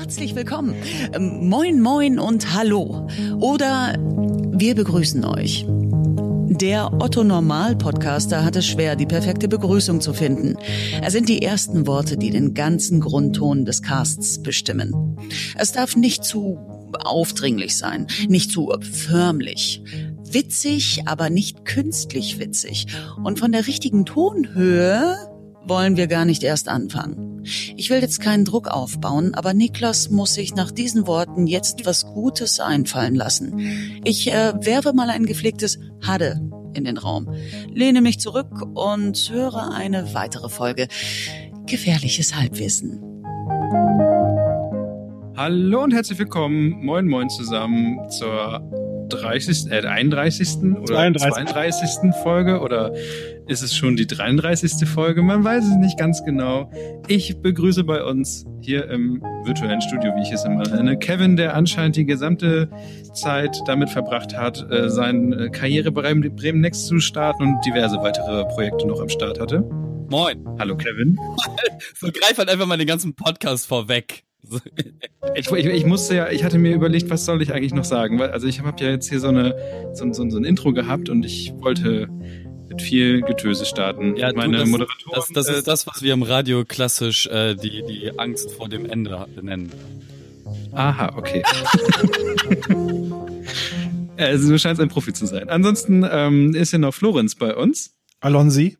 Herzlich willkommen. Ähm, moin, moin und hallo. Oder wir begrüßen euch. Der Otto Normal Podcaster hat es schwer, die perfekte Begrüßung zu finden. Es sind die ersten Worte, die den ganzen Grundton des Casts bestimmen. Es darf nicht zu aufdringlich sein, nicht zu förmlich. Witzig, aber nicht künstlich witzig. Und von der richtigen Tonhöhe wollen wir gar nicht erst anfangen. Ich will jetzt keinen Druck aufbauen, aber Niklas muss sich nach diesen Worten jetzt was Gutes einfallen lassen. Ich äh, werfe mal ein gepflegtes Hade in den Raum, lehne mich zurück und höre eine weitere Folge Gefährliches Halbwissen. Hallo und herzlich willkommen, moin moin zusammen zur 30., äh, 31. oder 32. 32. Folge oder ist es schon die 33. Folge? Man weiß es nicht ganz genau. Ich begrüße bei uns hier im virtuellen Studio, wie ich es immer nenne, Kevin, der anscheinend die gesamte Zeit damit verbracht hat, äh, seine Karriere bei Bremen Next zu starten und diverse weitere Projekte noch am Start hatte. Moin. Hallo Kevin. so greif halt einfach mal den ganzen Podcast vorweg. Ich, ich, ich, musste ja, ich hatte mir überlegt, was soll ich eigentlich noch sagen? Also ich habe ja jetzt hier so, eine, so, so, so, ein Intro gehabt und ich wollte mit viel Getöse starten. Ja, meine du, das, Moderatorin. Das, das, ist das, was wir im Radio klassisch äh, die, die Angst vor dem Ende nennen. Aha, okay. also du scheinst ein Profi zu sein. Ansonsten ähm, ist ja noch Florenz bei uns. Alonsi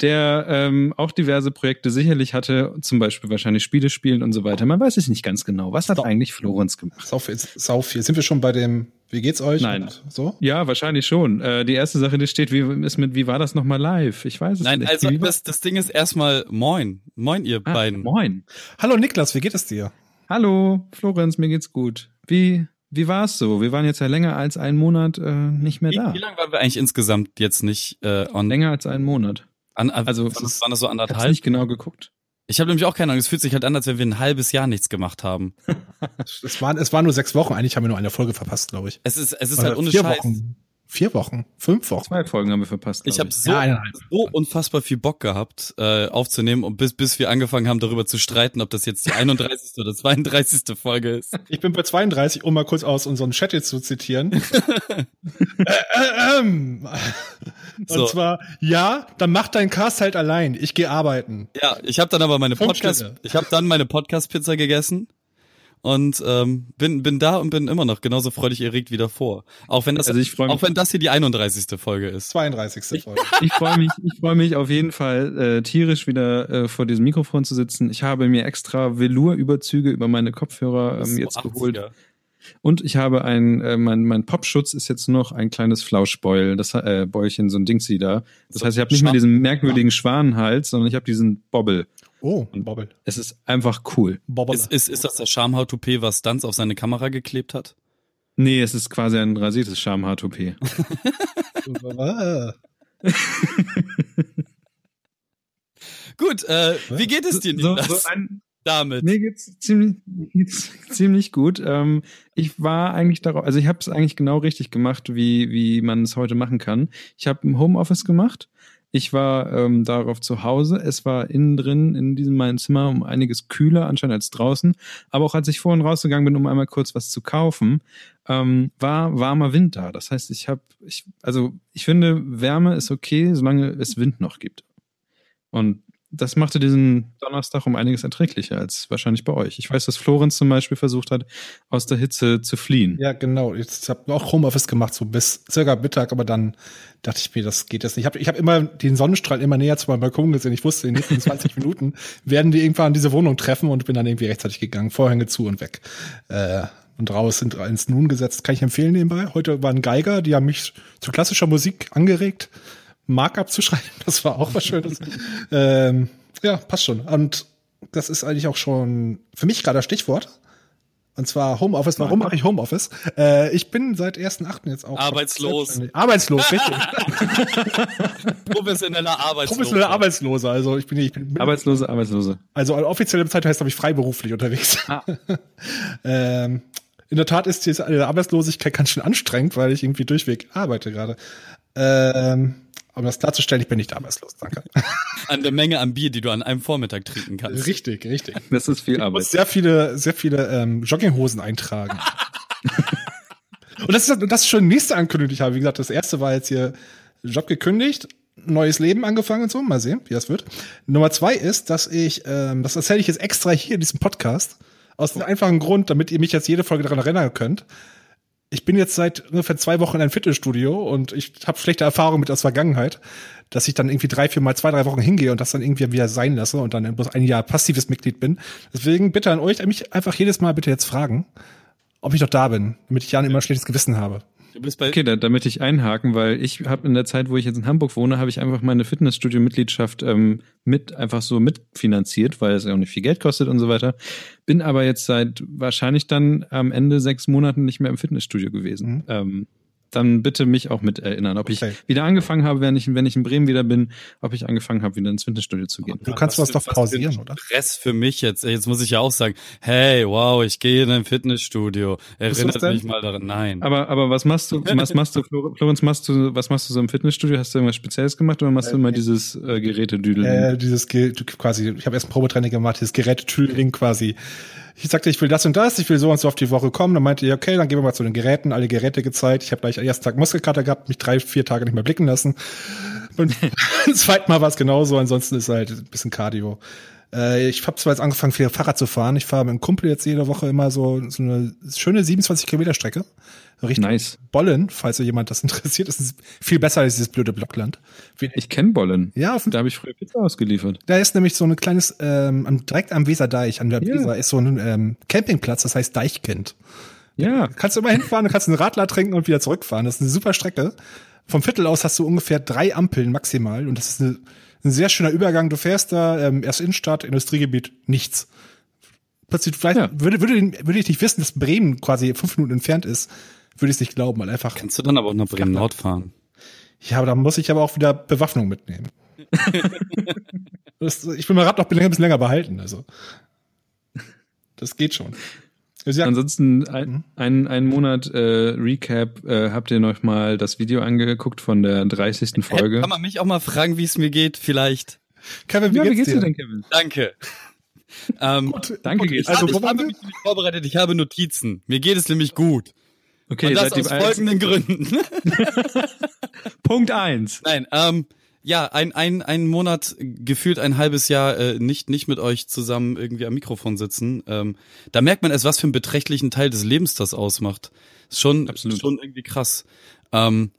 der ähm, auch diverse Projekte sicherlich hatte, zum Beispiel wahrscheinlich Spiele spielen und so weiter. Man weiß es nicht ganz genau. Was hat so. eigentlich Florenz gemacht? Sau viel, sau viel. Sind wir schon bei dem, wie geht's euch? Nein. so? Ja, wahrscheinlich schon. Äh, die erste Sache, die steht, wie ist mit, wie war das nochmal live? Ich weiß es Nein, nicht. Nein, also das, das Ding ist erstmal Moin. Moin, ihr ah, beiden. Moin. Hallo Niklas, wie geht es dir? Hallo, Florenz, mir geht's gut. Wie, wie war es so? Wir waren jetzt ja länger als einen Monat äh, nicht mehr wie, da. Wie lange waren wir eigentlich insgesamt jetzt nicht äh, on? Länger als einen Monat. An, also waren das, waren das so anderthalb? Ich nicht genau geguckt. Ich habe nämlich auch keine Ahnung. Es fühlt sich halt an, als wenn wir ein halbes Jahr nichts gemacht haben. es, waren, es waren nur sechs Wochen. Eigentlich haben wir nur eine Folge verpasst, glaube ich. Es ist, es ist Oder halt ohne vier Scheiß. Wochen. Vier Wochen, fünf Wochen. Zwei Folgen haben wir verpasst. Ich habe so, ja, so unfassbar viel Bock gehabt, äh, aufzunehmen und bis, bis wir angefangen haben, darüber zu streiten, ob das jetzt die 31. oder 32. Folge ist. Ich bin bei 32, um mal kurz aus unserem Chat jetzt zu zitieren. äh, äh, ähm. Und so. zwar, ja, dann mach deinen Cast halt allein. Ich gehe arbeiten. Ja, ich habe dann aber meine Podcast, ich habe dann meine Podcast-Pizza gegessen und ähm, bin bin da und bin immer noch genauso freudig erregt wie davor. Auch wenn das also ich auch wenn das hier die 31. Folge ist. 32. Folge. Ich, ich freue mich ich freue mich auf jeden Fall äh, tierisch wieder äh, vor diesem Mikrofon zu sitzen. Ich habe mir extra Velour Überzüge über meine Kopfhörer ähm, jetzt so geholt. Und ich habe ein, äh, mein, mein Popschutz ist jetzt noch ein kleines Flauschbeul, das äh, Bäulchen, so ein Dingsi da. Das so heißt, ich habe nicht mehr diesen merkwürdigen Schwanenhals, sondern ich habe diesen Bobbel. Oh, ein Bobbel. Es ist einfach cool. Bobbel. Ist, ist, ist das das Schamhaar-Toupet, was Stunts auf seine Kamera geklebt hat? Nee, es ist quasi ein rasiertes Schamhaar-Toupet. Gut, äh, wie geht es dir, so, so ein, damit? Mir geht's ziemlich, geht's ziemlich gut. Ähm, ich war eigentlich darauf, also ich habe es eigentlich genau richtig gemacht, wie wie man es heute machen kann. Ich habe im Homeoffice gemacht ich war ähm, darauf zu Hause. Es war innen drin in diesem meinem Zimmer um einiges kühler anscheinend als draußen. Aber auch als ich vorhin rausgegangen bin, um einmal kurz was zu kaufen, ähm, war warmer Wind da. Das heißt, ich habe, ich, also ich finde, Wärme ist okay, solange es Wind noch gibt. Und das machte diesen Donnerstag um einiges erträglicher als wahrscheinlich bei euch. Ich weiß, dass Florenz zum Beispiel versucht hat, aus der Hitze zu fliehen. Ja, genau. Ich habe auch Homeoffice gemacht, so bis circa Mittag, aber dann dachte ich mir, das geht jetzt nicht. Ich habe ich hab immer den Sonnenstrahl immer näher zu meinem Balkon gesehen. Ich wusste, in den nächsten 20 Minuten werden die irgendwann diese Wohnung treffen und bin dann irgendwie rechtzeitig gegangen. Vorhänge zu und weg. Äh, und raus sind ins Nun gesetzt. Kann ich empfehlen nebenbei. Heute waren Geiger, die haben mich zu klassischer Musik angeregt. Markup zu schreiben. Das war auch was Schönes. ähm, ja, passt schon. Und das ist eigentlich auch schon für mich gerade das Stichwort. Und zwar Homeoffice. Warum mache ich Homeoffice? Äh, ich bin seit 1.8. jetzt auch arbeitslos. Arbeitslos, richtig. Professioneller Arbeitsloser. Professioneller Arbeitsloser. Also ich bin, ich bin Arbeitslose, Arbeitslose. Also offizielle Bezeichnung heißt, glaube ich, freiberuflich unterwegs. Ah. ähm, in der Tat ist die Arbeitslosigkeit ganz schön anstrengend, weil ich irgendwie durchweg arbeite gerade. Ähm, Um das klarzustellen, ich bin nicht arbeitslos, danke. An der Menge an Bier, die du an einem Vormittag trinken kannst. Richtig, richtig. Das ist viel Arbeit. Ich muss sehr viele, sehr viele ähm, Jogginghosen eintragen. Und das ist, das ist schon die nächste Ankündigung, die ich habe. Wie gesagt, das erste war jetzt hier Job gekündigt, neues Leben angefangen und so. Mal sehen, wie das wird. Nummer zwei ist, dass ich, ähm, das erzähle ich jetzt extra hier in diesem Podcast, aus dem einfachen Grund, damit ihr mich jetzt jede Folge daran erinnern könnt. Ich bin jetzt seit ungefähr zwei Wochen in einem Fitnessstudio und ich habe schlechte Erfahrungen mit aus Vergangenheit, dass ich dann irgendwie drei, vier Mal, zwei, drei Wochen hingehe und das dann irgendwie wieder sein lasse und dann bloß ein Jahr passives Mitglied bin. Deswegen bitte an euch, mich einfach jedes Mal bitte jetzt fragen, ob ich noch da bin, damit ich ja immer ein schlechtes Gewissen habe. Du bist bei okay, da, damit ich einhaken, weil ich habe in der Zeit, wo ich jetzt in Hamburg wohne, habe ich einfach meine Fitnessstudio-Mitgliedschaft ähm, mit einfach so mitfinanziert, weil es ja auch nicht viel Geld kostet und so weiter. Bin aber jetzt seit wahrscheinlich dann am Ende sechs Monaten nicht mehr im Fitnessstudio gewesen. Mhm. Ähm, dann bitte mich auch mit erinnern, ob okay. ich wieder angefangen habe, wenn ich, wenn ich in Bremen wieder bin, ob ich angefangen habe, wieder ins Fitnessstudio zu gehen. Du kannst was, was doch pausieren, oder? Stress für mich jetzt. Jetzt muss ich ja auch sagen, hey, wow, ich gehe in ein Fitnessstudio. Erinnert mich mal daran. Nein. Aber, aber was machst du, was machst du, Florenz, machst du, was machst du so im Fitnessstudio? Hast du irgendwas Spezielles gemacht oder machst du immer äh, dieses äh, Gerätedüdeln? Äh, dieses Ge quasi, ich habe erst ein Probetraining gemacht, dieses Gerätetüdeln quasi ich sagte, ich will das und das, ich will so und so auf die Woche kommen. Dann meinte ihr, okay, dann gehen wir mal zu den Geräten, alle Geräte gezeigt. Ich habe gleich am ersten Tag Muskelkater gehabt, mich drei, vier Tage nicht mehr blicken lassen. Und beim zweiten Mal war es genauso, ansonsten ist halt ein bisschen Cardio. Äh, ich habe zwar jetzt angefangen, viel Fahrrad zu fahren. Ich fahre mit einem Kumpel jetzt jede Woche immer so, so eine schöne 27 Kilometer Strecke. Richtung nice. Bollen, falls jemand das interessiert. Das ist viel besser als dieses blöde Blockland. Ich kenne Bollen. Ja, auf da habe ich früher Pizza ausgeliefert. Da ist nämlich so ein kleines, ähm, direkt am Weserdeich, an der ja. Weser, ist so ein ähm, Campingplatz, das heißt Deichkind. Ja. Kannst du immer hinfahren, du kannst einen Radler trinken und wieder zurückfahren. Das ist eine super Strecke. Vom Viertel aus hast du ungefähr drei Ampeln maximal und das ist eine, ein sehr schöner Übergang. Du fährst da, ähm, erst Innenstadt, Industriegebiet, nichts. Plötzlich, vielleicht ja. würde, würde, würde ich nicht wissen, dass Bremen quasi fünf Minuten entfernt ist, würde ich es nicht glauben, weil einfach. Kannst du dann aber auch nach Bremen Nord fahren? Ja, aber da muss ich aber auch wieder Bewaffnung mitnehmen. das, ich will mein Rad noch ein bisschen länger behalten, also. Das geht schon. Also, Ansonsten ein, mhm. ein, ein Monat äh, Recap. Äh, habt ihr noch mal das Video angeguckt von der 30. Folge? Kann man mich auch mal fragen, wie es mir geht, vielleicht? Kevin, wie, ja, geht's, wie geht's dir denn, Kevin? Danke. ähm, gut, danke geht's. Also, ich habe mich nämlich vorbereitet, ich habe Notizen. Mir geht es nämlich gut. Okay, Und das aus folgenden Gründen. Punkt eins. Nein, ähm, ja, ein, ein, ein Monat, gefühlt ein halbes Jahr äh, nicht, nicht mit euch zusammen irgendwie am Mikrofon sitzen. Ähm, da merkt man erst, was für einen beträchtlichen Teil des Lebens das ausmacht. Ist schon, Absolut. schon irgendwie krass. Ähm,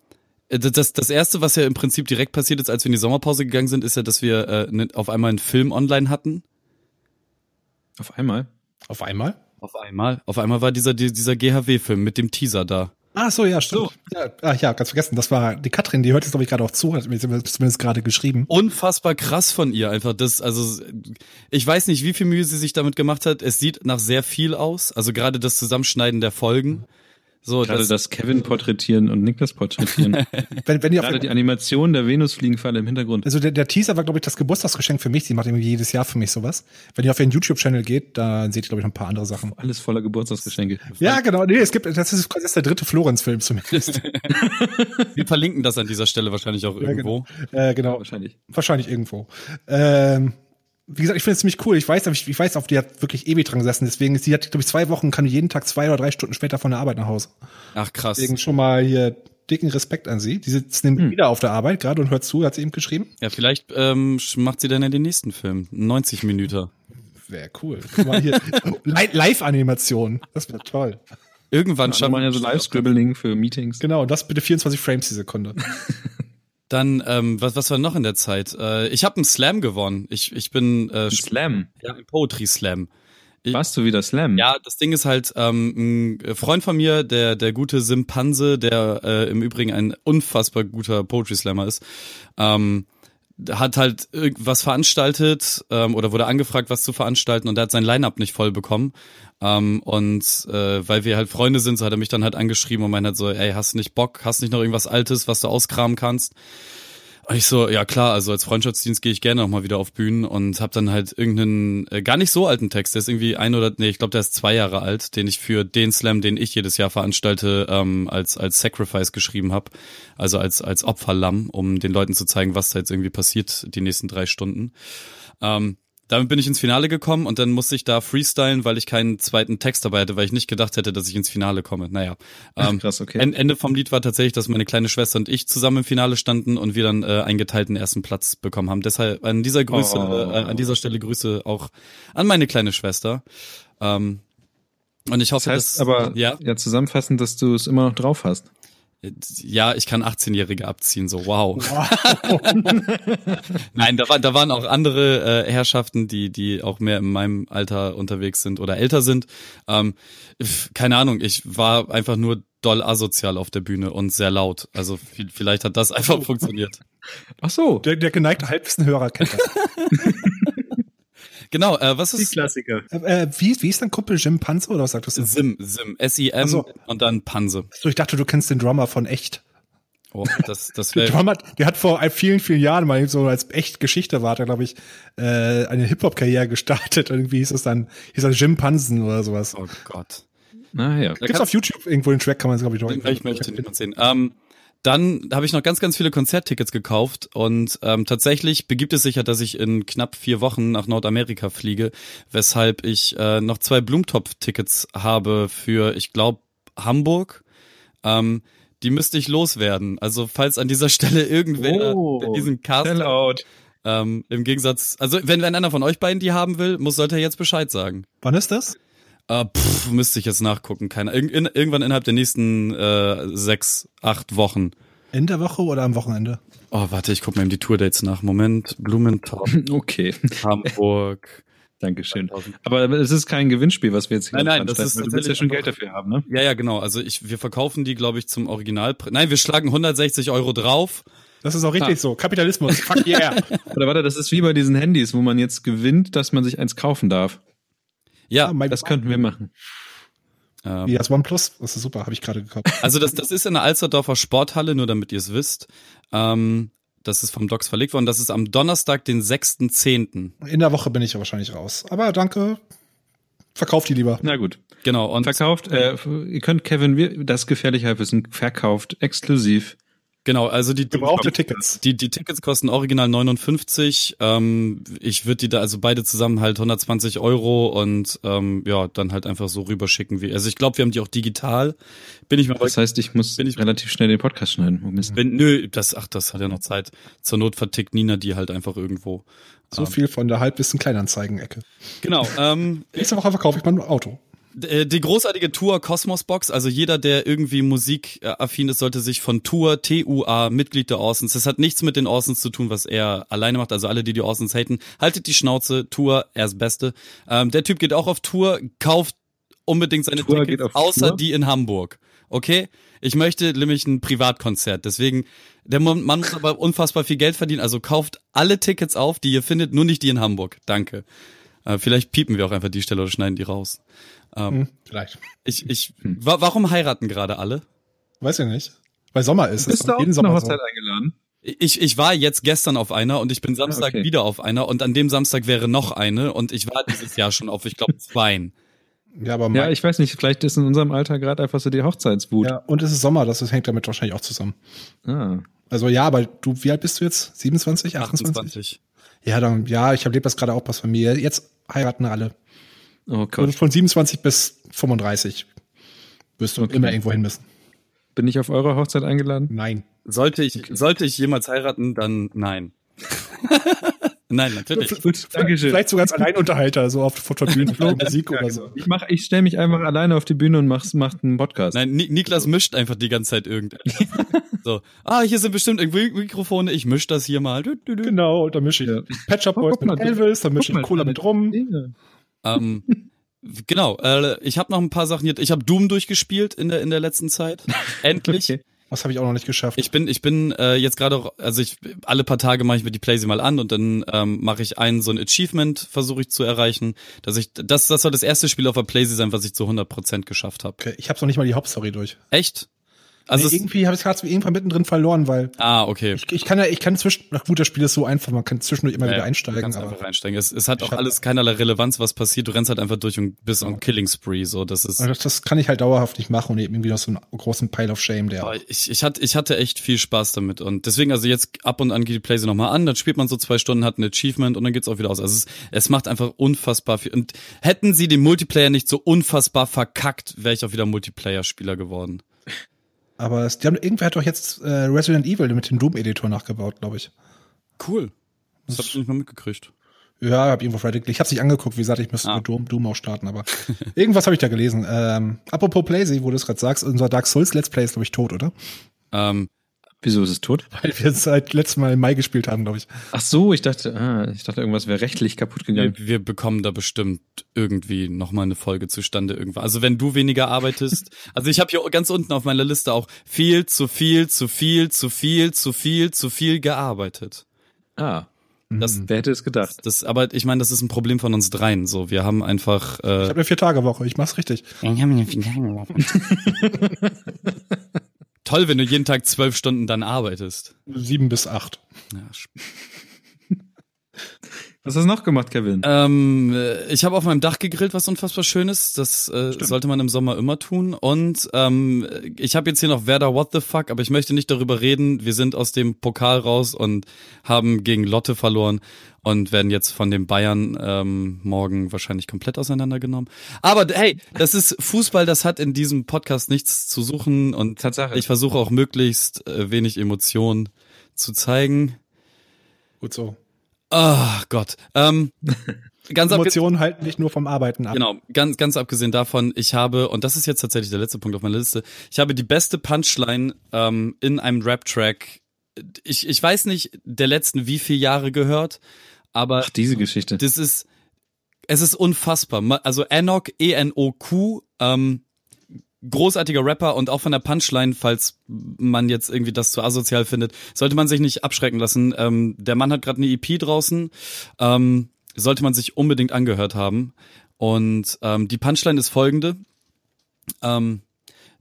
das, das erste, was ja im Prinzip direkt passiert ist, als wir in die Sommerpause gegangen sind, ist ja, dass wir äh, ne, auf einmal einen Film online hatten. Auf einmal? Auf einmal? Auf einmal. Auf einmal war dieser, dieser GHW-Film mit dem Teaser da. Ach so, ja, stimmt. So. Ja, ach ja, ganz vergessen. Das war die Katrin, die hört jetzt, glaube ich, gerade auch zu, hat mir zumindest gerade geschrieben. Unfassbar krass von ihr einfach. Das, also, ich weiß nicht, wie viel Mühe sie sich damit gemacht hat. Es sieht nach sehr viel aus. Also gerade das Zusammenschneiden der Folgen. So, Gerade das, das Kevin porträtieren und Niklas porträtieren. wenn, wenn ihr Gerade die Animation der Venusfliegenfalle im Hintergrund. Also der, der Teaser war, glaube ich, das Geburtstagsgeschenk für mich. Die macht irgendwie jedes Jahr für mich sowas. Wenn ihr auf ihren YouTube-Channel geht, da seht ihr, glaube ich, noch ein paar andere Sachen. Alles voller Geburtstagsgeschenke. Ja, genau. Nee, es gibt, das ist, das ist der dritte Florenz-Film zumindest. Wir verlinken das an dieser Stelle wahrscheinlich auch irgendwo. Ja, genau. Äh, genau. Wahrscheinlich. Wahrscheinlich irgendwo. Ähm, wie gesagt, ich finde es ziemlich cool. Ich weiß, ich, ich weiß, auf die hat wirklich ewig dran gesessen. Deswegen ist die hat, glaube ich, zwei Wochen, kann jeden Tag zwei oder drei Stunden später von der Arbeit nach Hause. Ach krass. Deswegen schon mal hier dicken Respekt an sie. Die sitzt nämlich hm. wieder auf der Arbeit gerade und hört zu, hat sie eben geschrieben. Ja, vielleicht ähm, macht sie dann ja den nächsten Film. 90 Minuten. Wäre cool. Live-Animation. Das wäre toll. Irgendwann ja, schafft man ja so Live-Scribbling für Meetings. Genau, und das bitte 24 Frames die Sekunde. Dann, ähm, was, was war noch in der Zeit? Äh, ich habe einen Slam gewonnen. Ich, ich bin äh, Slam? Ja, ein Poetry Slam. Ich, Warst du wieder Slam? Ja, das Ding ist halt, ähm, ein Freund von mir, der, der gute Simpanse, der äh, im Übrigen ein unfassbar guter Poetry Slammer ist, ähm, hat halt was veranstaltet ähm, oder wurde angefragt, was zu veranstalten und er hat sein Line-Up nicht voll bekommen. Ähm, und äh, weil wir halt Freunde sind, so hat er mich dann halt angeschrieben und meint halt so, ey, hast du nicht Bock, hast nicht noch irgendwas Altes, was du auskramen kannst? Und ich so, ja klar, also als Freundschaftsdienst gehe ich gerne auch mal wieder auf Bühnen und habe dann halt irgendeinen äh, gar nicht so alten Text, der ist irgendwie ein oder nee, ich glaube, der ist zwei Jahre alt, den ich für den Slam, den ich jedes Jahr veranstalte, ähm, als als Sacrifice geschrieben habe, also als als Opferlamm, um den Leuten zu zeigen, was da jetzt irgendwie passiert die nächsten drei Stunden. Ähm, damit bin ich ins Finale gekommen und dann musste ich da freestylen, weil ich keinen zweiten Text dabei hatte, weil ich nicht gedacht hätte, dass ich ins Finale komme. Naja. Ähm, Krass, okay. Ende vom Lied war tatsächlich, dass meine kleine Schwester und ich zusammen im Finale standen und wir dann äh, einen geteilten ersten Platz bekommen haben. Deshalb an dieser Grüße, oh. äh, an dieser Stelle Grüße auch an meine kleine Schwester. Ähm, und ich hoffe, das heißt dass, aber ja, ja zusammenfassend, dass du es immer noch drauf hast ja, ich kann 18-Jährige abziehen, so wow. wow. Nein, da, war, da waren auch andere äh, Herrschaften, die, die auch mehr in meinem Alter unterwegs sind oder älter sind. Ähm, keine Ahnung, ich war einfach nur doll asozial auf der Bühne und sehr laut. Also vielleicht hat das einfach funktioniert. Ach so. Der, der geneigte Halbwissenhörer kennt das. Genau, äh, was ist. Die Klassiker. Äh, äh, wie, wie ist dein Kumpel Jim Panzer oder was sagtest du? Sim, Sim, S-I-M so. und dann Panse. So, ich dachte, du kennst den Drummer von echt. Oh, das, das wäre. der, Drummer, der hat vor vielen, vielen Jahren mal so als echt Geschichte war, glaube ich, äh, eine Hip-Hop-Karriere gestartet. Irgendwie hieß es dann, hieß das Jim Pansen oder sowas. Oh Gott. Naja. Gibt's auf YouTube irgendwo den Track, kann man es, glaube ich, noch Ich möchte nicht sehen. Ähm, dann habe ich noch ganz, ganz viele Konzerttickets gekauft und ähm, tatsächlich begibt es sich ja, dass ich in knapp vier Wochen nach Nordamerika fliege, weshalb ich äh, noch zwei Blumentopf-Tickets habe für, ich glaube, Hamburg. Ähm, die müsste ich loswerden. Also falls an dieser Stelle irgendwer oh, diesen Cast ähm, im Gegensatz, also wenn, wenn einer von euch beiden die haben will, muss sollte er jetzt Bescheid sagen. Wann ist das? Äh, pff, müsste ich jetzt nachgucken. Keine, in, in, irgendwann innerhalb der nächsten äh, sechs, acht Wochen. In der Woche oder am Wochenende? Oh, warte, ich gucke mal eben die Tourdates nach. Moment, Blumentop. okay. Hamburg. Dankeschön. Aber es ist kein Gewinnspiel, was wir jetzt hier Nein, nein, das ist du willst ja schon Geld dafür haben, ne? Ja, ja, genau. Also ich, wir verkaufen die, glaube ich, zum Original. Nein, wir schlagen 160 Euro drauf. Das ist auch richtig ha. so. Kapitalismus. Fuck yeah. Oder warte, das ist wie bei diesen Handys, wo man jetzt gewinnt, dass man sich eins kaufen darf. Ja, ah, das könnten wir machen. Ähm, ja, das OnePlus, das ist super, habe ich gerade gekauft. Also das, das ist in der Alsterdorfer Sporthalle, nur damit ihr es wisst. Ähm, das ist vom Docs verlegt worden. Das ist am Donnerstag, den 6.10. In der Woche bin ich ja wahrscheinlich raus. Aber danke. Verkauft die lieber. Na gut. Genau. Und verkauft, äh, ihr könnt Kevin, das gefährliche Halbwissen, verkauft exklusiv Genau, also die gebrauchte Tickets. Die die Tickets kosten original 59. Ähm, ich würde die da also beide zusammen halt 120 Euro und ähm, ja dann halt einfach so rüberschicken wie. Also ich glaube, wir haben die auch digital. Bin ich mal. Das heißt, ich muss bin ich relativ schnell den Podcast schneiden. Bin, nö, das ach, das hat ja noch Zeit. Zur Not vertickt Nina die halt einfach irgendwo. So ähm, viel von der Halbwissen Kleinanzeigen-Ecke. Genau. Ähm, Nächste Woche verkaufe ich mein Auto. Äh, die großartige Tour Cosmos Box, also jeder, der irgendwie musikaffin ist, sollte sich von Tour TUA Mitglied der Orsons. Das hat nichts mit den Orsons zu tun, was er alleine macht. Also alle, die die Orsons haten, haltet die Schnauze. Tour, er ist Beste. Ähm, der Typ geht auch auf Tour, kauft unbedingt seine Tour Tickets, außer Tour? die in Hamburg. Okay? Ich möchte nämlich ein Privatkonzert. Deswegen, der Mann muss aber unfassbar viel Geld verdienen. Also kauft alle Tickets auf, die ihr findet, nur nicht die in Hamburg. Danke. Äh, vielleicht piepen wir auch einfach die Stelle oder schneiden die raus. Ähm, hm, vielleicht. Ich, ich, hm. wa warum heiraten gerade alle? Weiß ich nicht. Weil Sommer ist. Bist du auch Sommer noch Hochzeit so. eingeladen? Ich, ich war jetzt gestern auf einer und ich bin Samstag okay. wieder auf einer und an dem Samstag wäre noch eine und ich war dieses Jahr schon auf, ich glaube, zweien. Ja, aber ja, ich weiß nicht, vielleicht ist in unserem Alter gerade einfach so die Hochzeitswut. Ja, und es ist Sommer, das hängt damit wahrscheinlich auch zusammen. Ah. Also ja, aber du, wie alt bist du jetzt? 27, 28? 28. Ja, dann, ja, ich erlebe das gerade auch bei Familie. Jetzt heiraten alle. Oh Gott. Von 27 bis 35 wirst du okay. immer irgendwo hin müssen. Bin ich auf eure Hochzeit eingeladen? Nein. Sollte ich, okay. sollte ich jemals heiraten, dann nein. nein, natürlich. Gut, Dankeschön. Vielleicht sogar als Alleinunterhalter, so auf, auf der Bühne, Musik oder so. Ich mach, ich stelle mich einfach alleine auf die Bühne und mach, mach einen Podcast. Nein, Niklas mischt einfach die ganze Zeit irgendetwas. so, ah, hier sind bestimmt irgendwie Mikrofone, ich misch das hier mal. Genau, da mische ich ja. Patch Shop Boys mit Elvis, da mische ich Cola mit rum. Ähm, genau, äh, ich habe noch ein paar Sachen hier. Ich habe Doom durchgespielt in der in der letzten Zeit. Endlich. Okay. Das habe ich auch noch nicht geschafft. Ich bin, ich bin äh, jetzt gerade, also ich alle paar Tage mache ich mir die Playsee mal an und dann ähm, mache ich einen so ein Achievement, versuche ich zu erreichen, dass ich, das, das soll das erste Spiel auf der Playsee sein, was ich zu 100% geschafft habe. Okay, ich habe noch nicht mal die Hauptstory durch. Echt? Also nee, irgendwie habe ich gerade irgendwann mittendrin verloren, weil. Ah, okay. Ich, ich kann ja, ich kann zwischen, nach guter Spiel ist so einfach, man kann zwischendurch immer ja, wieder einsteigen. Kannst aber einfach einsteigen. Es, es hat auch alles keinerlei Relevanz, was passiert. Du rennst halt einfach durch und bist ja. on Killing Spree, so, das ist. Das, das kann ich halt dauerhaft nicht machen und eben irgendwie noch so einen großen Pile of Shame, der. Ich, ich hatte, ich hatte echt viel Spaß damit und deswegen, also jetzt ab und an geht die Playsee nochmal an, dann spielt man so zwei Stunden, hat ein Achievement und dann geht's auch wieder aus. Also es, es macht einfach unfassbar viel. Und hätten sie den Multiplayer nicht so unfassbar verkackt, wäre ich auch wieder Multiplayer-Spieler geworden. Aber es, die haben, irgendwer hat doch jetzt äh, Resident Evil mit dem Doom-Editor nachgebaut, glaube ich. Cool. Das, das hab ich nicht mal mitgekriegt. Ja, hab irgendwo Reddit. Ich hab's nicht angeguckt, wie gesagt, ich müsste ah. mit Doom, Doom auch starten, aber irgendwas habe ich da gelesen. Ähm, apropos Playsee, wo du es gerade sagst, unser Dark Souls Let's Play ist, glaube ich, tot, oder? Ähm, Wieso ist es tot? Weil wir es seit letztem Mal im Mai gespielt haben, glaube ich. Ach so, ich dachte, ah, ich dachte, irgendwas wäre rechtlich kaputt gegangen. Wir, wir bekommen da bestimmt irgendwie nochmal eine Folge zustande irgendwann. Also wenn du weniger arbeitest, also ich habe hier ganz unten auf meiner Liste auch viel, zu viel, zu viel, zu viel, zu viel, zu viel gearbeitet. Ah. Das, Wer hätte es gedacht? Das, aber ich meine, das ist ein Problem von uns dreien. So, wir haben einfach. Äh, ich habe eine vier Tage Woche. Ich mach's richtig. Ich habe eine vier Tage Woche. toll, wenn du jeden Tag zwölf Stunden dann arbeitest. Sieben bis acht. Ja, was hast du noch gemacht, Kevin? Ähm, äh, ich habe auf meinem Dach gegrillt, was unfassbar schön ist. Das äh, sollte man im Sommer immer tun. Und ähm, ich habe jetzt hier noch Werder What the Fuck, aber ich möchte nicht darüber reden. Wir sind aus dem Pokal raus und haben gegen Lotte verloren und werden jetzt von den Bayern ähm, morgen wahrscheinlich komplett auseinandergenommen. Aber hey, das ist Fußball, das hat in diesem Podcast nichts zu suchen und Tatsache. ich versuche auch möglichst äh, wenig Emotionen zu zeigen. Gut so. Oh Gott. Ähm, ganz Emotionen halten dich nur vom Arbeiten ab. Genau, ganz, ganz abgesehen davon, ich habe, und das ist jetzt tatsächlich der letzte Punkt auf meiner Liste, ich habe die beste Punchline ähm, in einem Rap-Track, ich, ich weiß nicht, der letzten wie viele Jahre gehört, aber Ach, diese Geschichte. Das ist, es ist unfassbar. Also Enoch, E-N-O-Q, ähm, großartiger Rapper und auch von der Punchline, falls man jetzt irgendwie das zu asozial findet, sollte man sich nicht abschrecken lassen. Ähm, der Mann hat gerade eine EP draußen, ähm, sollte man sich unbedingt angehört haben. Und ähm, die Punchline ist folgende. Ähm,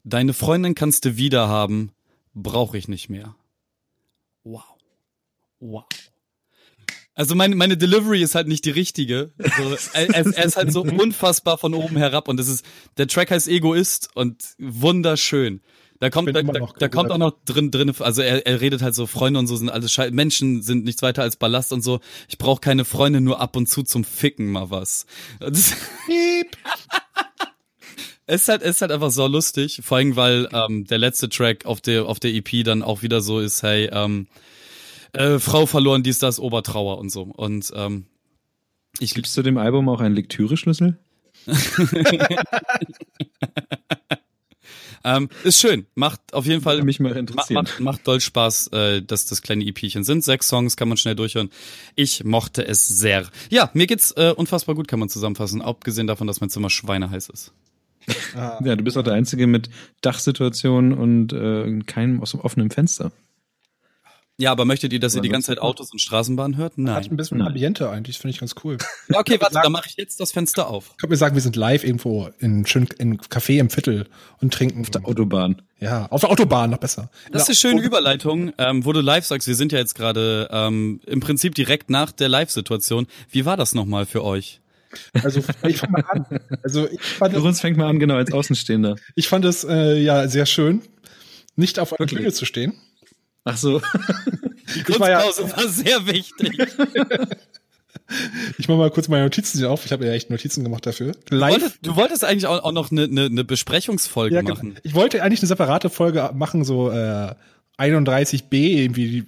Deine Freundin kannst du wieder haben, brauche ich nicht mehr. Wow. Wow. Also meine, meine Delivery ist halt nicht die richtige. Also, er, er, ist halt so unfassbar von oben herab und das ist, der Track heißt Egoist und wunderschön. Da kommt, da, da, da kommt auch noch drin, drin, also er, er redet halt so, Freunde und so sind alles Scheiße, Menschen sind nichts weiter als Ballast und so. Ich brauche keine Freunde, nur ab und zu zum Ficken mal was. es ist halt, es ist halt einfach so lustig, vor allem weil ähm, der letzte Track auf der auf der EP dann auch wieder so ist, hey, ähm, äh, Frau verloren, dies, das, Obertrauer und so. Und ähm, ich Gibst du dem Album auch einen Lektüre-Schlüssel? ähm, ist schön, macht auf jeden Fall mich mal interessieren. Macht, macht doll Spaß, äh, dass das kleine EPchen sind. Sechs Songs kann man schnell durchhören. Ich mochte es sehr. Ja, mir geht's äh, unfassbar gut, kann man zusammenfassen. Abgesehen davon, dass mein Zimmer schweineheiß ist. Ah. Ja, du bist auch der Einzige mit Dachsituation und äh, keinem aus dem offenen Fenster. Ja, aber möchtet ihr, dass ihr die ganze Zeit Autos und Straßenbahnen hört? Nein. Hat ein bisschen Nein. Ambiente eigentlich, finde ich ganz cool. Ja, okay, warte, dann mache ich jetzt das Fenster auf. Ich kann mir sagen, wir sind live irgendwo in schön in Café im Viertel und trinken. Auf der Autobahn. Ja, auf der Autobahn noch besser. Das ist eine schöne Überleitung, ähm, wo du live sagst, wir sind ja jetzt gerade ähm, im Prinzip direkt nach der Live-Situation. Wie war das nochmal für euch? Also ich fange mal an. Also ich fand für uns fängt mal an, genau als Außenstehender. Ich fand es äh, ja sehr schön, nicht auf einer Bühne zu stehen. Ach so. Die Kunstpause war, ja, war sehr wichtig. Ich mache mal kurz meine Notizen hier auf. Ich habe ja echt Notizen gemacht dafür. Live. Du wolltest, du wolltest eigentlich auch, auch noch eine, eine, eine Besprechungsfolge ja, machen. Ich wollte eigentlich eine separate Folge machen, so äh, 31b, irgendwie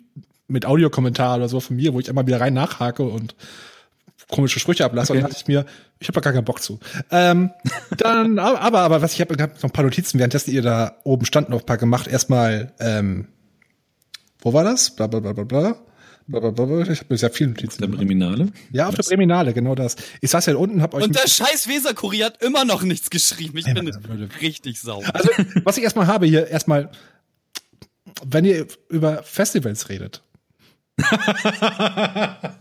mit Audiokommentar oder so von mir, wo ich einmal wieder rein nachhake und komische Sprüche ablasse. Okay. Und dachte ich mir, ich habe da gar keinen Bock zu. Ähm, dann, aber, aber was ich habe, hab noch ein paar Notizen, währenddessen ihr da oben stand, noch ein paar gemacht. Erstmal ähm, wo war das? Bla bla bla bla bla. Ich habe sehr viele Notizen. Der Breminale? Ja, auf Was? der Breminale, genau das. Ich saß ja unten, hab euch. Und der scheiß Weserkurier hat immer noch nichts geschrieben. Ich bin richtig sauer. Also, was ich erstmal habe hier, erstmal, wenn ihr über Festivals redet.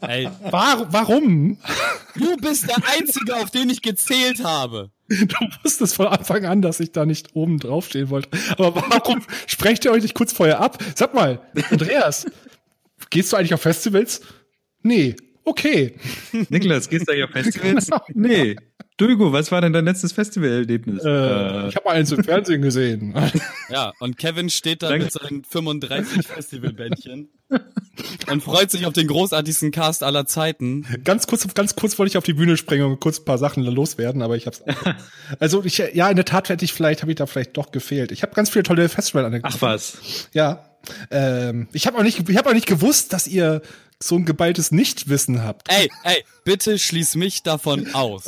Ey. War, warum? Du bist der Einzige, auf den ich gezählt habe. Du wusstest von Anfang an, dass ich da nicht oben draufstehen wollte. Aber warum sprecht ihr euch nicht kurz vorher ab? Sag mal, Andreas, gehst du eigentlich auf Festivals? Nee. Okay. Niklas, gehst du eigentlich auf Festivals? Genau. Nee. Du, Hugo, was war denn dein letztes Festivalerlebnis? Äh, äh. Ich habe mal eins im Fernsehen gesehen. Ja, und Kevin steht da Danke. mit seinen 35 Festivalbändchen und freut sich auf den großartigsten Cast aller Zeiten. Ganz kurz, ganz kurz wollte ich auf die Bühne springen und kurz ein paar Sachen loswerden, aber ich hab's. also ich, ja, in der Tat hätte ich vielleicht, habe ich da vielleicht doch gefehlt. Ich habe ganz viele tolle Festival Ach was. Ja. Ähm, ich habe auch nicht, ich habe auch nicht gewusst, dass ihr so ein geballtes Nichtwissen habt. Ey, ey, bitte schließ mich davon aus.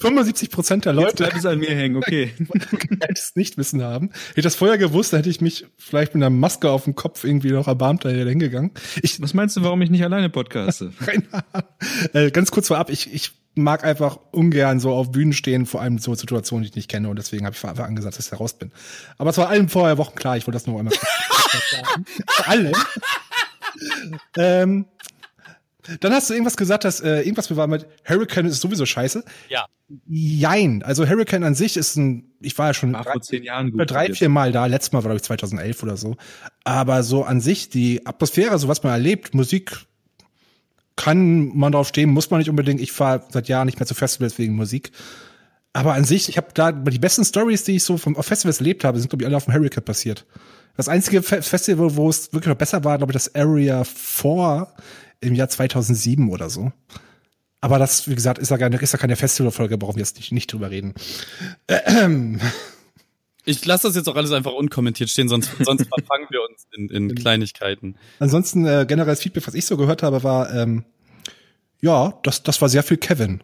75 Prozent der Leute Jetzt bleibt es an mir hängen, okay. geballtes Nichtwissen haben. Hätte ich das vorher gewusst, dann hätte ich mich vielleicht mit einer Maske auf dem Kopf irgendwie noch erbarmt da hingegangen. Ich, Was meinst du, warum ich nicht alleine podcaste? äh, ganz kurz vorab, ich, ich mag einfach ungern so auf Bühnen stehen, vor allem so Situationen, die ich nicht kenne und deswegen habe ich einfach angesagt, dass ich da raus bin. Aber es war allen vorher Wochen klar, ich wollte das nur einmal sagen. Vor allem. ähm, dann hast du irgendwas gesagt, dass äh, irgendwas war mit Hurricane ist sowieso scheiße. Ja. Jein. Also Hurricane an sich ist ein, ich war ja schon vor zehn Jahren gut drei, vier Mal da. Letztes Mal war glaube ich 2011 oder so. Aber so an sich die Atmosphäre, so was man erlebt, Musik kann man drauf stehen, muss man nicht unbedingt. Ich fahre seit Jahren nicht mehr zu Festivals wegen Musik. Aber an sich, ich habe da die besten Stories, die ich so vom auf Festivals erlebt habe, sind glaube ich alle auf dem Hurricane passiert. Das einzige Festival, wo es wirklich noch besser war, glaube ich, das Area 4 im Jahr 2007 oder so. Aber das, wie gesagt, ist ja keine, ist ja keine Festivalfolge, brauchen wir jetzt nicht, nicht drüber reden. Ähm. Ich lasse das jetzt auch alles einfach unkommentiert stehen, sonst, sonst verfangen wir uns in, in Kleinigkeiten. Ansonsten äh, generelles Feedback, was ich so gehört habe, war, ähm, ja, das, das war sehr viel Kevin.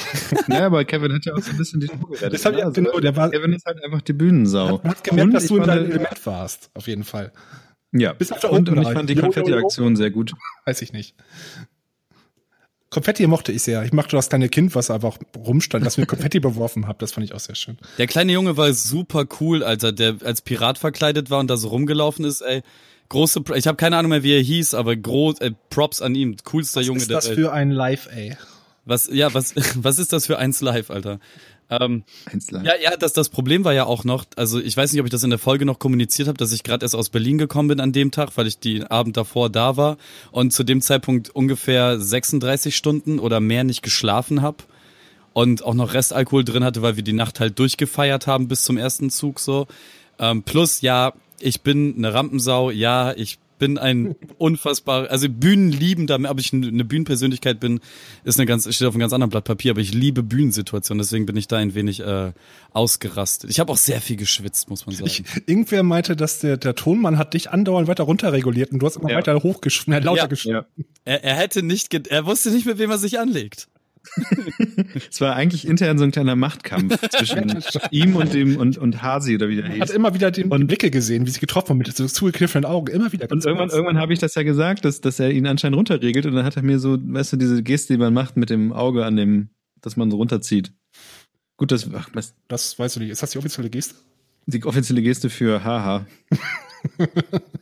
ja, aber Kevin hat ja auch so ein bisschen die Tour gerettet. Das ja, also, genau, der war, Kevin ist halt einfach die Bühnensau. Man hat gemerkt, und dass du in deinem Element warst, auf jeden Fall. Ja, Bis auf der und, und ich fand die Konfetti-Aktion sehr gut. Weiß ich nicht. Konfetti mochte ich sehr. Ich mochte das kleine Kind, was einfach rumstand, das mit Konfetti beworfen hat. Das fand ich auch sehr schön. Der kleine Junge war super cool, Alter, der als Pirat verkleidet war und da so rumgelaufen ist, ey. Große, ich habe keine Ahnung mehr, wie er hieß, aber groß, äh, Props an ihm, coolster was Junge der Welt. Was ist das für ein Live, ey? Was, ja, was, was ist das für eins live, Alter? Ähm, eins live. Ja, ja, das, das Problem war ja auch noch, also ich weiß nicht, ob ich das in der Folge noch kommuniziert habe, dass ich gerade erst aus Berlin gekommen bin an dem Tag, weil ich die Abend davor da war und zu dem Zeitpunkt ungefähr 36 Stunden oder mehr nicht geschlafen habe und auch noch Restalkohol drin hatte, weil wir die Nacht halt durchgefeiert haben bis zum ersten Zug so. Ähm, plus, ja, ich bin eine Rampensau, ja, ich bin ein unfassbar, also Bühnenliebender, aber ich eine Bühnenpersönlichkeit bin, ist eine ganz, steht auf einem ganz anderen Blatt Papier, aber ich liebe Bühnensituationen, deswegen bin ich da ein wenig äh, ausgerastet. Ich habe auch sehr viel geschwitzt, muss man sagen. Ich, irgendwer meinte, dass der, der Tonmann hat dich andauernd weiter runterreguliert und du hast immer ja. weiter hochgeschnitten, lauter ja. geschnitten. Ja. Er, er hätte nicht, er wusste nicht, mit wem er sich anlegt. Es war eigentlich intern so ein kleiner Machtkampf zwischen ihm und dem und, und Hasi oder wie der hieß. Hat immer wieder den und, Blicke gesehen, wie sie getroffen haben mit so zugekniffenen Augen. Immer wieder. Und irgendwann, irgendwann habe ich das ja gesagt, dass, dass er ihn anscheinend runterregelt und dann hat er mir so, weißt du, diese Geste, die man macht mit dem Auge an dem, dass man so runterzieht. Gut, das, ach, was, das weißt du nicht. Ist das die offizielle Geste? Die offizielle Geste für Haha.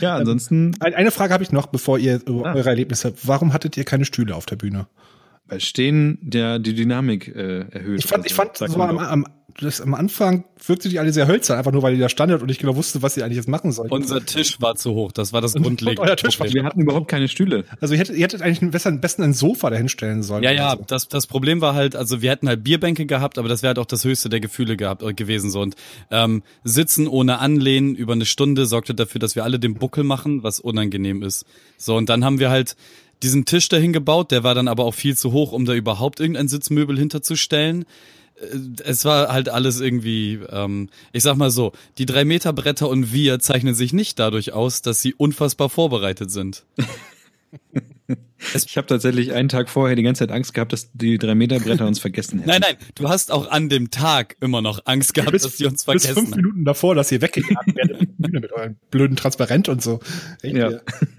Ja, ähm, ansonsten. Eine Frage habe ich noch, bevor ihr ah. eure Erlebnisse habt. Warum hattet ihr keine Stühle auf der Bühne? Weil Stehen der die Dynamik äh, erhöht. Ich fand, ich fand so am, am, das, am Anfang wirkte die alle sehr hölzern, einfach nur weil die da standet und ich genau wusste, was sie eigentlich jetzt machen sollten. Unser Tisch war zu hoch, das war das grundlegende. euer Tisch war, wir hatten überhaupt keine Stühle. Also ihr hättet, ihr hättet eigentlich besser, am besten ein Sofa dahinstellen sollen. Ja, ja, so. das, das Problem war halt, also wir hätten halt Bierbänke gehabt, aber das wäre halt auch das höchste der Gefühle gehabt äh, gewesen so und ähm, sitzen ohne Anlehnen über eine Stunde sorgte dafür, dass wir alle den Buckel machen, was unangenehm ist. So und dann haben wir halt diesen Tisch dahin gebaut, der war dann aber auch viel zu hoch, um da überhaupt irgendein Sitzmöbel hinterzustellen. Äh, es war halt alles irgendwie, ähm, ich sag mal so, die drei Meter Bretter und wir zeichnen sich nicht dadurch aus, dass sie unfassbar vorbereitet sind. Ich habe tatsächlich einen Tag vorher die ganze Zeit Angst gehabt, dass die drei Meter Bretter uns vergessen hätten. Nein, nein, du hast auch an dem Tag immer noch Angst gehabt, bis, dass sie uns vergessen. Bis fünf Minuten davor, dass ihr weggejagt werdet mit eurem blöden Transparent und so. Echt, ja.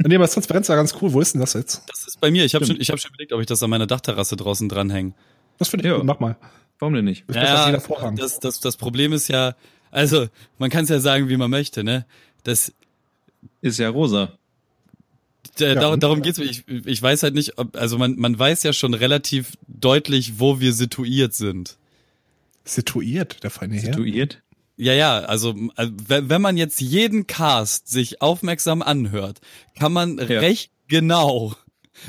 Nee, aber das Transparent war ganz cool. Wo ist denn das jetzt? Das ist bei mir. Ich habe schon, ich hab schon überlegt, ob ich das an meiner Dachterrasse draußen dranhänge. Was für ja. Mach mal. Warum denn nicht? Ja, das, das, das Problem ist ja, also man kann es ja sagen, wie man möchte, ne? Das ist ja rosa ja, darum, darum geht's mir. Ich, ich weiß halt nicht, ob, also man, man weiß ja schon relativ deutlich, wo wir situiert sind. Situiert, der feine Herr? Situiert? Ja, ja, also wenn man jetzt jeden Cast sich aufmerksam anhört, kann man ja. recht genau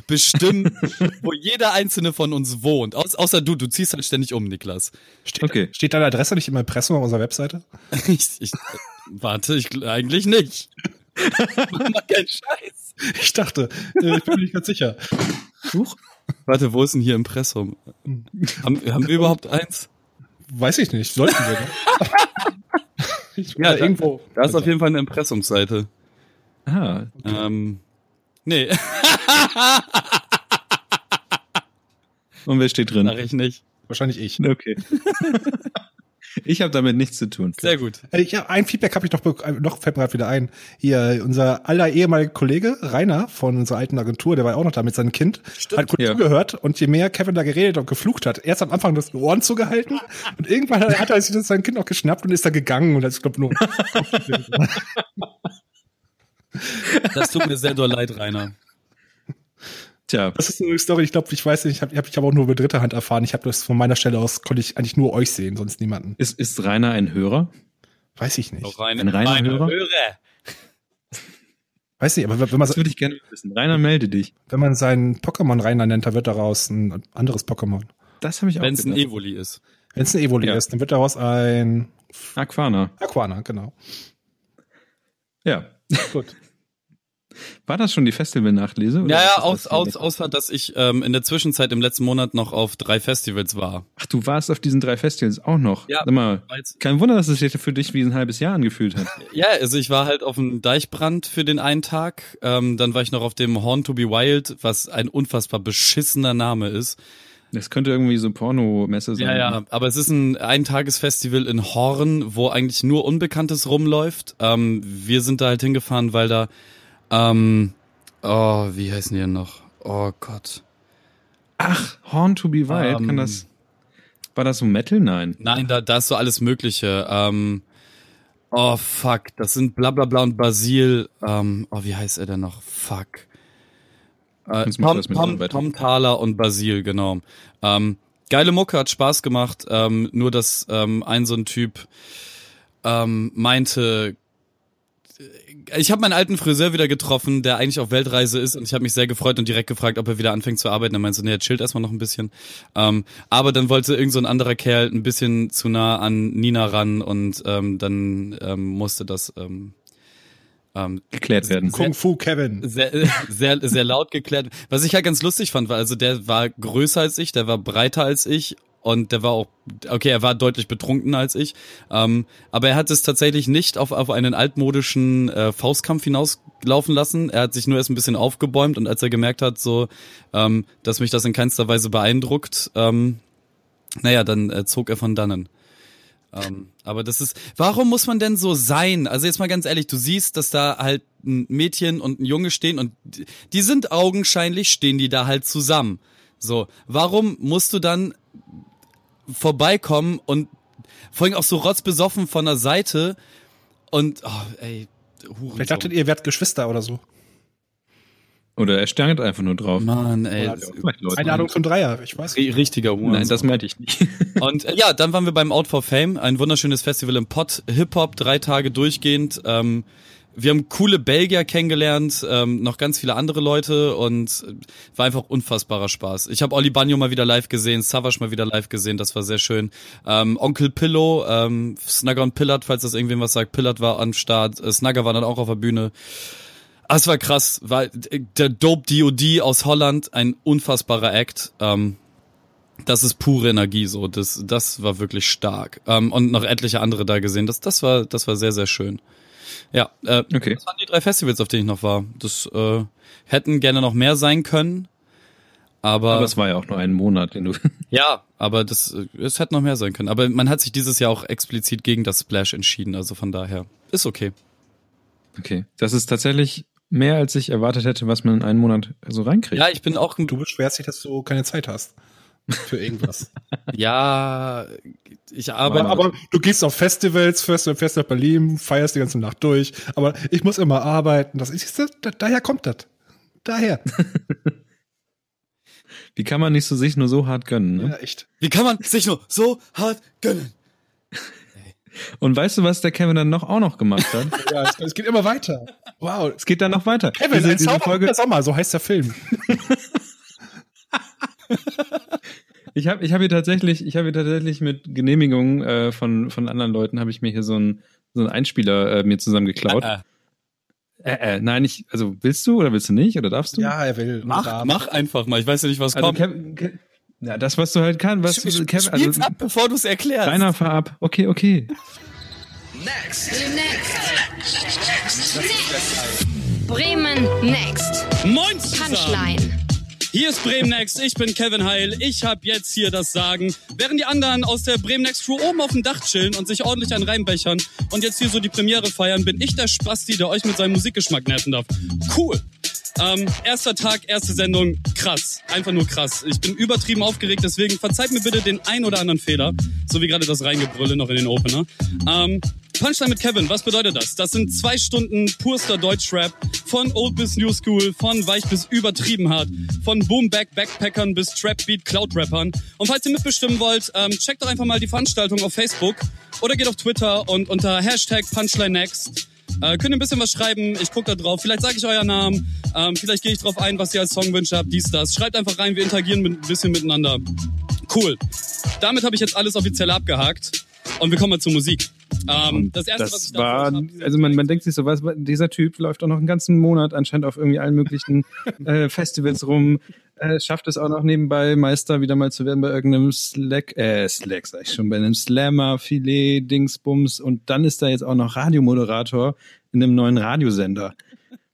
bestimmen, wo jeder einzelne von uns wohnt. Aus, außer du, du ziehst halt ständig um, Niklas. Steht, okay. steht deine Adresse nicht im Impressum auf unserer Webseite? ich, ich, warte, ich eigentlich nicht. Mach keinen Scheiß. Ich dachte, äh, ich bin mir nicht ganz sicher. Huch. Warte, wo ist denn hier Impressum? Haben, haben wir überhaupt eins? Weiß ich nicht, sollten wir. ich, ja, irgendwo. Da ist auf jeden Fall eine Impressumsseite. Ah. Okay. Ähm, nee. Und wer steht drin? Sag ich nicht. Wahrscheinlich ich. Okay. Ich habe damit nichts zu tun. Sehr gut. Äh, ich, ein Feedback habe ich noch, noch fällt mir gerade wieder ein. Hier, unser aller ehemaliger Kollege Rainer von unserer alten Agentur, der war auch noch da mit seinem Kind, Stimmt. hat gut ja. zugehört und je mehr Kevin da geredet und geflucht hat, erst am Anfang das Ohren zugehalten und irgendwann hat er sich das sein Kind noch geschnappt und ist da gegangen und das glaube nur. das tut mir sehr doll leid, Rainer. Tja. Das ist eine Story, ich glaube, ich weiß nicht, ich habe ich hab, ich hab auch nur über dritte Hand erfahren. Ich habe das von meiner Stelle aus, konnte ich eigentlich nur euch sehen, sonst niemanden. Ist, ist Rainer ein Hörer? Weiß ich nicht. Oh, Rainer, ein Rainer Hörer? Hörer? Weiß nicht, aber wenn man. Das würde ich gerne wissen. Rainer, melde dich. Wenn man seinen Pokémon Rainer nennt, dann wird daraus ein anderes Pokémon. Das habe ich auch Wenn es ein Evoli ist. Wenn es ein Evoli ja. ist, dann wird daraus ein Aquana. Aquana, genau. Ja. Gut. War das schon die Festival-Nachlese? Ja, ja, aus, aus, außer dass ich ähm, in der Zwischenzeit im letzten Monat noch auf drei Festivals war. Ach, du warst auf diesen drei Festivals auch noch? Ja. Sag mal, kein Wunder, dass es sich für dich wie ein halbes Jahr angefühlt hat. Ja, also ich war halt auf dem Deichbrand für den einen Tag, ähm, dann war ich noch auf dem Horn to be Wild, was ein unfassbar beschissener Name ist. Das könnte irgendwie so Pornomesse sein. Ja, ja, aber es ist ein Eintagesfestival in Horn, wo eigentlich nur Unbekanntes rumläuft. Ähm, wir sind da halt hingefahren, weil da ähm, oh, wie heißen die denn noch? Oh Gott. Ach, Horn to be Wild, ähm, kann das. War das so Metal? Nein. Nein, da, da ist so alles Mögliche. Ähm, oh fuck, das sind Blablabla bla, bla und Basil. Ähm, oh, wie heißt er denn noch? Fuck. Äh, Tom, Tom, Tom Thaler und Basil, genau. Ähm, geile Mucke, hat Spaß gemacht. Ähm, nur, dass ähm, ein so ein Typ ähm, meinte, ich habe meinen alten Friseur wieder getroffen, der eigentlich auf Weltreise ist und ich habe mich sehr gefreut und direkt gefragt, ob er wieder anfängt zu arbeiten. Er meinte so, nee, er chillt erstmal noch ein bisschen. Ähm, aber dann wollte irgend so ein anderer Kerl ein bisschen zu nah an Nina ran und ähm, dann ähm, musste das ähm, ähm, geklärt werden. Kung Fu Kevin. Sehr, sehr, sehr laut geklärt. Was ich ja halt ganz lustig fand, war also der war größer als ich, der war breiter als ich und der war auch, okay, er war deutlich betrunkener als ich, ähm, aber er hat es tatsächlich nicht auf, auf einen altmodischen äh, Faustkampf hinauslaufen lassen. Er hat sich nur erst ein bisschen aufgebäumt und als er gemerkt hat, so, ähm, dass mich das in keinster Weise beeindruckt, ähm, naja, dann äh, zog er von dannen. Ähm, aber das ist, warum muss man denn so sein? Also jetzt mal ganz ehrlich, du siehst, dass da halt ein Mädchen und ein Junge stehen und die sind augenscheinlich, stehen die da halt zusammen. So, warum musst du dann vorbeikommen und vor allem auch so rotzbesoffen von der Seite und, oh, ey, Hurensohn. Vielleicht dachtet ihr, ihr werdet Geschwister oder so. Oder er sternt einfach nur drauf. Mann, ey. Einladung zum Dreier, ich weiß. Richtiger Huren. Nein, das meinte ich nicht. Und äh, ja, dann waren wir beim Out for Fame, ein wunderschönes Festival im Pott, Hip-Hop, drei Tage durchgehend. Ähm, wir haben coole Belgier kennengelernt, ähm, noch ganz viele andere Leute und war einfach unfassbarer Spaß. Ich habe Oli Banjo mal wieder live gesehen, Savage mal wieder live gesehen, das war sehr schön. Ähm, Onkel Pillow, ähm, Snugger und Pillard, falls das irgendwem was sagt, Pillard war am Start, äh, Snugger war dann auch auf der Bühne. Ah, es war krass, weil der Dope DOD aus Holland, ein unfassbarer Act. Ähm, das ist pure Energie so. Das, das war wirklich stark. Ähm, und noch etliche andere da gesehen. Das, das war, das war sehr, sehr schön. Ja, äh, okay. das waren die drei Festivals, auf denen ich noch war. Das äh, hätten gerne noch mehr sein können. Aber, aber es war ja auch nur ein Monat, den du. ja, aber das, es hätte noch mehr sein können. Aber man hat sich dieses Jahr auch explizit gegen das Splash entschieden, also von daher ist okay. Okay, das ist tatsächlich mehr, als ich erwartet hätte, was man in einem Monat so reinkriegt. Ja, ich bin auch. Du beschwerst dich, dass du keine Zeit hast für irgendwas. ja, ich arbeite. Aber, aber, du gehst auf Festivals, fährst, fährst nach Berlin, feierst die ganze Nacht durch. Aber ich muss immer arbeiten. Das ist, da, daher kommt das. daher. Wie kann man nicht so sich nur so hart gönnen, ne? Ja, echt. Wie kann man sich nur so hart gönnen? Und weißt du, was der Kevin dann noch auch noch gemacht hat? ja, es, es, geht immer weiter. Wow. Es geht dann noch weiter. Kevin, diese, diese Folge Sommer, so heißt der Film. ich habe ich hab hier tatsächlich, ich habe hier tatsächlich mit Genehmigung äh, von von anderen Leuten habe ich mir hier so einen so einen Einspieler äh, mir zusammen geklaut. Äh, äh, äh, nein, ich, also willst du oder willst du nicht oder darfst du? Ja, er will. Mach, mach einfach mal. Ich weiß ja nicht, was also, kommt. Kevin, Ja, das, was du halt kannst. Was, Sch Kevin, also, ab, bevor du es erklärst. Deiner fahr ab. Okay, okay. Next. Next. Bremen Next. Moin Punchline. Hier ist Bremen Next, ich bin Kevin Heil. Ich habe jetzt hier das Sagen. Während die anderen aus der Bremen Next Crew oben auf dem Dach chillen und sich ordentlich an reinbechern und jetzt hier so die Premiere feiern, bin ich der Spasti, der euch mit seinem Musikgeschmack nerven darf. Cool. Ähm, erster Tag, erste Sendung, krass. Einfach nur krass. Ich bin übertrieben aufgeregt, deswegen verzeiht mir bitte den ein oder anderen Fehler. So wie gerade das Reingebrülle noch in den Opener. Ähm, Punchline mit Kevin, was bedeutet das? Das sind zwei Stunden purster Deutschrap. Von Old bis New School, von weich bis übertrieben hart. Von Boom-Back Backpackern bis Trap-Beat Cloud-Rappern. Und falls ihr mitbestimmen wollt, ähm, checkt doch einfach mal die Veranstaltung auf Facebook oder geht auf Twitter und unter Hashtag Punchline Next äh, könnt ihr ein bisschen was schreiben, ich gucke da drauf. Vielleicht sage ich euren Namen, ähm, vielleicht gehe ich drauf ein, was ihr als Songwünsche habt, dies, das. Schreibt einfach rein, wir interagieren ein bisschen miteinander. Cool. Damit habe ich jetzt alles offiziell abgehakt und wir kommen mal zur Musik. Ähm, das erste, das was ich war, hab, also man, man denkt sich so, was, dieser Typ läuft auch noch einen ganzen Monat anscheinend auf irgendwie allen möglichen äh, Festivals rum, äh, schafft es auch noch nebenbei Meister wieder mal zu werden bei irgendeinem Slack, äh, Slack sag ich schon, bei einem Slammer, Filet, Dingsbums und dann ist da jetzt auch noch Radiomoderator in einem neuen Radiosender.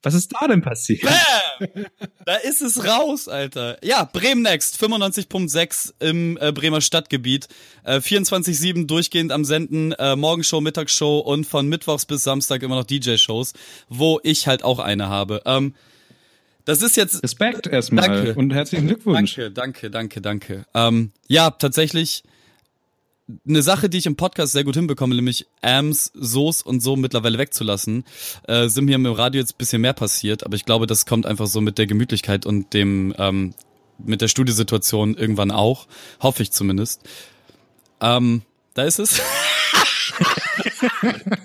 Was ist da denn passiert? Bam! Da ist es raus, Alter. Ja, Bremen Next, 95.6 im äh, Bremer Stadtgebiet. Äh, 24-7 durchgehend am Senden, äh, Morgenshow, Mittagsshow und von Mittwochs bis Samstag immer noch DJ-Shows, wo ich halt auch eine habe. Ähm, das ist jetzt. Respekt erstmal danke. und herzlichen Glückwunsch. Danke, danke, danke, danke. Ähm, ja, tatsächlich eine Sache, die ich im Podcast sehr gut hinbekomme, nämlich Ams, Soos und so mittlerweile wegzulassen, äh, sind mir im Radio jetzt bisschen mehr passiert, aber ich glaube, das kommt einfach so mit der Gemütlichkeit und dem ähm, mit der Studiesituation irgendwann auch, hoffe ich zumindest. Ähm, da ist es.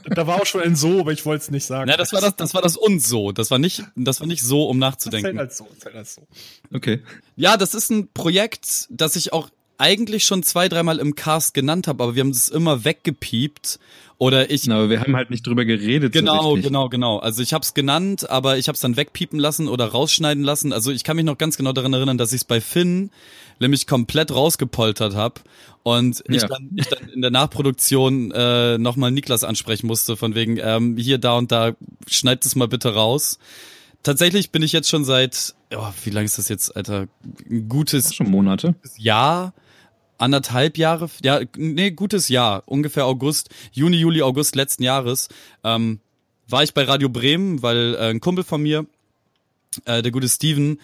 da war auch schon ein so, aber ich wollte es nicht sagen. Ja, das war das, das war das und so. Das war nicht, das war nicht so, um nachzudenken. Das zählt als so, zählt als so. Okay. Ja, das ist ein Projekt, das ich auch eigentlich schon zwei, dreimal im Cast genannt habe, aber wir haben es immer weggepiept. Oder ich. Genau, wir haben halt nicht drüber geredet. Genau, so genau, genau. Also ich habe es genannt, aber ich habe es dann wegpiepen lassen oder rausschneiden lassen. Also ich kann mich noch ganz genau daran erinnern, dass ich es bei Finn nämlich komplett rausgepoltert habe und ich, ja. dann, ich dann in der Nachproduktion äh, nochmal Niklas ansprechen musste, von wegen, ähm, hier, da und da, schneid es mal bitte raus. Tatsächlich bin ich jetzt schon seit, oh, wie lange ist das jetzt, Alter? Ein gutes schon Monate. Jahr anderthalb Jahre, ja, nee, gutes Jahr, ungefähr August, Juni, Juli, August letzten Jahres, ähm, war ich bei Radio Bremen, weil äh, ein Kumpel von mir, äh, der gute Steven,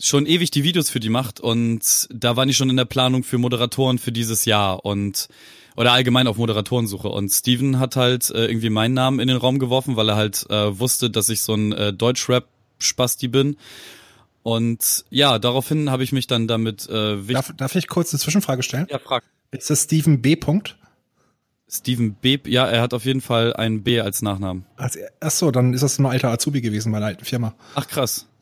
schon ewig die Videos für die macht und da war ich schon in der Planung für Moderatoren für dieses Jahr und oder allgemein auf Moderatorensuche und Steven hat halt äh, irgendwie meinen Namen in den Raum geworfen, weil er halt äh, wusste, dass ich so ein äh, Deutschrap Spasti bin und ja, daraufhin habe ich mich dann damit. Äh, darf, darf ich kurz eine Zwischenfrage stellen? Ja, frag. Ist das Steven B. Punkt? Steven B. Ja, er hat auf jeden Fall ein B als Nachnamen. Also, ach so, dann ist das ein alter Azubi gewesen bei einer alten Firma. Ach krass.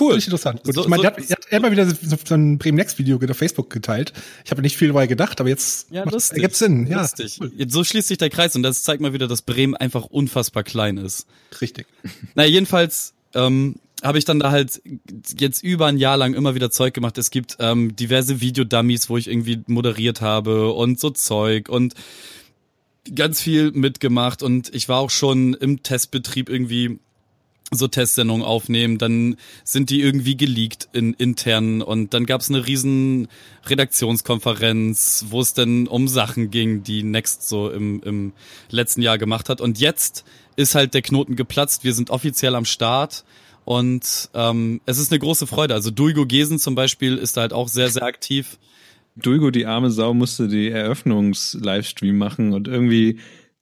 Cool. Richtig interessant. Gut, so, ich meine, so, der, hat, der hat immer wieder so, so ein Bremen Next Video auf Facebook geteilt. Ich habe nicht viel dabei gedacht, aber jetzt ja, macht, ergibt Sinn. Ja, lustig. Cool. So schließt sich der Kreis und das zeigt mal wieder, dass Bremen einfach unfassbar klein ist. Richtig. Na, jedenfalls ähm, habe ich dann da halt jetzt über ein Jahr lang immer wieder Zeug gemacht. Es gibt ähm, diverse Videodummies, wo ich irgendwie moderiert habe und so Zeug und ganz viel mitgemacht. Und ich war auch schon im Testbetrieb irgendwie so Testsendungen aufnehmen, dann sind die irgendwie geleakt in intern. Und dann gab's eine riesen Redaktionskonferenz, wo es dann um Sachen ging, die Next so im, im letzten Jahr gemacht hat. Und jetzt ist halt der Knoten geplatzt, wir sind offiziell am Start und ähm, es ist eine große Freude. Also Duigo Gesen zum Beispiel ist da halt auch sehr, sehr aktiv. Duigo, die arme Sau, musste die Eröffnungs-Livestream machen und irgendwie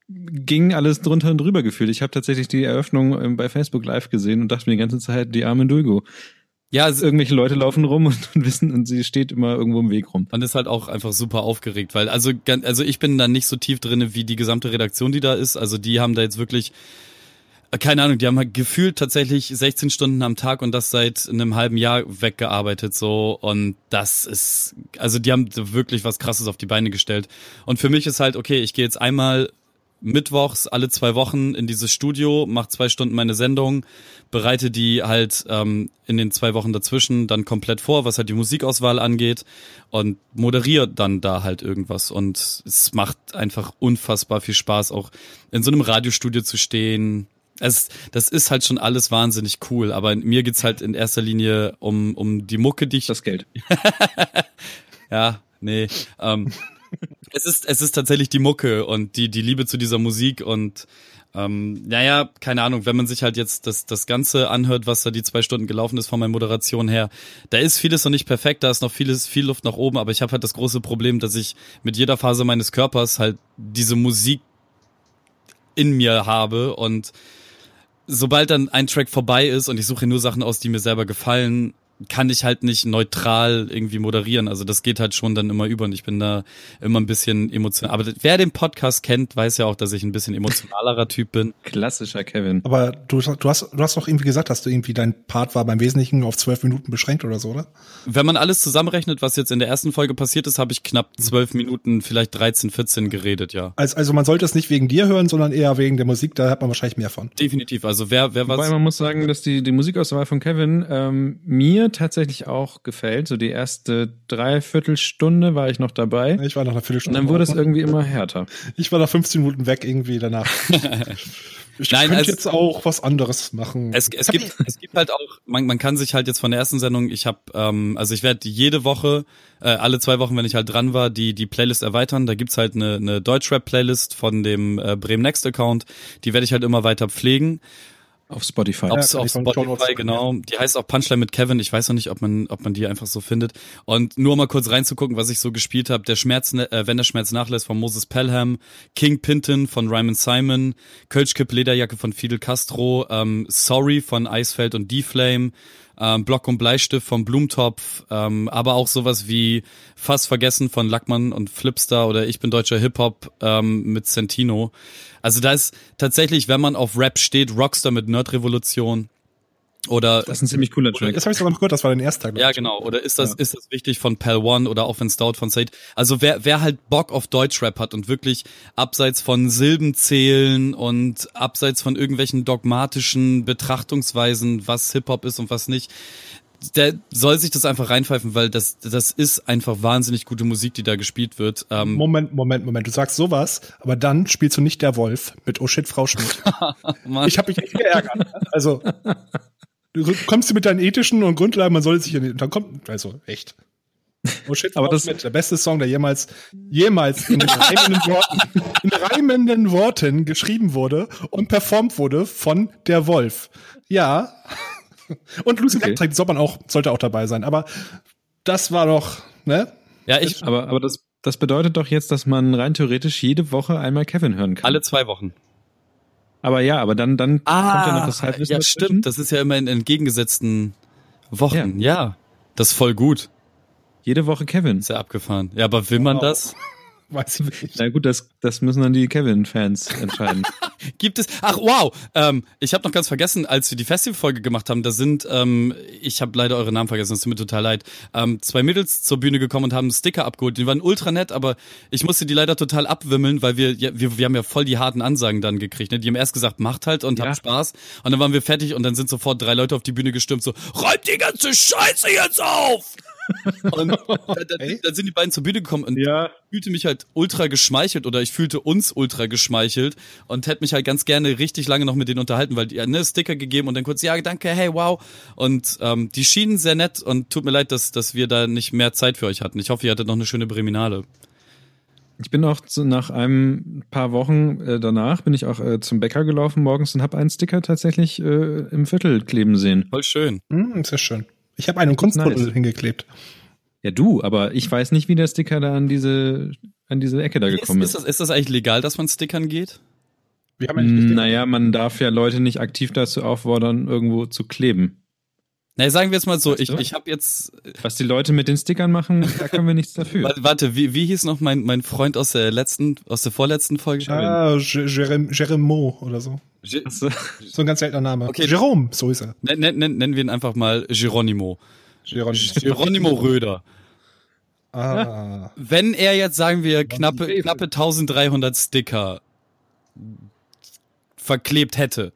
ging alles drunter und drüber gefühlt. Ich habe tatsächlich die Eröffnung ähm, bei Facebook Live gesehen und dachte mir die ganze Zeit, die arme Dulgo. Ja, also irgendwelche Leute laufen rum und, und, wissen und sie steht immer irgendwo im Weg rum. Man ist halt auch einfach super aufgeregt, weil also also ich bin da nicht so tief drinne wie die gesamte Redaktion, die da ist. Also die haben da jetzt wirklich keine Ahnung, die haben halt gefühlt tatsächlich 16 Stunden am Tag und das seit einem halben Jahr weggearbeitet so und das ist also die haben wirklich was krasses auf die Beine gestellt und für mich ist halt okay, ich gehe jetzt einmal mittwochs alle zwei Wochen in dieses Studio, mache zwei Stunden meine Sendung, bereite die halt ähm, in den zwei Wochen dazwischen dann komplett vor, was halt die Musikauswahl angeht und moderiere dann da halt irgendwas. Und es macht einfach unfassbar viel Spaß, auch in so einem Radiostudio zu stehen. Es, das ist halt schon alles wahnsinnig cool, aber mir geht's halt in erster Linie um, um die Mucke, die ich. Das Geld. ja, nee. Ähm, es ist, es ist tatsächlich die Mucke und die, die Liebe zu dieser Musik und ähm, naja, keine Ahnung, wenn man sich halt jetzt das, das Ganze anhört, was da die zwei Stunden gelaufen ist von meiner Moderation her, da ist vieles noch nicht perfekt, da ist noch vieles, viel Luft nach oben, aber ich habe halt das große Problem, dass ich mit jeder Phase meines Körpers halt diese Musik in mir habe und sobald dann ein Track vorbei ist und ich suche nur Sachen aus, die mir selber gefallen, kann ich halt nicht neutral irgendwie moderieren. Also das geht halt schon dann immer über und ich bin da immer ein bisschen emotional. Aber wer den Podcast kennt, weiß ja auch, dass ich ein bisschen emotionalerer Typ bin. Klassischer Kevin. Aber du, du hast, du hast doch irgendwie gesagt, dass du irgendwie dein Part war beim Wesentlichen auf zwölf Minuten beschränkt oder so, oder? Wenn man alles zusammenrechnet, was jetzt in der ersten Folge passiert ist, habe ich knapp zwölf Minuten, vielleicht 13, 14 geredet, ja. Also, also man sollte es nicht wegen dir hören, sondern eher wegen der Musik, da hat man wahrscheinlich mehr von. Definitiv. Also wer, wer was. Wobei man muss sagen, dass die, die Musikauswahl von Kevin ähm, mir tatsächlich auch gefällt. So die erste Dreiviertelstunde war ich noch dabei. Ich war nach einer Viertelstunde. Und dann wurde es irgendwie immer härter. Ich war nach 15 Minuten weg irgendwie danach. Ich Nein, könnte jetzt auch was anderes machen. Es, es gibt, es gibt halt auch, man, man kann sich halt jetzt von der ersten Sendung, ich habe, ähm, also ich werde jede Woche, äh, alle zwei Wochen, wenn ich halt dran war, die die Playlist erweitern. Da gibt's halt eine, eine Deutschrap-Playlist von dem äh, Bremen Next Account. Die werde ich halt immer weiter pflegen. Auf Spotify. Aufs, ja, auf Spotify, genau. Die heißt auch Punchline mit Kevin. Ich weiß noch nicht, ob man, ob man die einfach so findet. Und nur mal kurz reinzugucken, was ich so gespielt habe. Der Schmerz, äh, wenn der Schmerz nachlässt von Moses Pelham, King Pinton von Ryman Simon, Kölschkipp Lederjacke von Fidel Castro, ähm, Sorry von Eisfeld und D-Flame, ähm, Block und Bleistift von Blumentopf, ähm, aber auch sowas wie Fast vergessen von Lackmann und Flipstar oder Ich bin deutscher Hip-Hop ähm, mit Sentino. Also da ist tatsächlich, wenn man auf Rap steht, Rockstar mit Nerd-Revolution, oder das ist ein ziemlich cooler Track. Das habe ich sogar noch gehört, das war dein erster. Ja, genau. Oder ist das ja. ist das wichtig von Pal One oder auch wenn Stout von Said? Also wer wer halt Bock auf Deutschrap hat und wirklich abseits von Silbenzählen und abseits von irgendwelchen dogmatischen Betrachtungsweisen, was Hip Hop ist und was nicht, der soll sich das einfach reinpfeifen, weil das, das ist einfach wahnsinnig gute Musik, die da gespielt wird. Ähm Moment, Moment, Moment. Du sagst sowas, aber dann spielst du nicht der Wolf mit Oh shit, Frau Schmidt. ich habe mich echt geärgert. Also, du kommst du mit deinen ethischen und Grundlagen, man soll sich ja nicht, dann kommt, also, echt. Oh shit, aber das ist der beste Song, der jemals, jemals in reimenden Worten, in reimenden Worten geschrieben wurde und performt wurde von der Wolf. Ja. Und Lucy okay. Electric soll man auch, sollte auch dabei sein. Aber das war doch, ne? Ja, ich. Aber, aber das, das bedeutet doch jetzt, dass man rein theoretisch jede Woche einmal Kevin hören kann. Alle zwei Wochen. Aber ja, aber dann, dann ah, kommt ja noch das Halbwissen. Ja, dazwischen. stimmt. Das ist ja immer in entgegengesetzten Wochen. Ja. ja. Das ist voll gut. Jede Woche Kevin. Sehr abgefahren. Ja, aber will man wow. das? Weiß ich nicht. Na gut, das, das müssen dann die Kevin-Fans entscheiden. Gibt es? Ach wow, ähm, ich habe noch ganz vergessen, als wir die Festivalfolge gemacht haben, da sind, ähm, ich habe leider eure Namen vergessen, es tut mir total leid, ähm, zwei Mädels zur Bühne gekommen und haben Sticker abgeholt. Die waren ultra nett, aber ich musste die leider total abwimmeln, weil wir, ja, wir, wir haben ja voll die harten Ansagen dann gekriegt. Ne? Die haben erst gesagt, macht halt und ja. habt Spaß. Und dann waren wir fertig und dann sind sofort drei Leute auf die Bühne gestürmt, so, räumt die ganze Scheiße jetzt auf! Und dann, hey? dann, sind die beiden zur Bühne gekommen und ja. ich fühlte mich halt ultra geschmeichelt oder ich fühlte uns ultra geschmeichelt und hätte mich halt ganz gerne richtig lange noch mit denen unterhalten, weil die ja, ne, Sticker gegeben und dann kurz, ja, danke, hey, wow. Und ähm, die schienen sehr nett und tut mir leid, dass, dass wir da nicht mehr Zeit für euch hatten. Ich hoffe, ihr hattet noch eine schöne Breminale. Ich bin auch zu, nach einem paar Wochen äh, danach bin ich auch äh, zum Bäcker gelaufen morgens und habe einen Sticker tatsächlich äh, im Viertel kleben sehen. Voll schön. Mm, sehr schön. Ich habe einen Kunstbuddel nice. hingeklebt. Ja, du, aber ich weiß nicht, wie der Sticker da an diese, an diese Ecke da gekommen ist. Ist das, ist das eigentlich legal, dass man Stickern geht? Wir haben ja nicht naja, man darf ja Leute nicht aktiv dazu auffordern, irgendwo zu kleben. Na, sagen wir jetzt mal so, weißt ich, ich habe jetzt. Was die Leute mit den Stickern machen, da können wir nichts dafür. Warte, wie, wie hieß noch mein, mein Freund aus der letzten, aus der vorletzten Folge? Ah, Jeremo oder so. so ein ganz seltener Name. Okay. Jerome, so ist er. Nennen, nennen, nennen wir ihn einfach mal Geronimo. Geronimo, Geronimo Röder. Ah. Wenn er jetzt, sagen wir, knappe, knappe 1300 Sticker verklebt hätte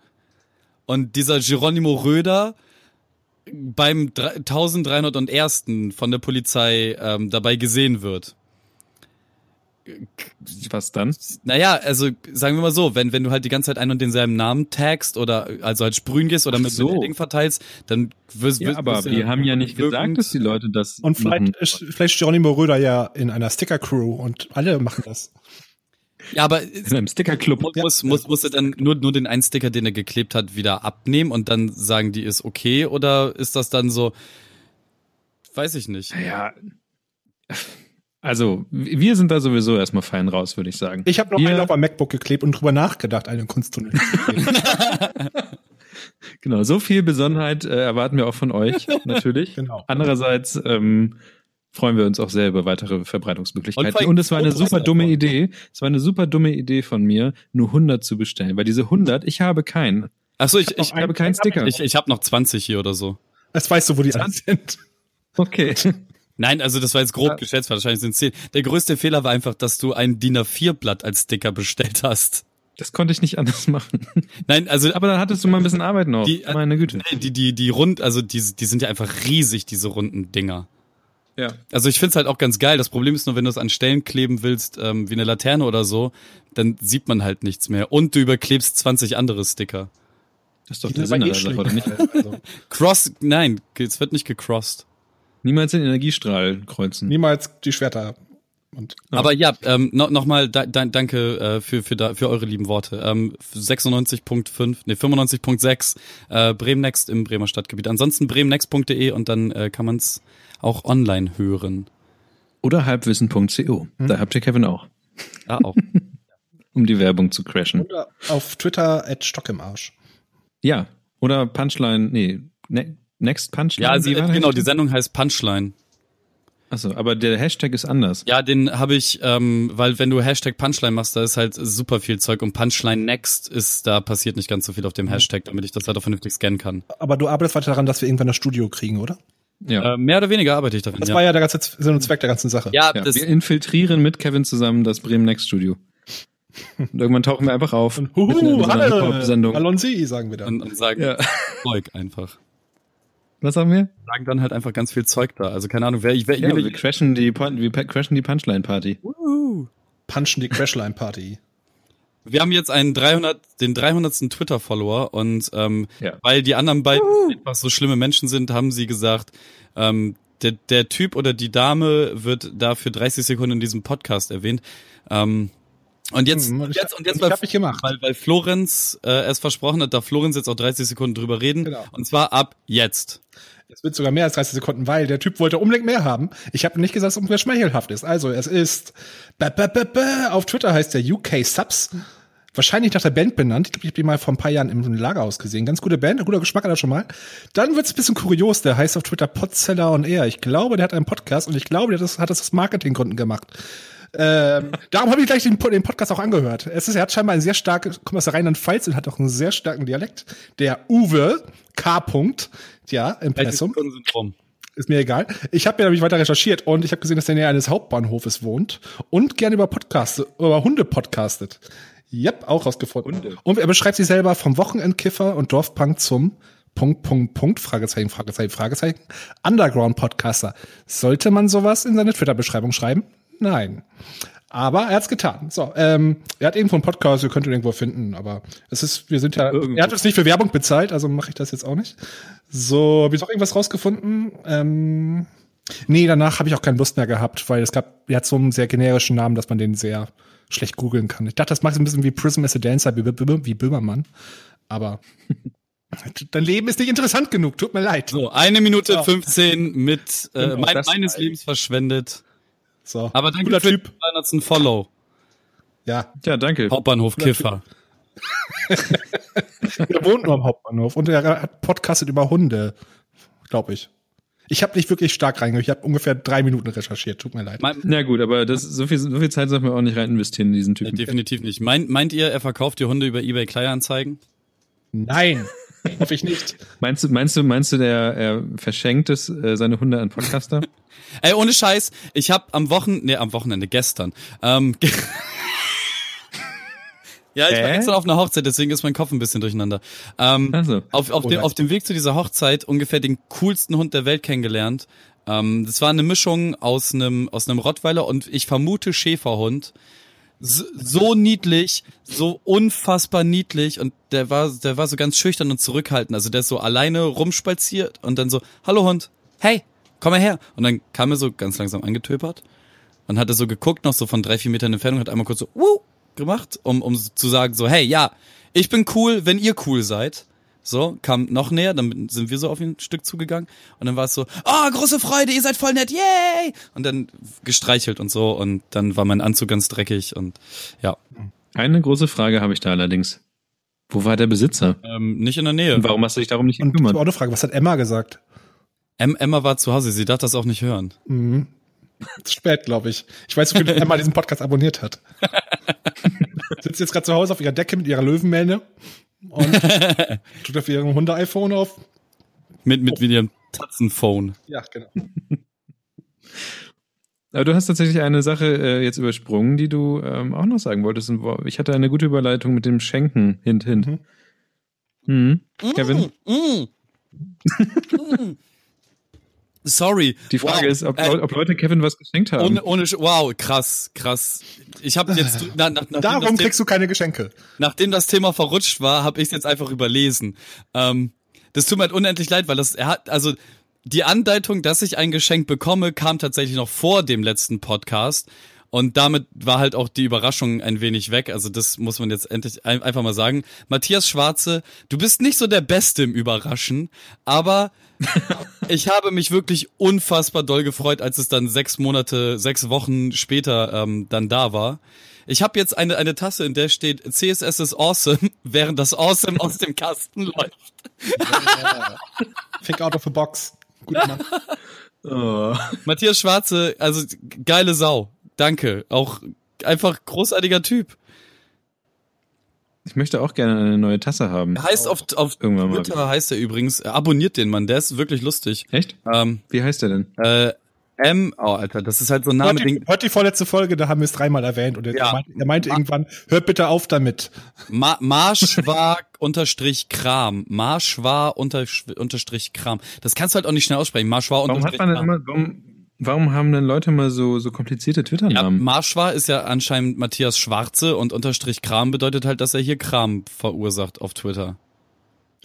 und dieser Geronimo Röder beim 1301. von der Polizei ähm, dabei gesehen wird. Was dann? Naja, also sagen wir mal so, wenn, wenn du halt die ganze Zeit einen und denselben Namen tagst oder also halt sprühen gehst oder Ach mit so. Ding verteilst, dann wirst, du. ja, aber wir haben ja nicht gesagt, dass die Leute das Und vielleicht ist vielleicht Geronimo Röder ja in einer Sticker-Crew und alle machen das. Ja, aber in einem Stickerclub muss, muss, muss er dann nur, nur den einen Sticker, den er geklebt hat, wieder abnehmen und dann sagen die ist okay oder ist das dann so, weiß ich nicht. Ja. Also, wir sind da sowieso erstmal fein raus, würde ich sagen. Ich habe noch einen auf ein MacBook geklebt und drüber nachgedacht, eine Kunsttunnel zu Genau, so viel Besonnenheit äh, erwarten wir auch von euch, natürlich. genau. Andererseits, ähm, freuen wir uns auch sehr über weitere Verbreitungsmöglichkeiten. Und, es war eine super dumme Idee. Es war eine super dumme Idee von mir, nur 100 zu bestellen, weil diese 100, ich habe keinen. Ach so, ich, ich, ich habe keinen Sticker. Ich, ich habe noch 20 hier oder so. Das weißt du, wo die alle sind. Okay. Nein, also das war jetzt grob ja. geschätzt, wahrscheinlich sind es 10. Der größte Fehler war einfach, dass du ein DIN A4-Blatt als Sticker bestellt hast. Das konnte ich nicht anders machen. Nein, also aber dann hattest du mal ein bisschen Arbeit noch. Die, Meine Güte. Die die die rund, also die die sind ja einfach riesig diese runden Dinger. Ja. Also ich find's halt auch ganz geil. Das Problem ist nur, wenn du es an Stellen kleben willst, ähm, wie eine Laterne oder so, dann sieht man halt nichts mehr. Und du überklebst 20 andere Sticker. Das ist doch der Sinn Sache, oder nicht? Also. Cross, nein, es wird nicht gecrossed. Niemals den Energiestrahl kreuzen. Niemals die Schwerter. Und, ja. Aber ja, ähm, no, nochmal da, da, danke äh, für, für, da, für eure lieben Worte. Ähm, 96.5, nee, 95.6 äh, Bremen Next im Bremer Stadtgebiet. Ansonsten bremennext.de und dann äh, kann man's auch online hören. Oder halbwissen.co. Hm. Da habt ihr Kevin auch. Ah, auch. um die Werbung zu crashen. Oder auf Twitter at Stock im Arsch. Ja. Oder Punchline, nee, ne, Next Punchline. Ja, also, genau, die Sendung heißt Punchline. Achso, aber der Hashtag ist anders. Ja, den habe ich, ähm, weil wenn du Hashtag Punchline machst, da ist halt super viel Zeug und Punchline Next ist, da passiert nicht ganz so viel auf dem Hashtag, damit ich das halt auch vernünftig scannen kann. Aber du arbeitest weiter daran, dass wir irgendwann das Studio kriegen, oder? Ja. Äh, mehr oder weniger arbeite ich daran. Das ja. war ja der ganze Sinn und Zweck der ganzen Sache. Ja, ja. Das wir infiltrieren mit Kevin zusammen das Bremen Next Studio. Und irgendwann tauchen wir einfach auf. Und, huhu, hallo, Sendung. Alonsi, sagen wir dann. Und, und sagen ja. Zeug einfach. Was sagen wir? Sagen dann halt einfach ganz viel Zeug da. Also keine Ahnung, wer ich wer, ja, wir crashen die wir crashen die Punchline Party. Uh. Punchen die Crashline Party. Wir haben jetzt einen 300, den 300. Twitter-Follower und ähm, ja. weil die anderen beiden uh. einfach so schlimme Menschen sind, haben sie gesagt, ähm, der, der Typ oder die Dame wird da für 30 Sekunden in diesem Podcast erwähnt. Ähm, und jetzt, hm, und jetzt, und jetzt, weil, ich gemacht. weil, weil Florenz äh, es versprochen hat, darf Florenz jetzt auch 30 Sekunden drüber reden. Genau. Und zwar ab jetzt. Es wird sogar mehr als 30 Sekunden, weil der Typ wollte unbedingt mehr haben. Ich habe nicht gesagt, dass es schmeichelhaft ist. Also, es ist auf Twitter heißt der UK Subs. Wahrscheinlich nach der Band benannt. Ich glaube, ich habe die mal vor ein paar Jahren im Lagerhaus gesehen. Ganz gute Band, guter Geschmack hat er schon mal. Dann wird's ein bisschen kurios. Der heißt auf Twitter Podseller on Air. Ich glaube, der hat einen Podcast und ich glaube, der hat das aus Marketinggründen gemacht. Ähm, darum habe ich gleich den, den, Podcast auch angehört. Es ist, er hat scheinbar ein sehr starkes, kommt aus der Rheinland-Pfalz und hat auch einen sehr starken Dialekt. Der Uwe K. -Punkt, ja, Impressum. Ist mir egal. Ich habe mir nämlich weiter recherchiert und ich habe gesehen, dass er näher eines Hauptbahnhofes wohnt und gerne über Podcasts, über Hunde podcastet. Yep, auch rausgefunden. Hunde. Und er beschreibt sich selber vom Wochenendkiffer und Dorfpunk zum Punkt, Punkt, Punkt, Fragezeichen, Fragezeichen, Fragezeichen, Underground-Podcaster. Sollte man sowas in seine Twitter-Beschreibung schreiben? Nein. Aber er hat's getan. So, ähm, er hat irgendwo einen Podcast, ihr könnt ihn irgendwo finden, aber es ist, wir sind ja, Irgendwo. er hat uns nicht für Werbung bezahlt, also mache ich das jetzt auch nicht. So, habe ich noch irgendwas rausgefunden? Ähm, nee, danach habe ich auch keine Lust mehr gehabt, weil es gab, er hat so einen sehr generischen Namen, dass man den sehr schlecht googeln kann. Ich dachte, das macht ein bisschen wie Prism as a Dancer, wie, wie Böhmermann, aber Dein Leben ist nicht interessant genug, tut mir leid. So, eine Minute ja. 15 mit äh, mein, meines Lebens verschwendet. So. Aber danke Cooler für typ. den 200. Follow. Ja. Ja, danke. Hauptbahnhof Kiffer. der wohnt nur am Hauptbahnhof und er hat podcastet über Hunde, glaube ich. Ich habe nicht wirklich stark reingehört. Ich habe ungefähr drei Minuten recherchiert. Tut mir leid. Mein, ja gut, aber das, so, viel, so viel Zeit sollten wir auch nicht rein investieren in diesen Typen. definitiv nicht. Meint, meint ihr, er verkauft die Hunde über eBay Kleinanzeigen? Nein, hoffe ich nicht. Meinst du, meinst du, meinst du, der er verschenkt es äh, seine Hunde an Podcaster? Ey, ohne Scheiß, ich habe am Wochenende, nee, am Wochenende gestern. Ähm, Ja, ich war äh? gestern auf einer Hochzeit, deswegen ist mein Kopf ein bisschen durcheinander. Ähm, also. auf, auf, dem, auf dem Weg zu dieser Hochzeit ungefähr den coolsten Hund der Welt kennengelernt. Ähm, das war eine Mischung aus einem, aus einem Rottweiler und ich vermute Schäferhund. So, so niedlich, so unfassbar niedlich und der war, der war so ganz schüchtern und zurückhaltend. Also der ist so alleine rumspaziert und dann so, hallo Hund, hey, komm mal her. Und dann kam er so ganz langsam angetöpert und hat er so geguckt, noch so von drei, vier Metern Entfernung, hat einmal kurz so, wuh, gemacht, um, um zu sagen so, hey, ja, ich bin cool, wenn ihr cool seid. So, kam noch näher, dann sind wir so auf ein Stück zugegangen und dann war es so, oh, große Freude, ihr seid voll nett, yay! Und dann gestreichelt und so und dann war mein Anzug ganz dreckig und ja. Eine große Frage habe ich da allerdings. Wo war der Besitzer? Ähm, nicht in der Nähe. Und warum hast du dich darum nicht gekümmert? Und eine Frage, was hat Emma gesagt? Emma war zu Hause, sie darf das auch nicht hören. Mhm. Zu spät, glaube ich. Ich weiß, wie viel Emma diesen Podcast abonniert hat. Sitzt jetzt gerade zu Hause auf ihrer Decke mit ihrer Löwenmähne und tut auf ihrem Hunde-iPhone auf. Mit, mit oh. ihrem Tatzenphone. Ja, genau. Aber du hast tatsächlich eine Sache äh, jetzt übersprungen, die du ähm, auch noch sagen wolltest. Ich hatte eine gute Überleitung mit dem Schenken. Hint, hint. Mhm. Mhm. Kevin? Mm, mm. Sorry. Die Frage wow. ist, ob, äh, ob, Leute Kevin was geschenkt haben. Ohne, ohne wow, krass, krass. Ich habe jetzt na, nach, Darum kriegst du keine Geschenke. Nachdem das Thema verrutscht war, habe ich es jetzt einfach überlesen. Ähm, das tut mir halt unendlich leid, weil das er hat also die Andeutung, dass ich ein Geschenk bekomme, kam tatsächlich noch vor dem letzten Podcast. Und damit war halt auch die Überraschung ein wenig weg. Also das muss man jetzt endlich einfach mal sagen. Matthias Schwarze, du bist nicht so der Beste im Überraschen, aber ich habe mich wirklich unfassbar doll gefreut, als es dann sechs Monate, sechs Wochen später ähm, dann da war. Ich habe jetzt eine, eine Tasse, in der steht CSS is awesome, während das awesome aus dem Kasten läuft. Think out of the box. Gut Mann. Oh. Matthias Schwarze, also geile Sau. Danke. Auch einfach großartiger Typ. Ich möchte auch gerne eine neue Tasse haben. Heißt auf, auf Irgendwann Twitter mal. heißt er übrigens, abonniert den Mann, der ist wirklich lustig. Echt? Ähm, Wie heißt der denn? Äh, M, oh Alter, das ist halt so ein Name. Hört die, hört die vorletzte Folge, da haben wir es dreimal erwähnt und er, ja. meinte, er meinte irgendwann, hört bitte auf damit. Ma Marschwar unterstrich Kram. Marschwar unterstrich Kram. Das kannst du halt auch nicht schnell aussprechen. Marschwar unterstrich Kram. Warum hat man denn immer, warum, Warum haben denn Leute mal so, so komplizierte Twitter-Namen? Ja, Marschwar ist ja anscheinend Matthias Schwarze und unterstrich Kram bedeutet halt, dass er hier Kram verursacht auf Twitter.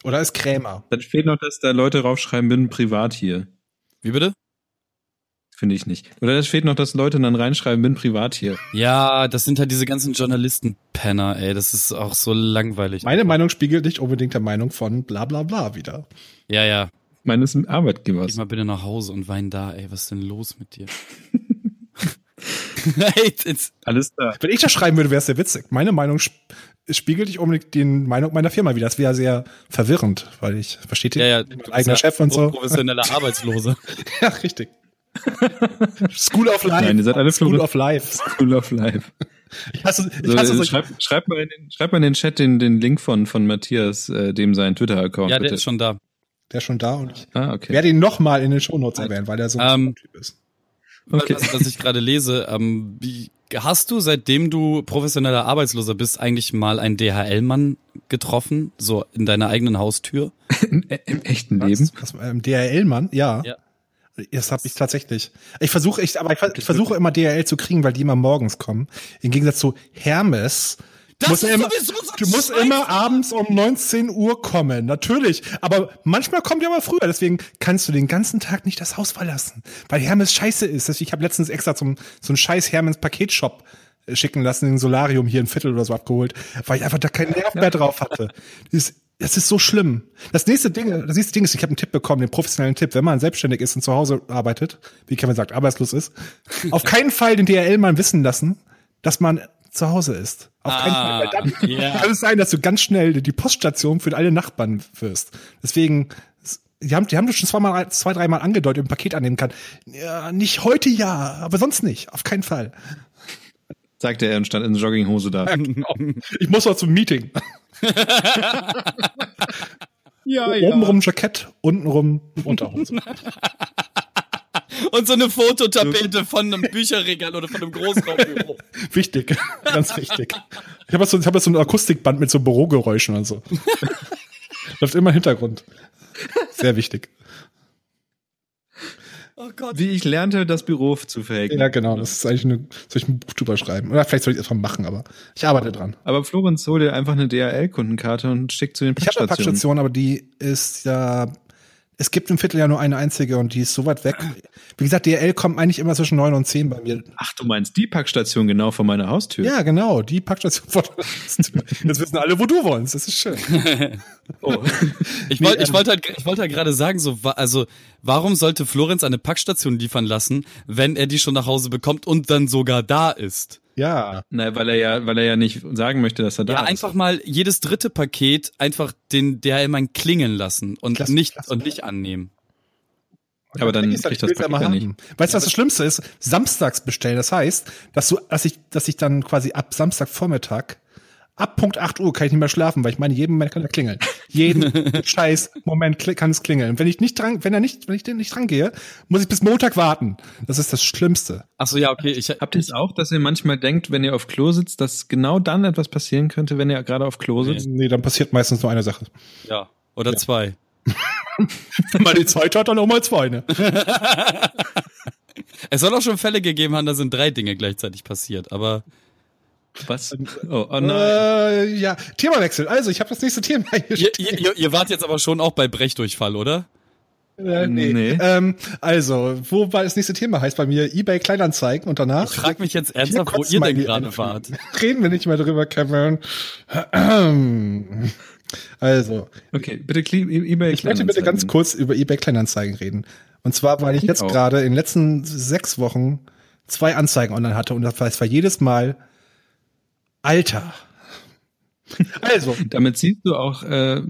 Oder ist Krämer. Dann fehlt noch, dass da Leute raufschreiben, bin privat hier. Wie bitte? Finde ich nicht. Oder es fehlt noch, dass Leute dann reinschreiben, bin privat hier. Ja, das sind halt diese ganzen Journalisten-Penner, ey. Das ist auch so langweilig. Meine Meinung spiegelt nicht unbedingt der Meinung von bla bla bla wieder. Ja, ja meines Arbeitgebers. Geh mal bitte nach Hause und wein da, ey. Was ist denn los mit dir? hey, jetzt. Alles da. Wenn ich das schreiben würde, wäre es sehr witzig. Meine Meinung spiegelt nicht unbedingt die Meinung meiner Firma wieder. Das wäre sehr verwirrend, weil ich, versteht ihr? Ja, ja, mein eigener ja Chef und so. Professioneller Arbeitslose. ja, richtig. School of Life. Nein, ihr seid alle School of Life. School of Life. Ich hasse, ich hasse so schreib, schreib, mal in den, schreib mal in den Chat den, den Link von, von Matthias, äh, dem sein Twitter-Account. Ja, der bitte. ist schon da. Der ist schon da und ich ah, okay. werde ihn nochmal in den Shownotes erwähnen, weil er so ein ähm, Typ ist. Okay. Was, was ich gerade lese, ähm, wie, hast du, seitdem du professioneller Arbeitsloser bist, eigentlich mal einen DHL-Mann getroffen, so in deiner eigenen Haustür? Im, Im, echten Leben? Was, was, ähm, DHL-Mann, ja. ja. Das habe ich tatsächlich. Ich versuche, ich, aber ich, ich versuche immer DHL zu kriegen, weil die immer morgens kommen. Im Gegensatz zu Hermes, das muss ist immer, so Du musst Scheiße. immer abends um 19 Uhr kommen, natürlich. Aber manchmal kommt ja mal früher, deswegen kannst du den ganzen Tag nicht das Haus verlassen, weil Hermes scheiße ist. Ich habe letztens extra zum so einen scheiß Hermes Paketshop äh, schicken lassen, den Solarium hier ein Viertel oder so abgeholt, weil ich einfach da keinen Nerv mehr drauf hatte. Das ist, das ist so schlimm. Das nächste Ding, das nächste Ding ist, ich habe einen Tipp bekommen, den professionellen Tipp, wenn man selbstständig ist und zu Hause arbeitet, wie Kevin sagt, arbeitslos ist, auf keinen Fall den DRL mal wissen lassen, dass man zu Hause ist. Auf ah, keinen Fall. Weil dann yeah. kann es sein, dass du ganz schnell die Poststation für alle Nachbarn wirst. Deswegen, die haben, die haben das schon zweimal, zwei, dreimal angedeutet, im Paket annehmen kann. Ja, nicht heute ja, aber sonst nicht. Auf keinen Fall. Sagte er und stand in Jogginghose da. Ja, genau. Ich muss noch zum Meeting. ja, ja. Obenrum Jackett, untenrum Unterhose. Und so eine Fototapete von einem Bücherregal oder von einem Großraumbüro. wichtig, ganz wichtig. Ich habe so, ich hab so ein Akustikband mit so Bürogeräuschen und so. Läuft immer im Hintergrund. Sehr wichtig. Oh Gott. Wie ich lernte, das Büro zu faken. Ja, genau. Das ist eigentlich eine, soll ich ein Buch drüber schreiben? Oder vielleicht soll ich es einfach machen, aber ich arbeite dran. Aber Florenz, hol dir einfach eine DHL-Kundenkarte und schick zu den Packstationen. Ich habe eine Packstation, aber die ist ja es gibt im Viertel ja nur eine einzige und die ist so weit weg. Wie gesagt, DRL kommt eigentlich immer zwischen neun und zehn bei mir. Ach, du meinst die Packstation genau vor meiner Haustür? Ja, genau, die Packstation vor der Haustür. Jetzt wissen alle, wo du wohnst. Das ist schön. oh. Ich wollte ich wollte halt, ich wollte halt gerade sagen, so, also, warum sollte Florenz eine Packstation liefern lassen, wenn er die schon nach Hause bekommt und dann sogar da ist? Ja. Na, weil er ja, weil er ja nicht sagen möchte, dass er da ja, ist. Ja, einfach mal jedes dritte Paket einfach den DHL-Mann klingeln lassen und klasse, nicht klasse. und nicht annehmen. Aber dann kriegt das Paket ja nicht. Weißt du, was das Schlimmste ist? Samstags bestellen. Das heißt, dass du, dass ich, dass ich dann quasi ab Samstagvormittag ab Punkt 8 Uhr kann ich nicht mehr schlafen, weil ich meine, jeden Moment kann er klingeln. Jeden scheiß Moment kann es klingeln. Wenn ich nicht dran, wenn er nicht, wenn ich den nicht dran gehe, muss ich bis Montag warten. Das ist das Schlimmste. Ach so, ja, okay. Ich, Habt ihr es auch, dass ihr manchmal denkt, wenn ihr auf Klo sitzt, dass genau dann etwas passieren könnte, wenn ihr gerade auf Klo sitzt? Nee, dann passiert meistens nur eine Sache. Ja, oder ja. zwei. wenn man die Zeit hat, dann auch mal zwei, ne? es soll auch schon Fälle gegeben haben, da sind drei Dinge gleichzeitig passiert, aber was? Oh, oh nein. Äh, ja, Themawechsel. Also, ich habe das nächste Thema hier ihr, ihr, ihr wart jetzt aber schon auch bei Brechdurchfall, oder? Äh, nee. nee. Ähm, also, wo war das nächste Thema? Heißt bei mir eBay Kleinanzeigen und danach. Ich frag mich jetzt ernsthaft, wo ihr denn gerade wart. Reden wir nicht mehr drüber, Kevin. Also. Okay, bitte eBay Ich möchte bitte ganz kurz über eBay Kleinanzeigen reden. Und zwar, weil ich jetzt gerade in den letzten sechs Wochen zwei Anzeigen online hatte und das war jedes Mal Alter. Also, damit siehst du auch äh,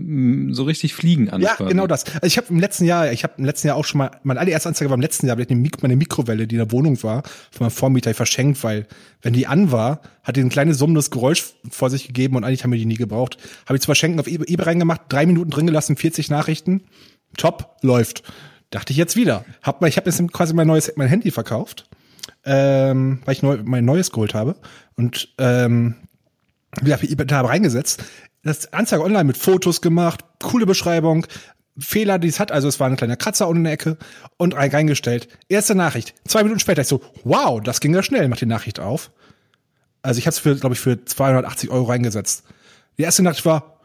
so richtig Fliegen an. Ja, quasi. genau das. Also ich habe im letzten Jahr, ich habe im letzten Jahr auch schon mal, meine allererste Anzeige war im letzten Jahr, meine Mikrowelle, die in der Wohnung war, von meinem Vormieter verschenkt, weil wenn die an war, hat die ein kleines summendes Geräusch vor sich gegeben und eigentlich haben wir die nie gebraucht. Habe ich zu verschenken auf eBay, eBay reingemacht, drei Minuten drin gelassen, 40 Nachrichten, top, läuft. Dachte ich jetzt wieder. Hab mal, ich habe jetzt quasi mein neues, mein Handy verkauft, ähm, weil ich neu, mein neues geholt habe und ähm, da reingesetzt. Das Anzeige online mit Fotos gemacht, coole Beschreibung, Fehler, die es hat, also es war ein kleiner Kratzer unten in der Ecke und reingestellt. Erste Nachricht. Zwei Minuten später ich so, wow, das ging ja schnell, mach die Nachricht auf. Also ich habe es für, glaube ich, für 280 Euro reingesetzt. Die erste Nachricht war,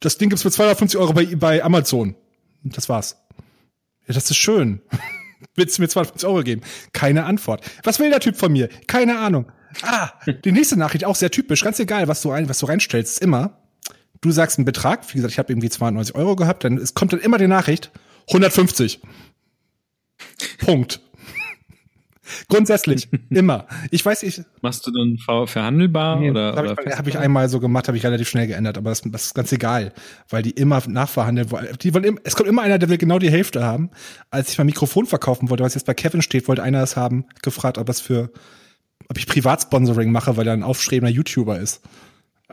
das Ding gibt's für 250 Euro bei, bei Amazon. Das war's. Ja, das ist schön. Willst du mir 250 Euro geben? Keine Antwort. Was will der Typ von mir? Keine Ahnung. Ah, die nächste Nachricht auch sehr typisch. Ganz egal, was du, ein, was du reinstellst, immer, du sagst einen Betrag, wie gesagt, ich habe irgendwie 92 Euro gehabt, dann es kommt dann immer die Nachricht, 150. Punkt. Grundsätzlich, immer. Ich weiß, ich. Machst du dann verhandelbar nee, oder? Habe ich, hab ich einmal so gemacht, habe ich relativ schnell geändert, aber das, das, ist ganz egal, weil die immer nachverhandeln wollen. Die wollen, es kommt immer einer, der will genau die Hälfte haben. Als ich mein Mikrofon verkaufen wollte, was jetzt bei Kevin steht, wollte einer das haben, gefragt, ob das für ob ich Privatsponsoring mache, weil er ein aufstrebender YouTuber ist.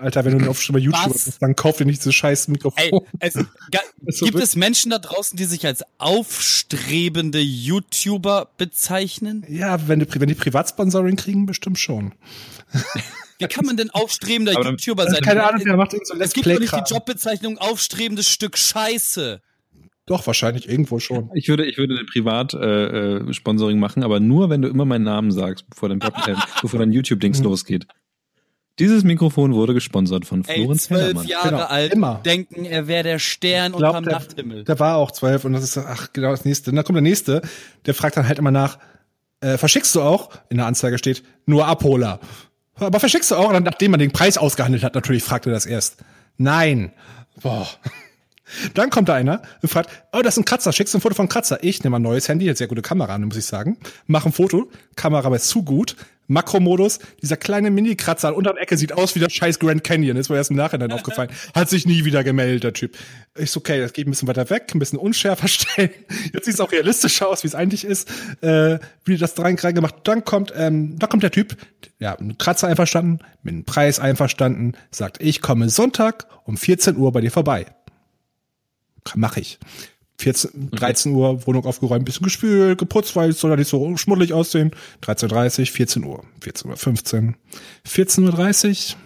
Alter, wenn du ein aufstrebender YouTuber bist, dann kauf dir nicht so scheiß Mikrofon. Ey, es, so gibt es Menschen da draußen, die sich als aufstrebende YouTuber bezeichnen? Ja, wenn die, wenn die Privatsponsoring kriegen, bestimmt schon. Wie kann man denn aufstrebender dann, YouTuber sein? Keine Ahnung, wer macht so Es gibt doch nicht die Jobbezeichnung aufstrebendes Stück Scheiße. Doch, wahrscheinlich irgendwo schon. Ich würde, ich würde Privat-Sponsoring äh, äh machen, aber nur, wenn du immer meinen Namen sagst, bevor dein, äh, bevor dein YouTube-Dings losgeht. Dieses Mikrofon wurde gesponsert von Florenz Ey, zwölf Jahre genau, alt, immer. denken, er wäre der Stern glaub, unterm der, Nachthimmel. Der war auch zwölf und das ist, ach, genau das nächste. Und dann kommt der nächste, der fragt dann halt immer nach, äh, verschickst du auch? In der Anzeige steht, nur Abholer. Aber verschickst du auch? Und dann, nachdem man den Preis ausgehandelt hat, natürlich fragt er das erst. Nein. Boah. Dann kommt da einer und fragt, oh, das ist ein Kratzer, schickst du ein Foto von Kratzer? Ich nehme ein neues Handy, jetzt sehr gute Kamera, muss ich sagen. Mach ein Foto, Kamera aber ist zu gut, Makromodus, dieser kleine Mini-Kratzer unter der Ecke sieht aus wie der scheiß Grand Canyon, ist mir erst im Nachhinein aufgefallen. Hat sich nie wieder gemeldet, der Typ. Ich so, okay, das geht ein bisschen weiter weg, ein bisschen unschärfer stellen. Jetzt sieht es auch realistischer aus, wie es eigentlich ist. Äh, wie das rein gemacht. Dann kommt, ähm, da kommt der Typ, ja, mit Kratzer einverstanden, mit dem Preis einverstanden, sagt, ich komme Sonntag um 14 Uhr bei dir vorbei. Mach ich. 14, 13 Uhr Wohnung aufgeräumt, bisschen gespült, geputzt, weil es soll ja nicht so schmuddelig aussehen. 13.30 Uhr, 14 Uhr, 14 Uhr 15, 14 Uhr 30,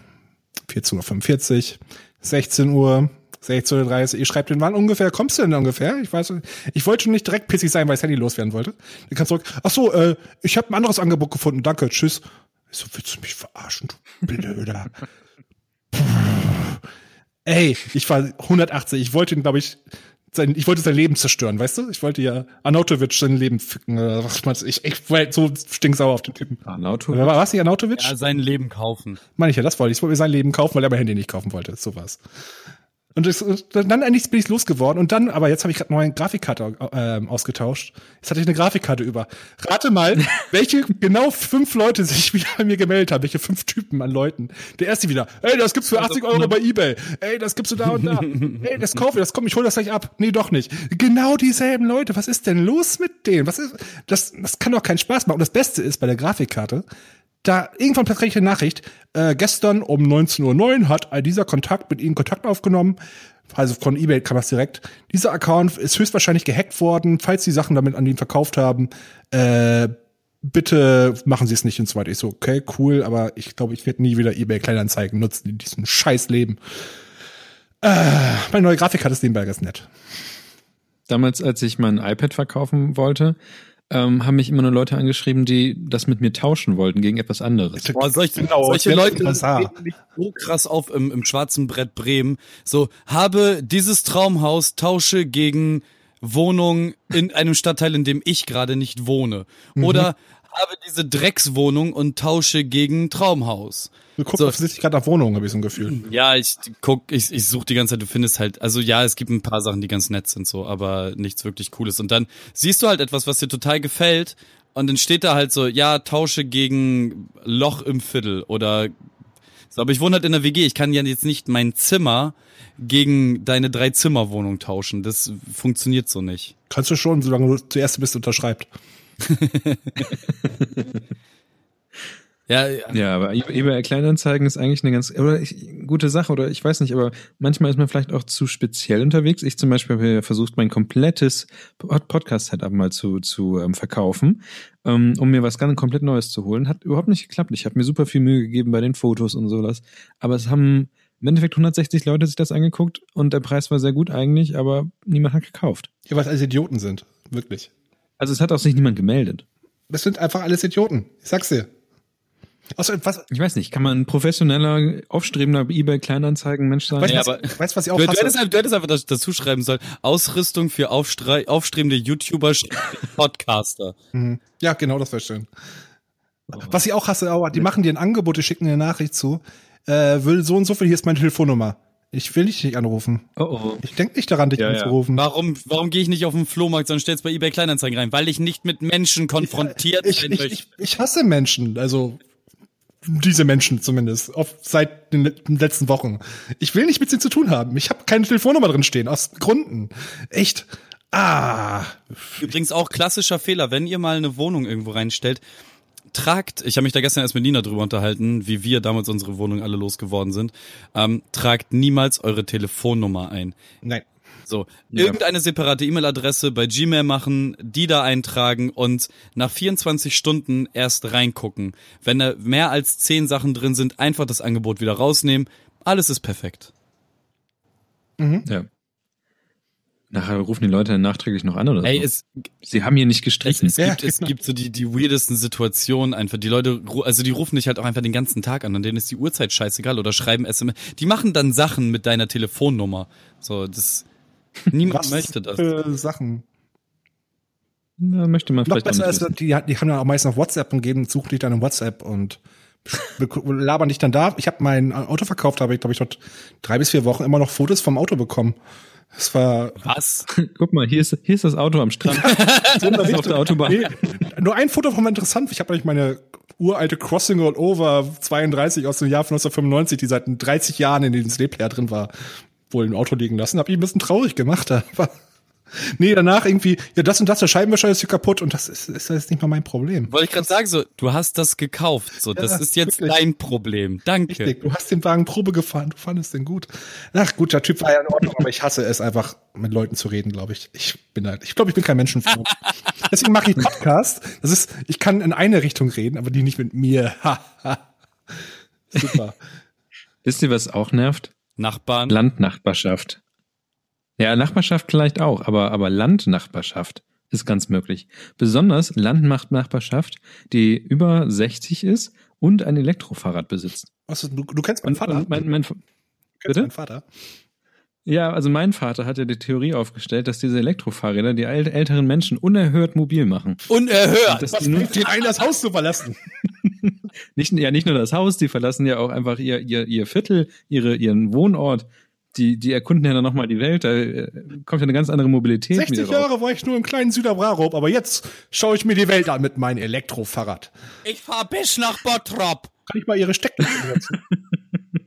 14 Uhr 45, 16 Uhr, 16.30 Uhr. Ich schreibe den, wann ungefähr kommst du denn ungefähr? Ich weiß, ich wollte schon nicht direkt pissig sein, weil ich das Handy loswerden wollte. Du kannst zurück. Ach so, äh, ich habe ein anderes Angebot gefunden. Danke, tschüss. Ich so, willst du mich verarschen, du Blöder? Ey, ich war 180. Ich wollte ihn, glaube ich, sein, ich wollte sein Leben zerstören, weißt du? Ich wollte ja Anautovic sein Leben ficken. Ich, ich war so stinksauer auf den Typen. Anautovic? War was nicht Anautovic? Ja, sein Leben kaufen. Meine ich ja, das wollte ich. Ich wollte mir sein Leben kaufen, weil er mein Handy nicht kaufen wollte. So was. Und das, dann endlich bin ich losgeworden und dann, aber jetzt habe ich gerade neue Grafikkarte äh, ausgetauscht. Jetzt hatte ich eine Grafikkarte über. Rate mal, welche genau fünf Leute sich wieder bei mir gemeldet haben, welche fünf Typen an Leuten. Der erste wieder, ey, das gibt's für 80 Euro bei Ebay. Ey, das gibst du da und da. ey, das kaufe ich, das komm, ich hol das gleich ab. Nee, doch nicht. Genau dieselben Leute. Was ist denn los mit denen? Was ist, das, das kann doch keinen Spaß machen. Und das Beste ist bei der Grafikkarte, da irgendwann plötzlich eine Nachricht, äh, gestern um 19.09 Uhr hat dieser Kontakt mit Ihnen Kontakt aufgenommen. Also von eBay kam das direkt. Dieser Account ist höchstwahrscheinlich gehackt worden. Falls Sie Sachen damit an ihn verkauft haben, äh, bitte machen Sie es nicht und so weiter. Ich so, okay, cool, aber ich glaube, ich werde nie wieder eBay Kleinanzeigen nutzen in diesem scheiß Leben. Äh, meine neue Grafik hat es nebenbei ganz nett. Damals, als ich mein iPad verkaufen wollte, ähm, haben mich immer nur Leute angeschrieben, die das mit mir tauschen wollten gegen etwas anderes. Boah, solche, genau, solche Leute mich so krass auf im, im schwarzen Brett Bremen. So, habe dieses Traumhaus, tausche gegen Wohnung in einem Stadtteil, in dem ich gerade nicht wohne. Mhm. Oder habe diese Dreckswohnung und tausche gegen Traumhaus. Du guckst so. offensichtlich gerade nach Wohnungen, habe ich so ein Gefühl. Ja, ich guck, ich, ich suche die ganze Zeit, du findest halt, also ja, es gibt ein paar Sachen, die ganz nett sind, so, aber nichts wirklich Cooles. Und dann siehst du halt etwas, was dir total gefällt, und dann steht da halt so, ja, tausche gegen Loch im Viertel oder so, aber ich wohne halt in der WG, ich kann ja jetzt nicht mein Zimmer gegen deine Drei-Zimmer-Wohnung tauschen. Das funktioniert so nicht. Kannst du schon, solange du zuerst bist, unterschreibt. Ja, ja. ja, aber eBay Kleinanzeigen ist eigentlich eine ganz oder ich, gute Sache oder ich weiß nicht, aber manchmal ist man vielleicht auch zu speziell unterwegs. Ich zum Beispiel habe versucht, mein komplettes Podcast-Setup mal zu, zu ähm, verkaufen, ähm, um mir was ganz komplett Neues zu holen. Hat überhaupt nicht geklappt. Ich habe mir super viel Mühe gegeben bei den Fotos und sowas, aber es haben im Endeffekt 160 Leute sich das angeguckt und der Preis war sehr gut eigentlich, aber niemand hat gekauft. Ja, was alles Idioten sind, wirklich. Also es hat auch sich niemand gemeldet. Das sind einfach alles Idioten. Ich sag's dir. Also, was? Ich weiß nicht, kann man ein professioneller, aufstrebender eBay-Kleinanzeigen-Mensch sein? Weißt, ja, aber, weißt, was ich auch du, hasse? Du hättest, du hättest einfach dazu schreiben sollen, Ausrüstung für aufstrebende YouTuber, Podcaster. Mhm. Ja, genau, das wäre schön. Oh. Was ich auch hasse, oh, die machen dir ein Angebot, die schicken dir eine Nachricht zu, äh, will so und so viel, hier ist meine Telefonnummer. Ich will dich nicht anrufen. Oh oh. Ich denke nicht daran, dich ja, anzurufen. Ja. Warum, warum gehe ich nicht auf den Flohmarkt, sondern stell's bei eBay Kleinanzeigen rein? Weil ich nicht mit Menschen konfrontiert ich, ich, ich, ich, hasse Menschen. Also diese Menschen zumindest, oft seit den letzten Wochen. Ich will nicht mit sie zu tun haben. Ich habe keine Telefonnummer drin stehen, aus Gründen. Echt. Ah. Übrigens auch klassischer Fehler, wenn ihr mal eine Wohnung irgendwo reinstellt, tragt, ich habe mich da gestern erst mit Nina drüber unterhalten, wie wir damals unsere Wohnung alle losgeworden sind, ähm, tragt niemals eure Telefonnummer ein. Nein. So, ja. irgendeine separate E-Mail-Adresse bei Gmail machen, die da eintragen und nach 24 Stunden erst reingucken. Wenn da mehr als 10 Sachen drin sind, einfach das Angebot wieder rausnehmen. Alles ist perfekt. Mhm. Ja. Nachher rufen die Leute dann nachträglich noch an oder Ey, so. Es, Sie haben hier nicht gestrichen. Es, es, gibt, es gibt so die, die weirdesten Situationen einfach. Die Leute, also die rufen dich halt auch einfach den ganzen Tag an und denen ist die Uhrzeit scheißegal oder schreiben SMS. Die machen dann Sachen mit deiner Telefonnummer. So, das, Niemand Was möchte das. Für Sachen. Na, möchte man Noch vielleicht besser ist, die, die haben ja auch meistens auf WhatsApp und geben, suchen dich dann in WhatsApp und labern dich dann da. Ich habe mein Auto verkauft, habe ich, glaube ich, dort drei bis vier Wochen immer noch Fotos vom Auto bekommen. Das war. Was? Guck mal, hier ist, hier ist das Auto am Strand. so das auf der Autobahn. Nee, nur ein Foto von mir interessant. Ich habe nämlich meine uralte Crossing All Over 32 aus dem Jahr 1995, die seit 30 Jahren in dem CD-Player drin war, wohl im Auto liegen lassen. Hab ich ein bisschen traurig gemacht. Aber Nee, danach irgendwie, ja, das und das, der Scheibenwischer ist hier kaputt und das ist, ist, ist nicht mal mein Problem. Wollte ich gerade sagen, so, du hast das gekauft, so, ja, das ist jetzt wirklich. dein Problem. Danke. Richtig, du hast den Wagen Probe gefahren, du fandest den gut. Ach gut, der Typ war ja in Ordnung, aber ich hasse es einfach, mit Leuten zu reden, glaube ich. Ich bin halt, ich glaube, ich bin kein Menschenfreund. Deswegen mache ich Podcast. Das ist, ich kann in eine Richtung reden, aber die nicht mit mir. Super. Wisst ihr, was auch nervt? Nachbarn. Landnachbarschaft. Ja, Nachbarschaft vielleicht auch, aber, aber Landnachbarschaft ist ganz möglich. Besonders Landnachbarschaft, die über 60 ist und ein Elektrofahrrad besitzt. Was, du, du kennst meinen Vater? Und mein, mein, du kennst meinen Vater? Ja, also mein Vater hat ja die Theorie aufgestellt, dass diese Elektrofahrräder die älteren Menschen unerhört mobil machen. Unerhört! Das Was bringt den ein, das Haus zu verlassen? nicht, ja, nicht nur das Haus, die verlassen ja auch einfach ihr, ihr, ihr Viertel, ihre, ihren Wohnort die, die erkunden ja dann nochmal die Welt, da äh, kommt ja eine ganz andere Mobilität 60 Jahre war ich nur im kleinen Süderbrarup, aber jetzt schaue ich mir die Welt an mit meinem Elektrofahrrad. Ich fahr bis nach Bottrop. Kann ich mal ihre Steckdose setzen?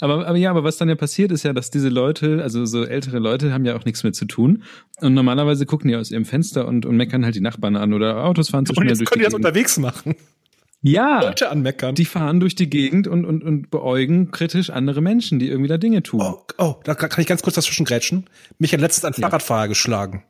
aber, aber ja, aber was dann ja passiert ist ja, dass diese Leute, also so ältere Leute, haben ja auch nichts mehr zu tun. Und normalerweise gucken die aus ihrem Fenster und, und meckern halt die Nachbarn an oder Autos fahren zu schnell und jetzt durch. Können die das unterwegs machen? Ja, Leute anmeckern. Die fahren durch die Gegend und, und, und beäugen kritisch andere Menschen, die irgendwie da Dinge tun. Oh, oh da kann ich ganz kurz dazwischen grätschen. Mich hat letztens ein ja. Fahrradfahrer geschlagen.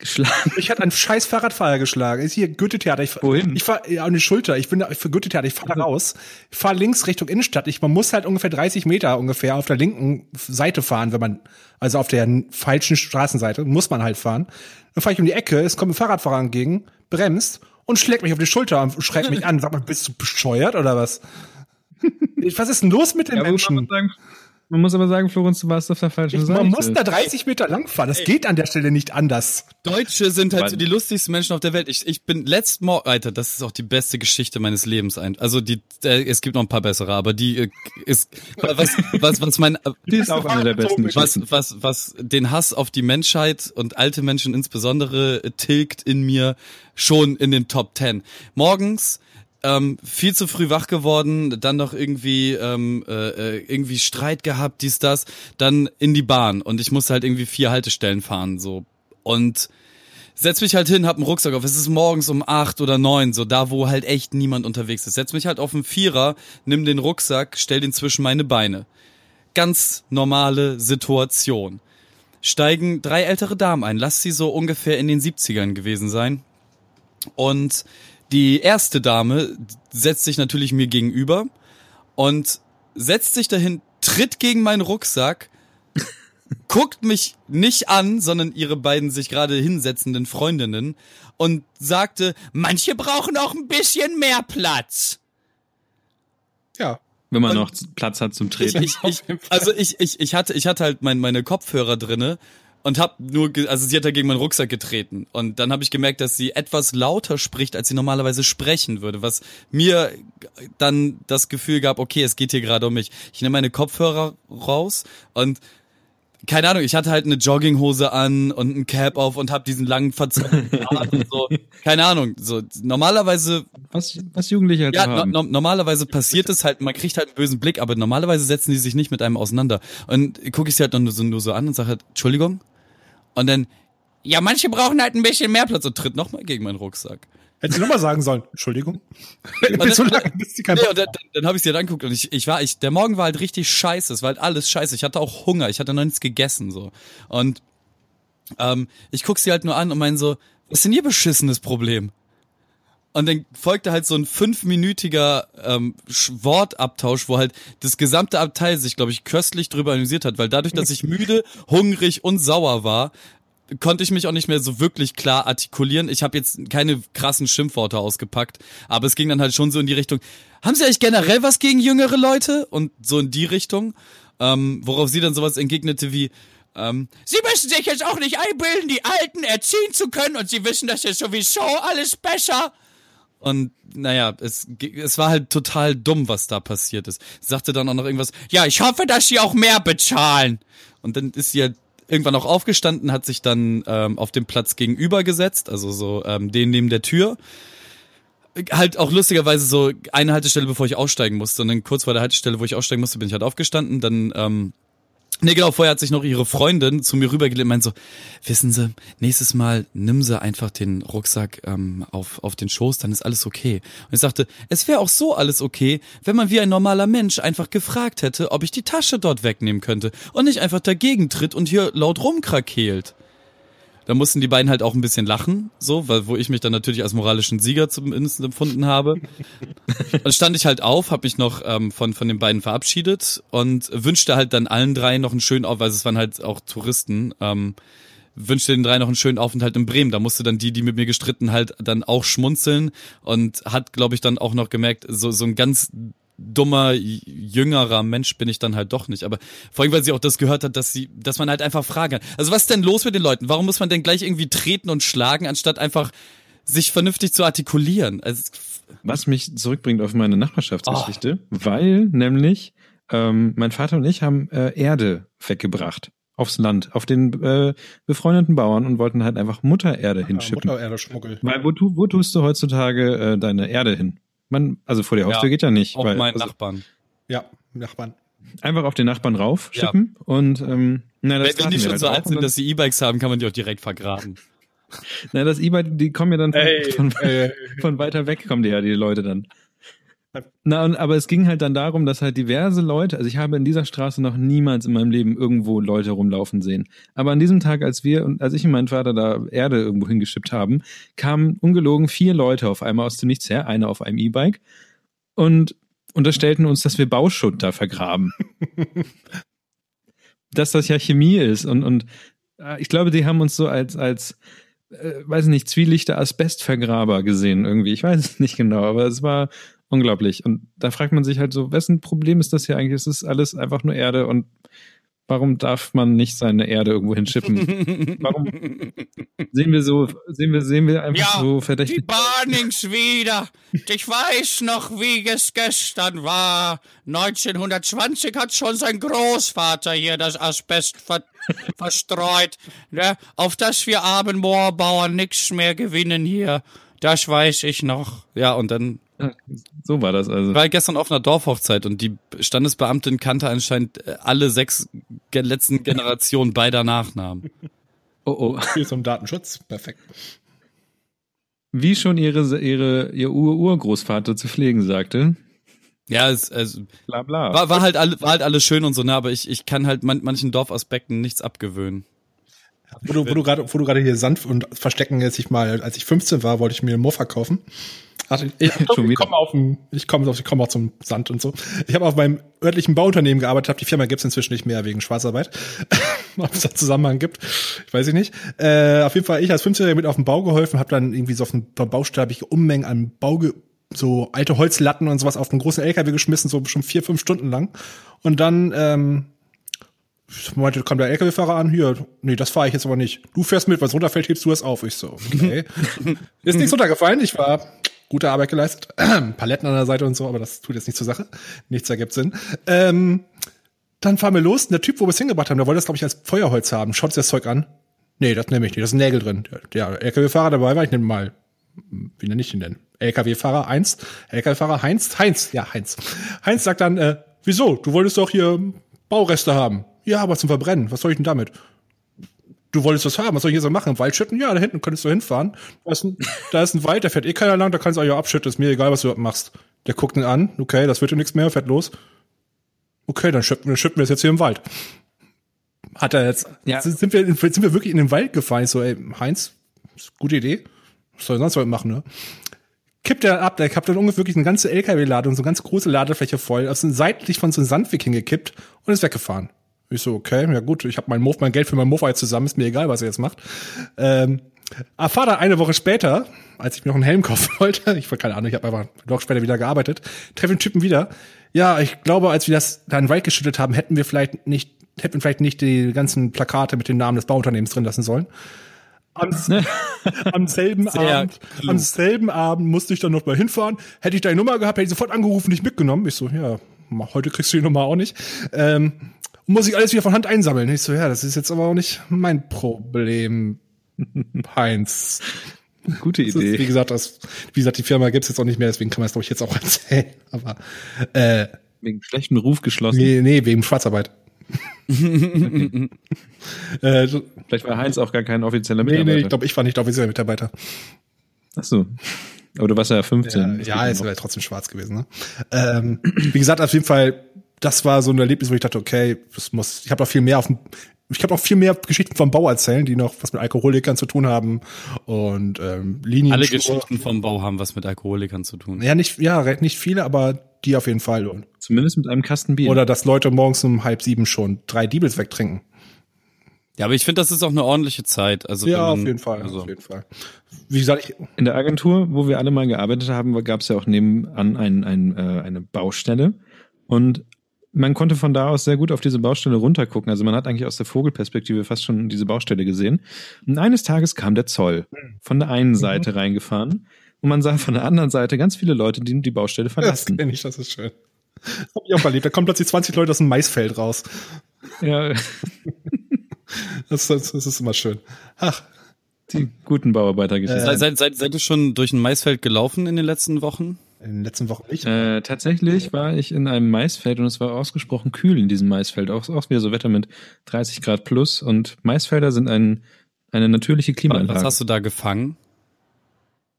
Geschlagen? Ich hat ein scheiß Fahrradfahrer geschlagen. Ist hier Goethe-Theater. Ich, Wohin? Ich fahr ja, an die Schulter. Ich bin für Goethe-Theater. Ich fahre da raus. Ich fahre links Richtung Innenstadt. Ich, man muss halt ungefähr 30 Meter ungefähr auf der linken Seite fahren, wenn man, also auf der falschen Straßenseite, muss man halt fahren. Dann fahre ich um die Ecke, es kommt ein Fahrradfahrer entgegen, bremst und schlägt mich auf die Schulter und schreit mich an. Sag mal, bist du bescheuert oder was? was ist denn los mit den ja, Menschen? Man muss aber sagen, Florenz, du warst auf der falschen Seite. Man muss da 30 Meter lang fahren. Das Ey. geht an der Stelle nicht anders. Deutsche sind halt so die lustigsten Menschen auf der Welt. Ich, ich bin letzt Morgen, Alter, das ist auch die beste Geschichte meines Lebens. Also die, äh, es gibt noch ein paar bessere, aber die äh, ist, was, was, was mein, die ist auch eine der besten was, was, was den Hass auf die Menschheit und alte Menschen insbesondere tilgt in mir schon in den Top Ten. Morgens ähm, viel zu früh wach geworden, dann noch irgendwie ähm, äh, äh, irgendwie Streit gehabt, dies das, dann in die Bahn und ich musste halt irgendwie vier Haltestellen fahren so und setz mich halt hin, hab einen Rucksack auf. Es ist morgens um acht oder neun, so da, wo halt echt niemand unterwegs ist. Setz mich halt auf einen Vierer, nimm den Rucksack, stell den zwischen meine Beine. Ganz normale Situation. Steigen drei ältere Damen ein. Lass sie so ungefähr in den 70ern gewesen sein. Und die erste Dame setzt sich natürlich mir gegenüber und setzt sich dahin, tritt gegen meinen Rucksack, guckt mich nicht an, sondern ihre beiden sich gerade hinsetzenden Freundinnen und sagte, manche brauchen auch ein bisschen mehr Platz. Ja. Wenn man und noch Platz hat zum Treten. Ich, ich, also ich, ich, ich hatte, ich hatte halt mein, meine Kopfhörer drinne und hab nur, also sie hat da gegen meinen Rucksack getreten und dann habe ich gemerkt, dass sie etwas lauter spricht, als sie normalerweise sprechen würde, was mir dann das Gefühl gab, okay, es geht hier gerade um mich. Ich nehme meine Kopfhörer raus und keine Ahnung, ich hatte halt eine Jogginghose an und ein Cap auf und hab diesen langen Bart und so. Keine Ahnung, so normalerweise was was Jugendliche halt Ja, no, no, normalerweise passiert es halt, man kriegt halt einen bösen Blick, aber normalerweise setzen die sich nicht mit einem auseinander. Und gucke ich sie halt nur so, nur so an und sage halt, Entschuldigung, und dann, ja, manche brauchen halt ein bisschen mehr Platz und tritt nochmal gegen meinen Rucksack. Hätte sie nochmal sagen sollen, Entschuldigung. dann, so lange, bis sie kein nee, und dann, dann habe ich sie halt angeguckt und ich, ich war, ich, der Morgen war halt richtig scheiße, es war halt alles scheiße. Ich hatte auch Hunger, ich hatte noch nichts gegessen so. Und ähm, ich guck sie halt nur an und meine so, was ist denn ihr beschissenes Problem? Und dann folgte halt so ein fünfminütiger ähm, Wortabtausch, wo halt das gesamte Abteil sich, glaube ich, köstlich drüber amüsiert hat, weil dadurch, dass ich müde, hungrig und sauer war, konnte ich mich auch nicht mehr so wirklich klar artikulieren. Ich habe jetzt keine krassen Schimpfworte ausgepackt, aber es ging dann halt schon so in die Richtung, haben Sie eigentlich generell was gegen jüngere Leute? Und so in die Richtung, ähm, worauf sie dann sowas entgegnete wie, ähm, Sie müssen sich jetzt auch nicht einbilden, die Alten erziehen zu können und Sie wissen das ja sowieso alles besser. Und naja, es, es war halt total dumm, was da passiert ist. Sie sagte dann auch noch irgendwas, ja, ich hoffe, dass sie auch mehr bezahlen. Und dann ist sie halt irgendwann auch aufgestanden, hat sich dann ähm, auf dem Platz gegenüber gesetzt, also so ähm, den neben der Tür. halt auch lustigerweise so eine Haltestelle, bevor ich aussteigen musste. Und dann kurz vor der Haltestelle, wo ich aussteigen musste, bin ich halt aufgestanden. Dann, ähm, nee, genau, vorher hat sich noch ihre Freundin zu mir rübergelegt und meint so, wissen Sie, nächstes Mal nimm sie einfach den Rucksack ähm, auf, auf den Schoß, dann ist alles okay. Und ich sagte, es wäre auch so alles okay, wenn man wie ein normaler Mensch einfach gefragt hätte, ob ich die Tasche dort wegnehmen könnte und nicht einfach dagegen tritt und hier laut rumkrakeelt. Da mussten die beiden halt auch ein bisschen lachen, so, weil wo ich mich dann natürlich als moralischen Sieger zumindest empfunden habe. Dann stand ich halt auf, habe mich noch ähm, von von den beiden verabschiedet und wünschte halt dann allen drei noch einen schönen Aufenthalt, weil es waren halt auch Touristen. Ähm, wünschte den drei noch einen schönen Aufenthalt in Bremen. Da musste dann die, die mit mir gestritten, halt dann auch schmunzeln und hat, glaube ich, dann auch noch gemerkt, so so ein ganz dummer, jüngerer Mensch bin ich dann halt doch nicht. Aber vor allem, weil sie auch das gehört hat, dass sie, dass man halt einfach fragen kann. Also was ist denn los mit den Leuten? Warum muss man denn gleich irgendwie treten und schlagen, anstatt einfach sich vernünftig zu artikulieren? Also, was mich zurückbringt auf meine Nachbarschaftsgeschichte, oh. weil nämlich ähm, mein Vater und ich haben äh, Erde weggebracht aufs Land, auf den äh, befreundeten Bauern und wollten halt einfach Muttererde hinschippen. Muttererde Schmuggel. Weil wo, tu, wo tust du heutzutage äh, deine Erde hin? Man, also vor der Haustür ja, geht ja nicht. Auf weil, meinen also, Nachbarn. Ja, Nachbarn. Einfach auf den Nachbarn rauf schippen ja. und ähm, na, das wenn, wenn die schon halt so alt sind, dass sie E-Bikes haben, kann man die auch direkt vergraben. Na, das E-Bike, die kommen ja dann von, hey, von, hey. von, weiter weg, kommen die ja, die Leute dann. Na, und, aber es ging halt dann darum, dass halt diverse Leute, also ich habe in dieser Straße noch niemals in meinem Leben irgendwo Leute rumlaufen sehen. Aber an diesem Tag, als wir und als ich und mein Vater da Erde irgendwo hingeschippt haben, kamen ungelogen vier Leute auf einmal aus dem Nichts her, einer auf einem E-Bike und unterstellten uns, dass wir Bauschutt da vergraben. dass das ja Chemie ist und, und äh, ich glaube, die haben uns so als, als äh, weiß nicht, zwielichte Asbestvergraber gesehen irgendwie. Ich weiß es nicht genau, aber es war unglaublich. Und da fragt man sich halt so, wessen Problem ist das hier eigentlich? Es ist alles einfach nur Erde und warum darf man nicht seine Erde irgendwo hinschippen? warum sehen wir so, sehen wir, sehen wir einfach ja, so verdächtig? Die Barnings wieder. Ich weiß noch, wie es gestern war. 1920 hat schon sein Großvater hier das Asbest ver verstreut, ne? auf das wir armen Moorbauern nichts mehr gewinnen hier. Das weiß ich noch. Ja, und dann so war das also. Ich war gestern auf einer Dorfhochzeit und die Standesbeamtin kannte anscheinend äh, alle sechs letzten Generationen beider Nachnamen. Oh oh. Hier ist um Datenschutz. Perfekt. Wie schon ihre, ihre, ihr Ur-Urgroßvater zu pflegen sagte. Ja, es, es bla bla. War, war, halt alle, war halt alles schön und so, ne, aber ich, ich kann halt man, manchen Dorfaspekten nichts abgewöhnen. Wo du, du gerade, wo du gerade hier Sand und Verstecken jetzt ich mal, als ich 15 war, wollte ich mir einen Mofa kaufen. Ach, ich, ich, ich komme auf dem, ich komme ich komme auch zum Sand und so. Ich habe auf meinem örtlichen Bauunternehmen gearbeitet, habe die Firma gibt's inzwischen nicht mehr wegen Schwarzarbeit. Ob es da Zusammenhang gibt, ich weiß ich nicht. Äh, auf jeden Fall, ich als 15-Jähriger mit auf dem Bau geholfen, habe dann irgendwie so auf dem Baustelle ich Unmengen an Bau so alte Holzlatten und sowas auf einen großen LKW geschmissen, so schon vier, fünf Stunden lang. Und dann ähm, meinte, kam der LKW-Fahrer an, hier, nee, das fahre ich jetzt aber nicht. Du fährst mit, was runterfällt, hebst du es auf. Ich so, okay. Ist nichts runtergefallen, ich war gute Arbeit geleistet. Paletten an der Seite und so, aber das tut jetzt nicht zur Sache. Nichts ergibt Sinn. Ähm, dann fahren wir los. Und der Typ, wo wir es hingebracht haben, der wollte das, glaube ich, als Feuerholz haben. Schaut sich das Zeug an. Nee, das nehme ich nicht. Da sind Nägel drin. Der, der LKW-Fahrer dabei war, ich nehme mal, wie nenne ich ihn denn? LKW-Fahrer Heinz. LKW-Fahrer Heinz. Heinz, ja, Heinz. Heinz sagt dann, äh, wieso? Du wolltest doch hier Baureste haben. Ja, aber zum Verbrennen. Was soll ich denn damit? du wolltest das haben, was soll ich hier so machen? Wald schütten? Ja, da hinten könntest du hinfahren. Da ist ein, da ist ein Wald, da fährt eh keiner lang, da kannst du auch ja abschütten, ist mir egal, was du machst. Der guckt ihn an, okay, das wird dir nichts mehr, fährt los. Okay, dann schütten, schütten wir es jetzt hier im Wald. Hat er jetzt, ja. sind wir, sind wir wirklich in den Wald gefahren? Ich so, ey, Heinz, gute Idee. Was soll er sonst was machen, ne? Kippt er ab, der hat dann ungefähr wirklich eine ganze LKW-Ladung, so eine ganz große Ladefläche voll, aus seitlich von so einem Sandweg hingekippt und ist weggefahren. Ich so, okay, ja gut, ich habe mein, Mof, mein Geld für mein Mofa jetzt zusammen, ist mir egal, was er jetzt macht. Ähm, erfahre dann eine Woche später, als ich mir noch einen Helm kaufen wollte, ich war keine Ahnung, ich habe aber noch später wieder gearbeitet, treffe den Typen wieder. Ja, ich glaube, als wir das da in den Wald geschüttet haben, hätten wir vielleicht nicht, hätten wir vielleicht nicht die ganzen Plakate mit dem Namen des Bauunternehmens drin lassen sollen. Am, am selben Sehr Abend, klug. am selben Abend musste ich dann noch mal hinfahren. Hätte ich deine Nummer gehabt, hätte ich sofort angerufen, dich mitgenommen. Ich so, ja, heute kriegst du die Nummer auch nicht. Ähm, muss ich alles wieder von Hand einsammeln. Ich so, ja, das ist jetzt aber auch nicht mein Problem, Heinz. Gute Idee. Ist, wie gesagt, das, wie gesagt, die Firma gibt's jetzt auch nicht mehr, deswegen kann man es glaube ich jetzt auch erzählen. Aber äh, Wegen schlechten Ruf geschlossen. nee, nee, wegen Schwarzarbeit. äh, Vielleicht war Heinz auch gar kein offizieller nee, Mitarbeiter. nee, ich glaube, ich war nicht offizieller Mitarbeiter. Ach so. Aber du warst ja 15. Ja, ja ist aber trotzdem schwarz gewesen. Ne? Ähm, wie gesagt, auf jeden Fall, das war so ein Erlebnis, wo ich dachte, okay, das muss, ich habe noch viel mehr auf dem, ich kann auch viel mehr Geschichten vom Bau erzählen, die noch was mit Alkoholikern zu tun haben und ähm, Linien. Alle Geschichten vom Bau haben was mit Alkoholikern zu tun. Ja, nicht, ja, nicht viele, aber die auf jeden Fall. Und, Zumindest mit einem Kasten Bier. oder dass Leute morgens um halb sieben schon drei Diebels wegtrinken. Ja, aber ich finde, das ist auch eine ordentliche Zeit. Also ja, man, auf jeden Fall, Also, auf jeden Fall. Wie gesagt, ich, In der Agentur, wo wir alle mal gearbeitet haben, gab es ja auch nebenan ein, ein, äh, eine Baustelle. Und man konnte von da aus sehr gut auf diese Baustelle runtergucken. Also man hat eigentlich aus der Vogelperspektive fast schon diese Baustelle gesehen. Und eines Tages kam der Zoll von der einen Seite reingefahren. Und man sah von der anderen Seite ganz viele Leute, die die Baustelle das verlassen. kenne ich, das ist schön. Hab ich auch erlebt. Da kommen plötzlich 20 Leute aus dem Maisfeld raus. Ja, Das, das, das ist immer schön. Ach, die guten Bauarbeitergeschichten. seid, seid, seid, seid ihr schon durch ein Maisfeld gelaufen in den letzten Wochen? In den letzten Wochen nicht. Äh, tatsächlich war ich in einem Maisfeld und es war ausgesprochen kühl in diesem Maisfeld. Auch, auch wieder so Wetter mit 30 Grad plus. Und Maisfelder sind ein, eine natürliche Klimaanlage. Was hast du da gefangen?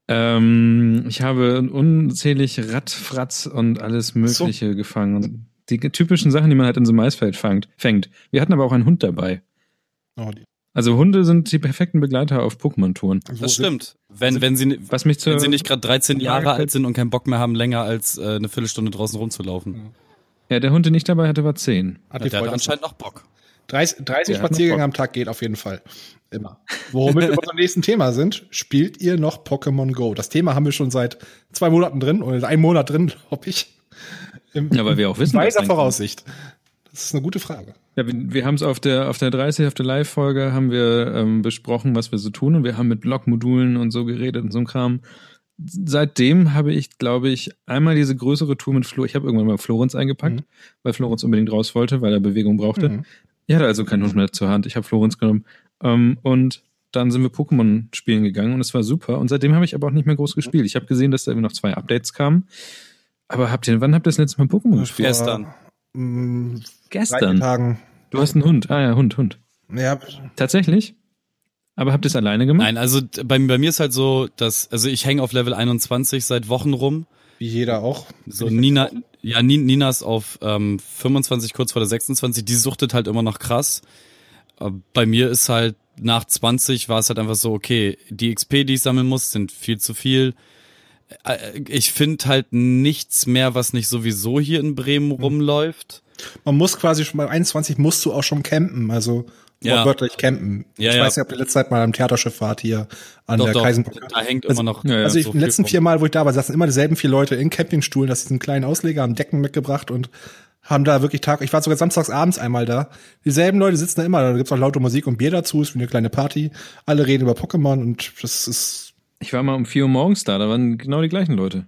Ähm, ich habe unzählig Radfratz und alles Mögliche gefangen. Und die typischen Sachen, die man halt in so einem Maisfeld fangt, fängt. Wir hatten aber auch einen Hund dabei. Oh, die, Also Hunde sind die perfekten Begleiter auf Pokémon-Touren. Das stimmt. Wenn, wenn sie, Was mich wenn sie nicht gerade 13 Jahre alt sind und keinen Bock mehr haben, länger als äh, eine Viertelstunde draußen rumzulaufen. ja, der Hund, den ich dabei hatte, war 10. Hat Ja, die der hat anscheinend noch Bock. 30, 30 Der hat noch Spaziergänge am Tag geht auf jeden Fall. Immer. Womit wir beim nächsten Thema sind, spielt ihr noch Pokémon Go? Das Thema haben wir schon seit zwei Monaten drin oder einen Monat drin, glaube ich. Im, Ja, weil wir auch wissen, weiser Voraussicht. Das ist eine gute Frage. Ja, wir, wir haben es auf der auf der 30 auf der Live-Folge haben wir ähm, besprochen, was wir so tun und wir haben mit Blog-Modulen und so geredet und so ein Kram. Seitdem habe ich, glaube ich, einmal diese größere Tour mit Flo. Ich habe irgendwann mal Florenz eingepackt, Mhm. weil Florenz unbedingt raus wollte, weil er Bewegung brauchte. Mhm. Ich hatte also keinen Hund mehr zur Hand. Ich habe Florenz genommen. Ähm, und dann sind wir Pokémon spielen gegangen und es war super. Und seitdem habe ich aber auch nicht mehr groß gespielt. Ich habe gesehen, dass da immer noch zwei Updates kamen. Aber habt ihr, wann habt ihr das letzte Mal Pokémon gespielt? Gestern. Drei Gestern. Tagen. Du hast einen Hund. Ah ja, Hund, Hund. Ja, Tatsächlich? Aber habt ihr es alleine gemacht? Nein, also bei, bei mir ist halt so, dass, also ich hänge auf Level 21 seit Wochen rum. wie jeder auch. So Nina, ja, Ni- Nina ist auf ähm, 25, kurz vor der 26, die suchtet halt immer noch krass. Äh, Bei mir ist halt nach 20 war es halt einfach so, okay, die XP, die ich sammeln muss, sind viel zu viel. Äh, Ich finde halt nichts mehr, was nicht sowieso hier in Bremen Hm. rumläuft. Man muss quasi schon bei 21 musst du auch schon campen, also Ja. wortwörtlich campen. Ja, ich ja. weiß nicht, ob ihr letzte Zeit mal am Theaterschiff wart hier an Doch, der doch, Kaisenbrücke. da hängt Also- immer noch. Ja, ja. Also ich, so den letzten vier. Mal, wo ich da war, saßen immer dieselben vier Leute in Campingstuhlen, dass diesen kleinen Ausleger, haben Decken mitgebracht und haben da wirklich Tag, ich war sogar samstags abends einmal da. Dieselben Leute sitzen da immer, da gibt's auch laute Musik und Bier dazu, ist wie eine kleine Party. Alle reden über Pokémon und das ist, Ich war mal um 4 Uhr morgens da, da waren genau die gleichen Leute.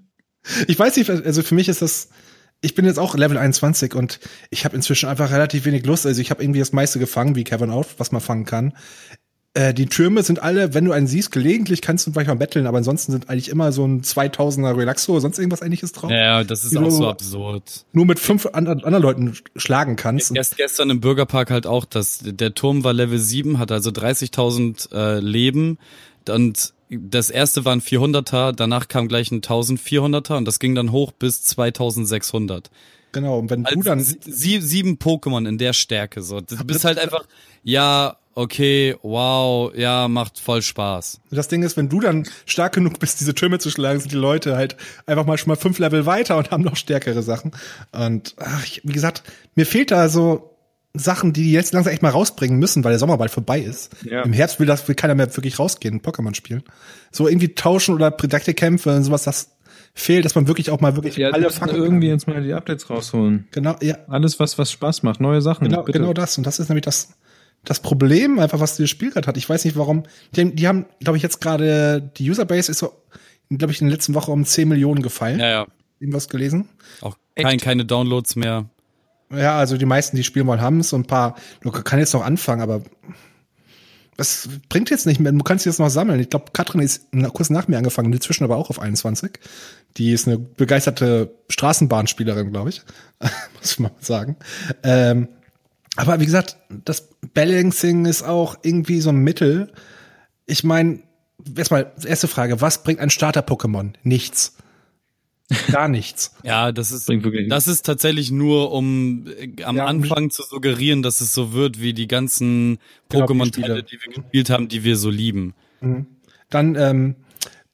ich weiß nicht, also für mich ist das, ich bin jetzt auch Level 21 und ich habe inzwischen einfach relativ wenig Lust. Also ich habe irgendwie das meiste gefangen, wie Kevin auch, was man fangen kann. Äh, die Türme sind alle, wenn du einen siehst, gelegentlich kannst du vielleicht mal betteln, aber ansonsten sind eigentlich immer so ein 2000er Relaxo oder sonst irgendwas ähnliches drauf. Ja, das ist auch so absurd. Nur mit fünf anderen, anderen Leuten schlagen kannst. Erst gestern im Bürgerpark halt auch, dass der Turm war Level 7, hat also 30.000 äh, Leben und das erste waren 400er, danach kam gleich ein 1400er und das ging dann hoch bis 2600. Genau, und wenn du Also dann, sie, sieben Pokémon in der Stärke so. Du bist halt einfach, ja, okay, wow, ja, macht voll Spaß. das Ding ist, wenn du dann stark genug bist, diese Türme zu schlagen, sind die Leute halt einfach mal schon mal fünf Level weiter und haben noch stärkere Sachen. Und ach, ich, wie gesagt, mir fehlt da so Sachen, die die jetzt langsam echt mal rausbringen müssen, weil der Sommer bald vorbei ist. Ja. Im Herbst will das will keiner mehr wirklich rausgehen, Pokémon spielen. So irgendwie tauschen oder Projektekämpfe und sowas, das fehlt, dass man wirklich auch mal wirklich Ja, alle fangen irgendwie kann. jetzt mal die Updates rausholen. Genau, ja, Alles, was, was Spaß macht, neue Sachen. Genau, bitte. genau das. Und das ist nämlich das, das Problem, einfach was dieses Spiel gerade hat. Ich weiß nicht warum. Die, haben- die haben, glaube ich, jetzt gerade, die Userbase ist so, glaube ich, in der letzten Woche um 10 Millionen gefallen. Ja, ja. Irgendwas gelesen. Auch kein, keine Downloads mehr. Ja, also die meisten, die spielen wollen, haben es. Und ein paar, du kann jetzt noch anfangen, aber das bringt jetzt nicht mehr. Du kannst jetzt noch sammeln. Ich glaube, Katrin ist kurz nach mir angefangen, inzwischen aber auch auf 21. Die ist eine begeisterte Straßenbahnspielerin, glaube ich. Muss ich mal sagen. Ähm, aber wie gesagt, das Balancing ist auch irgendwie so ein Mittel. Ich meine, erstmal, erste Frage, was bringt ein Starter-Pokémon? Nichts. Gar nichts. ja, das ist, das ist tatsächlich nur, um äh, am ja, Anfang zu suggerieren, dass es so wird wie die ganzen genau, Pokémon-Teile, die wir gespielt haben, die wir so lieben. Mhm. Dann ähm,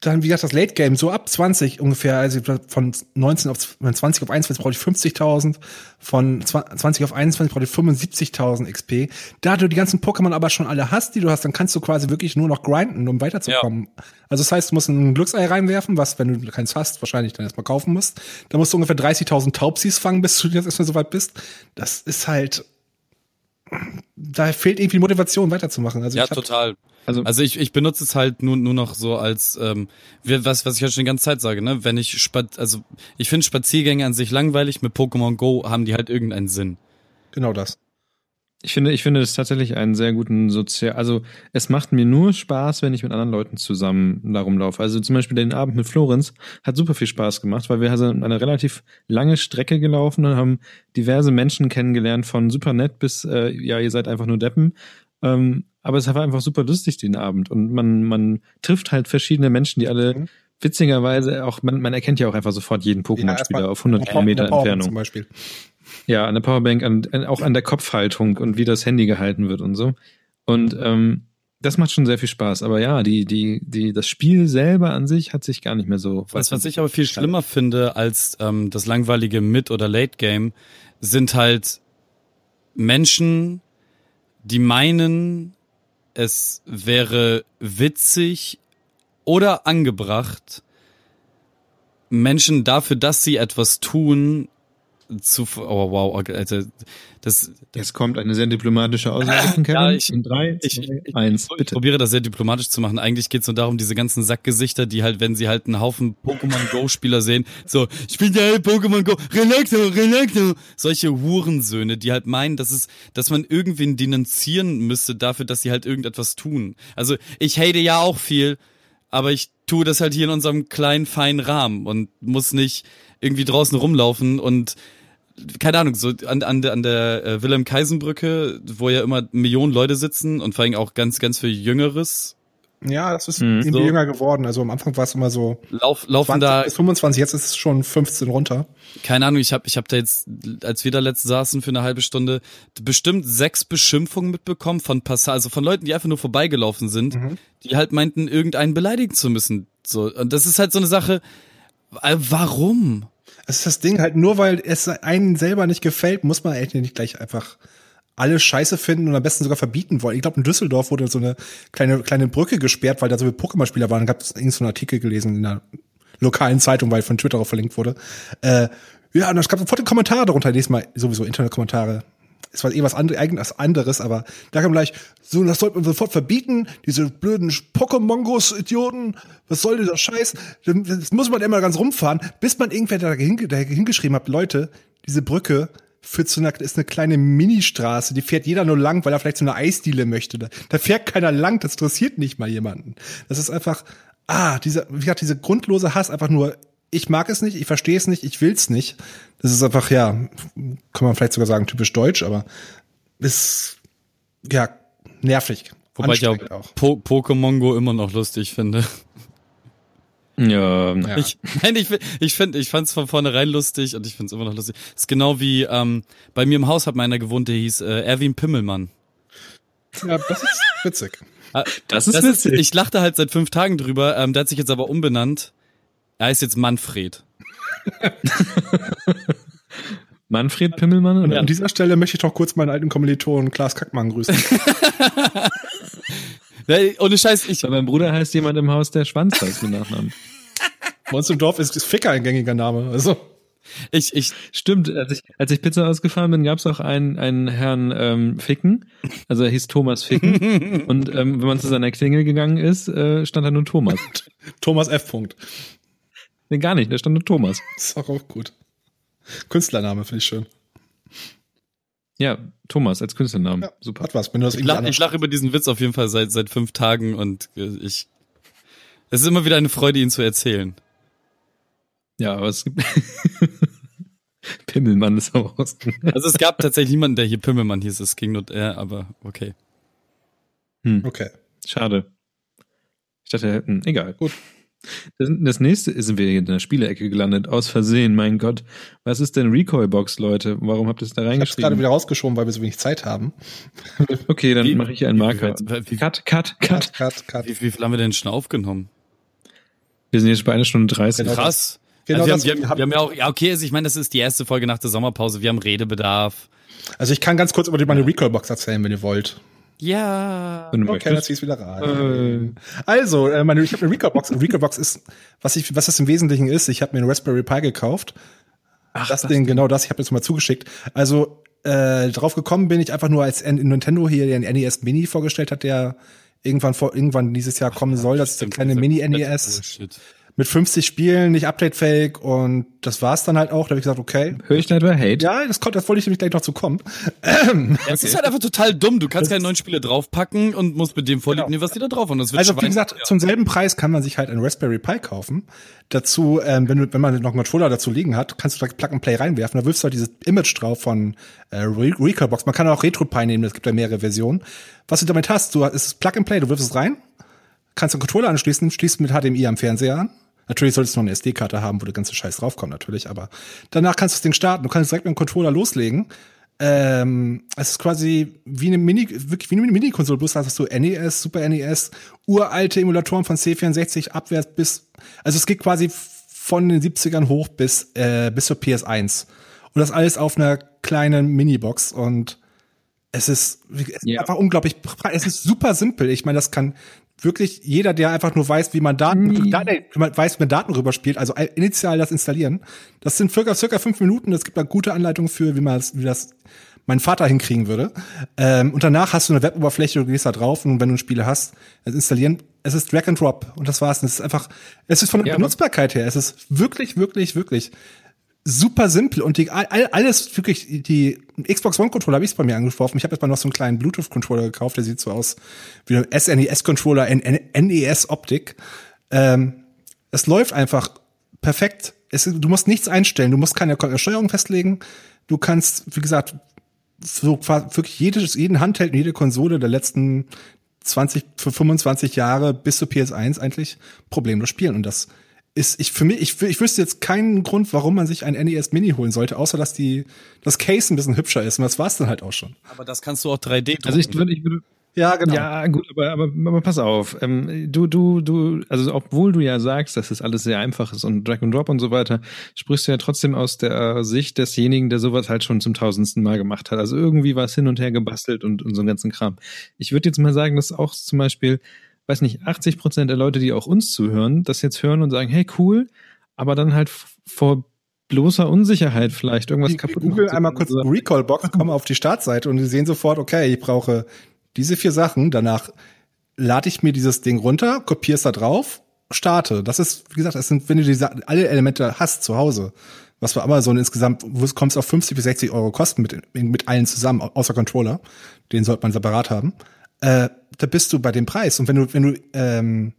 dann, wie gesagt, das Late Game, so ab 20 ungefähr, also von 19 auf 20 auf 21 brauche ich 50.000, von 20 auf 21 brauche ich 75.000 XP. Da du die ganzen Pokémon aber schon alle hast, die du hast, dann kannst du quasi wirklich nur noch grinden, um weiterzukommen. Ja. Also das heißt, du musst ein Glücksei reinwerfen, was, wenn du keins hast, wahrscheinlich dann erstmal kaufen musst. Da musst du ungefähr 30.000 Taubsis fangen, bis du jetzt erstmal so weit bist. Das ist halt, da fehlt irgendwie Motivation weiterzumachen. Also ja, total. Also, also ich, ich benutze es halt nur, nur noch so als, ähm, was, was ich halt schon die ganze Zeit sage, ne? Wenn ich spaz also ich finde Spaziergänge an sich langweilig, mit Pokémon Go haben die halt irgendeinen Sinn. Genau das. Ich finde, ich finde es tatsächlich einen sehr guten Sozial, also es macht mir nur Spaß, wenn ich mit anderen Leuten zusammen darum laufe. Also zum Beispiel den Abend mit Florenz hat super viel Spaß gemacht, weil wir sind eine relativ lange Strecke gelaufen und haben diverse Menschen kennengelernt, von super nett bis, äh, ja, ihr seid einfach nur Deppen. Ähm, aber es war einfach super lustig den Abend und man, man trifft halt verschiedene Menschen, die alle mhm. witzigerweise auch, man, man erkennt ja auch einfach sofort jeden Pokémon-Spieler ja, auf 100 Kilometer Entfernung. Zum Beispiel. Ja, an der Powerbank, an, auch an der Kopfhaltung und wie das Handy gehalten wird und so. Und ähm, das macht schon sehr viel Spaß. Aber ja, die, die, die, das Spiel selber an sich hat sich gar nicht mehr so. Was, was ich aber viel schlimmer finde als ähm, das langweilige Mid- oder Late-Game, sind halt Menschen, die meinen, es wäre witzig oder angebracht, Menschen dafür, dass sie etwas tun, zu oh wow also das jetzt kommt eine sehr diplomatische Aussage ja, ich, in drei ich, zwei, ich, eins bitte ich probiere das sehr diplomatisch zu machen. Eigentlich geht es nur darum diese ganzen Sackgesichter die halt wenn sie halt einen Haufen Pokémon Go Spieler sehen so ich bin der Pokémon Go relaxo relaxo solche Hurensöhne die halt meinen dass es dass man irgendwen denunzieren müsste dafür dass sie halt irgendetwas tun. Also ich hate ja auch viel aber ich tue das halt hier in unserem kleinen feinen Rahmen und muss nicht irgendwie draußen rumlaufen und keine Ahnung, so an, an der, an der äh, Wilhelm-Kaisen-Brücke, wo ja immer Millionen Leute sitzen und vor allem auch ganz, ganz viel Jüngeres. Ja, das ist mhm. irgendwie so. jünger geworden. Also am Anfang war es immer so Lauf, laufen 20 da bis 25, jetzt ist es schon 15 runter. Keine Ahnung, ich habe ich hab da jetzt, als wir da letzt saßen für eine halbe Stunde, bestimmt sechs Beschimpfungen mitbekommen von Passagen, also von Leuten, die einfach nur vorbeigelaufen sind, mhm. die halt meinten, irgendeinen beleidigen zu müssen. So, und das ist halt so eine Sache, äh, warum? Das ist das Ding halt, nur weil es einen selber nicht gefällt, muss man eigentlich nicht gleich einfach alle Scheiße finden und am besten sogar verbieten wollen. Ich glaube, in Düsseldorf wurde so eine kleine, kleine Brücke gesperrt, weil da so viele Pokémon-Spieler waren. Da gab es irgendeinen so Artikel gelesen in einer lokalen Zeitung, weil von Twitter auch verlinkt wurde. Äh, ja, und es gab sofort Kommentare darunter, diesmal sowieso Internetkommentare es war eh was anderes, eigenes anderes, aber da kam gleich, so, das sollte man sofort verbieten, diese blöden Pokémongos-Idioten, was soll dieser Scheiß? Das muss man immer ganz rumfahren, bis man irgendwer da, hingeschrieben hat, Leute, diese Brücke führt zu einer, ist eine kleine Ministraße, die fährt jeder nur lang, weil er vielleicht so eine Eisdiele möchte. Da, da fährt keiner lang, das interessiert nicht mal jemanden. Das ist einfach, ah, dieser, wie gesagt, diese grundlose Hass einfach nur ich mag es nicht, ich verstehe es nicht, ich will es nicht. Das ist einfach, ja, kann man vielleicht sogar sagen, typisch deutsch, aber ist, ja, nervig. Wobei ich auch, po Pokémon Go immer noch lustig finde. Ja, ja. Ich, nein, ich, ich finde, ich fand's von vornherein lustig und ich find's immer noch lustig. ist genau wie, ähm, bei mir im Haus hat meiner gewohnt, der hieß äh, Erwin Pimmelmann. Ja, das ist witzig. Ah, das ist das witzig. Ist, ich lachte halt seit fünf Tagen drüber, ähm, der hat sich jetzt aber umbenannt er heißt jetzt Manfred. Manfred Pimmelmann? Und an dieser Stelle möchte ich doch kurz meinen alten Kommilitonen Klaas Kackmann grüßen. Ohne Scheiß, ich. Bei meinem Bruder heißt jemand im Haus, der Schwanz heißt mit Nachnamen. Bei uns im Dorf ist, ist Ficker ein gängiger Name. Also. Ich, ich, stimmt, als ich, als ich Pizza ausgefahren bin, gab es auch einen, einen Herrn ähm, Ficken, also er hieß Thomas Ficken. und ähm, wenn man zu seiner Klingel gegangen ist, äh, stand da nur Thomas. Thomas F. -Punkt. Nee, gar nicht, da stand nur Thomas. Ist auch, auch gut. Künstlername finde ich schön. Ja, Thomas als Künstlernamen. Ja, Super. Hat was, wenn du das ich lache lach über diesen Witz auf jeden Fall seit, seit fünf Tagen und äh, ich. Es ist immer wieder eine Freude, ihn zu erzählen. Ja, aber es gibt. Pimmelmann ist auch raus. Also es gab tatsächlich niemanden, der hier Pimmelmann hieß. Es ging nur er, aber okay. Hm. Okay. Schade. Ich dachte, hätten, egal. Gut. Das, nächste sind wir in der Spielecke gelandet, aus Versehen, mein Gott. Was ist denn Recoil-Box, Leute? Warum habt ihr es da reingeschrieben? Ich hab's gerade wieder rausgeschoben, weil wir so wenig Zeit haben. Okay, dann mache ich einen Marker. Wie, wie, cut, cut, cut. cut, cut. Wie, wie viel haben wir denn schon aufgenommen? Wir sind jetzt bei einer Stunde 30. Genau Krass. Genau also wir, haben, wir, haben, wir haben ja auch, ja okay, also ich meine, das ist die erste Folge nach der Sommerpause, wir haben Redebedarf. Also ich kann ganz kurz über die meine Recoil-Box erzählen, wenn ihr wollt. Ja. Okay, dann zieh's wieder rein. Äh. Also, äh, meine, ich habe eine Recordbox. Eine Recordbox ist, was ich, was das im Wesentlichen ist. Ich habe mir einen Raspberry Pi gekauft. Ach, das, das Ding, genau das. Ich habe jetzt mal zugeschickt. Also äh, drauf gekommen bin ich einfach nur, als Nintendo hier den NES Mini vorgestellt hat, der irgendwann vor irgendwann dieses Jahr kommen soll. Das ist der kleine Mini NES mit 50 Spielen, nicht updatefähig und das war's dann halt auch. Da habe ich gesagt, okay. Höre ich da etwa Hate? Ja, das, das wollte ich nämlich gleich noch zu kommen. Ähm, ja, es okay. ist halt einfach total dumm. Du kannst das keine neuen Spiele draufpacken und musst mit dem vorliegen, genau. was die da drauf haben. Das wird also wie gesagt, ja. zum selben Preis kann man sich halt ein Raspberry Pi kaufen. Dazu, ähm, wenn, du, wenn man noch einen Controller dazu liegen hat, kannst du da Plug and Play reinwerfen. Da wirfst du halt dieses Image drauf von äh, Recalbox. Man kann auch Retro Pi nehmen, es gibt da mehrere Versionen. Was du damit hast, du es ist Plug and Play, du wirfst es rein, kannst den Controller anschließen, schließt mit HDMI am Fernseher an Natürlich solltest du noch eine SD-Karte haben, wo der ganze Scheiß draufkommt, natürlich, aber danach kannst du das Ding starten. Du kannst direkt mit dem Controller loslegen. Ähm, es ist quasi wie eine Mini, wirklich wie eine Mini-Konsole, bloß hast du NES, Super NES, uralte Emulatoren von C64 abwärts bis, also es geht quasi von den 70ern hoch bis, äh, bis zur PS1. Und das alles auf einer kleinen Mini-Box und es ist, es ist ja. einfach unglaublich, es ist super simpel. Ich meine, das kann wirklich jeder, der einfach nur weiß, wie man Daten. Daten weiß, wie man Daten rüberspielt, also initial das installieren. Das sind circa, circa fünf Minuten. Es gibt da gute Anleitungen für, wie man das, wie das mein Vater hinkriegen würde. Ähm, und danach hast du eine Weboberfläche, du gehst da drauf und wenn du ein Spiel hast, das installieren. Es ist Drag and Drop und das war's. Es ist einfach, es ist von der ja, Benutzbarkeit her, es ist wirklich, wirklich, wirklich super simpel und die, all, alles wirklich die Xbox One Controller habe ich bei mir angeworfen. Ich habe jetzt mal noch so einen kleinen Bluetooth Controller gekauft, der sieht so aus wie ein SNES Controller in NES Optik. Ähm, es läuft einfach perfekt. Es, du musst nichts einstellen, du musst keine Steuerung festlegen. Du kannst, wie gesagt, so wirklich jedes, jeden Handheld jede Konsole der letzten 20, 25 Jahre bis zur PS1 eigentlich problemlos spielen und das ist ich für mich ich, ich wüsste jetzt keinen Grund, warum man sich ein NES Mini holen sollte, außer dass die das Case ein bisschen hübscher ist und das war's dann halt auch schon. Aber das kannst du auch 3D drucken. Also ich würde ich würde ja, genau. Ja, gut, aber, aber, aber pass auf. Ähm, du, du, du, also obwohl du ja sagst, dass das alles sehr einfach ist und Drag and Drop und so weiter, sprichst du ja trotzdem aus der Sicht desjenigen, der sowas halt schon zum tausendsten Mal gemacht hat. Also irgendwie was hin und her gebastelt und, und so einen ganzen Kram. Ich würde jetzt mal sagen, dass auch zum Beispiel weiß nicht, 80 Prozent der Leute, die auch uns zuhören, das jetzt hören und sagen, hey, cool, aber dann halt vor bloßer Unsicherheit vielleicht irgendwas die, kaputt Google einmal kurz Recall-Box, kommen auf die Startseite und die sehen sofort, okay, ich brauche diese vier Sachen, danach lade ich mir dieses Ding runter, kopiere es da drauf, starte. Das ist, wie gesagt, das sind, wenn du diese, alle Elemente hast zu Hause, was bei Amazon insgesamt, wo es kommt auf 50 bis 60 Euro kosten mit, mit allen zusammen, außer Controller. Den sollte man separat haben äh, da bist du bei dem Preis. Und wenn du, wenn du, ähm,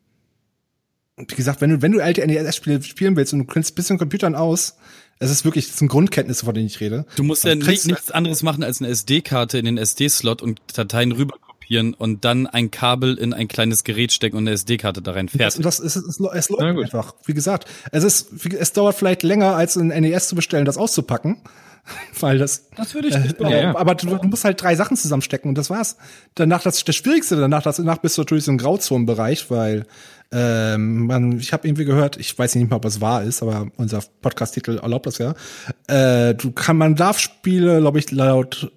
wie gesagt, wenn du, wenn du alte NES-Spiele spielen willst und du kennst ein bisschen Computern aus, es ist wirklich, das sind Grundkenntnisse, von denen ich rede. Du musst ja nicht, nichts anderes machen, als eine SD-Karte in den SD-Slot und Dateien rüber kopieren und dann ein Kabel in ein kleines Gerät stecken und eine SD-Karte da rein fertig. Das, das ist, es, es läuft einfach. Wie gesagt, es ist, es dauert vielleicht länger, als ein NES zu bestellen, das auszupacken. Weil das. Das würde ich nicht äh, ja, Aber du, du, musst halt drei Sachen zusammenstecken und das war's. Danach das, das Schwierigste, danach, das, danach bist du natürlich so im Grauzonenbereich, weil ähm, man, ich habe irgendwie gehört, ich weiß nicht mal, ob es wahr ist, aber unser Podcast-Titel erlaubt das ja. Äh, du kann, man darf Spiele, glaube ich, laut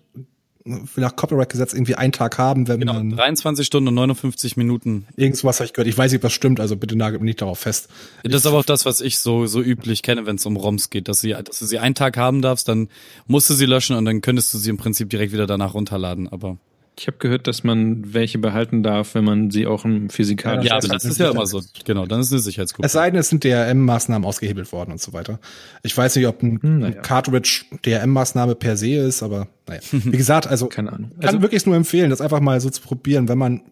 nach Copyright-Gesetz irgendwie einen Tag haben, wenn genau, man 23 Stunden und 59 Minuten. Irgendwas habe ich gehört. Ich weiß nicht, ob das stimmt, also bitte nagelt mich nicht darauf fest. Das ist aber auch das, was ich so so üblich kenne, wenn es um ROMs geht, dass, sie, dass du sie einen Tag haben darfst, dann musst du sie löschen und dann könntest du sie im Prinzip direkt wieder danach runterladen. Aber Ich habe gehört, dass man welche behalten darf, wenn man sie auch im physikalischen. Ja, aber das ist ja immer so. Genau, dann ist eine Sicherheitsgruppe. Es sei denn, es sind DRM-Maßnahmen ausgehebelt worden und so weiter. Ich weiß nicht, ob ein, hm, naja. Cartridge DRM-Maßnahme per se ist, aber naja. Wie gesagt, also keine Ahnung. Kann also, wirklich nur empfehlen, das einfach mal so zu probieren, wenn man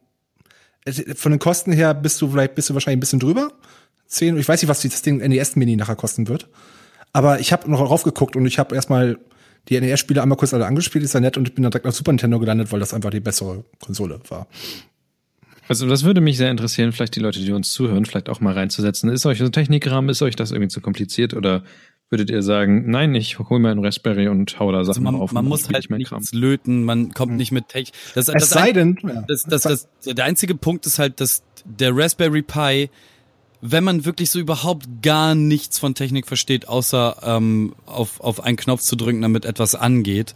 von den Kosten her bist du vielleicht bist du wahrscheinlich ein bisschen drüber. Zehn, ich weiß nicht, was das Ding NES Mini nachher kosten wird. Aber ich habe noch raufgeguckt und ich habe erstmal die NES-Spiele einmal kurz alle angespielt, ist ja nett und ich bin dann direkt auf Super Nintendo gelandet, weil das einfach die bessere Konsole war. Also das würde mich sehr interessieren, vielleicht die Leute, die uns zuhören, vielleicht auch mal reinzusetzen. Ist euch so ein Technikrahmen, ist euch das irgendwie zu kompliziert oder würdet ihr sagen, nein, ich hole mir einen Raspberry und hau da also Sachen also man, auf? Man muss halt nichts Kram. löten, man kommt hm. nicht mit Tech. Das, es das sei denn, ja. das, das, das, der einzige Punkt ist halt, dass der Raspberry Pi wenn man wirklich so überhaupt gar nichts von Technik versteht, außer ähm, auf, auf einen Knopf zu drücken, damit etwas angeht,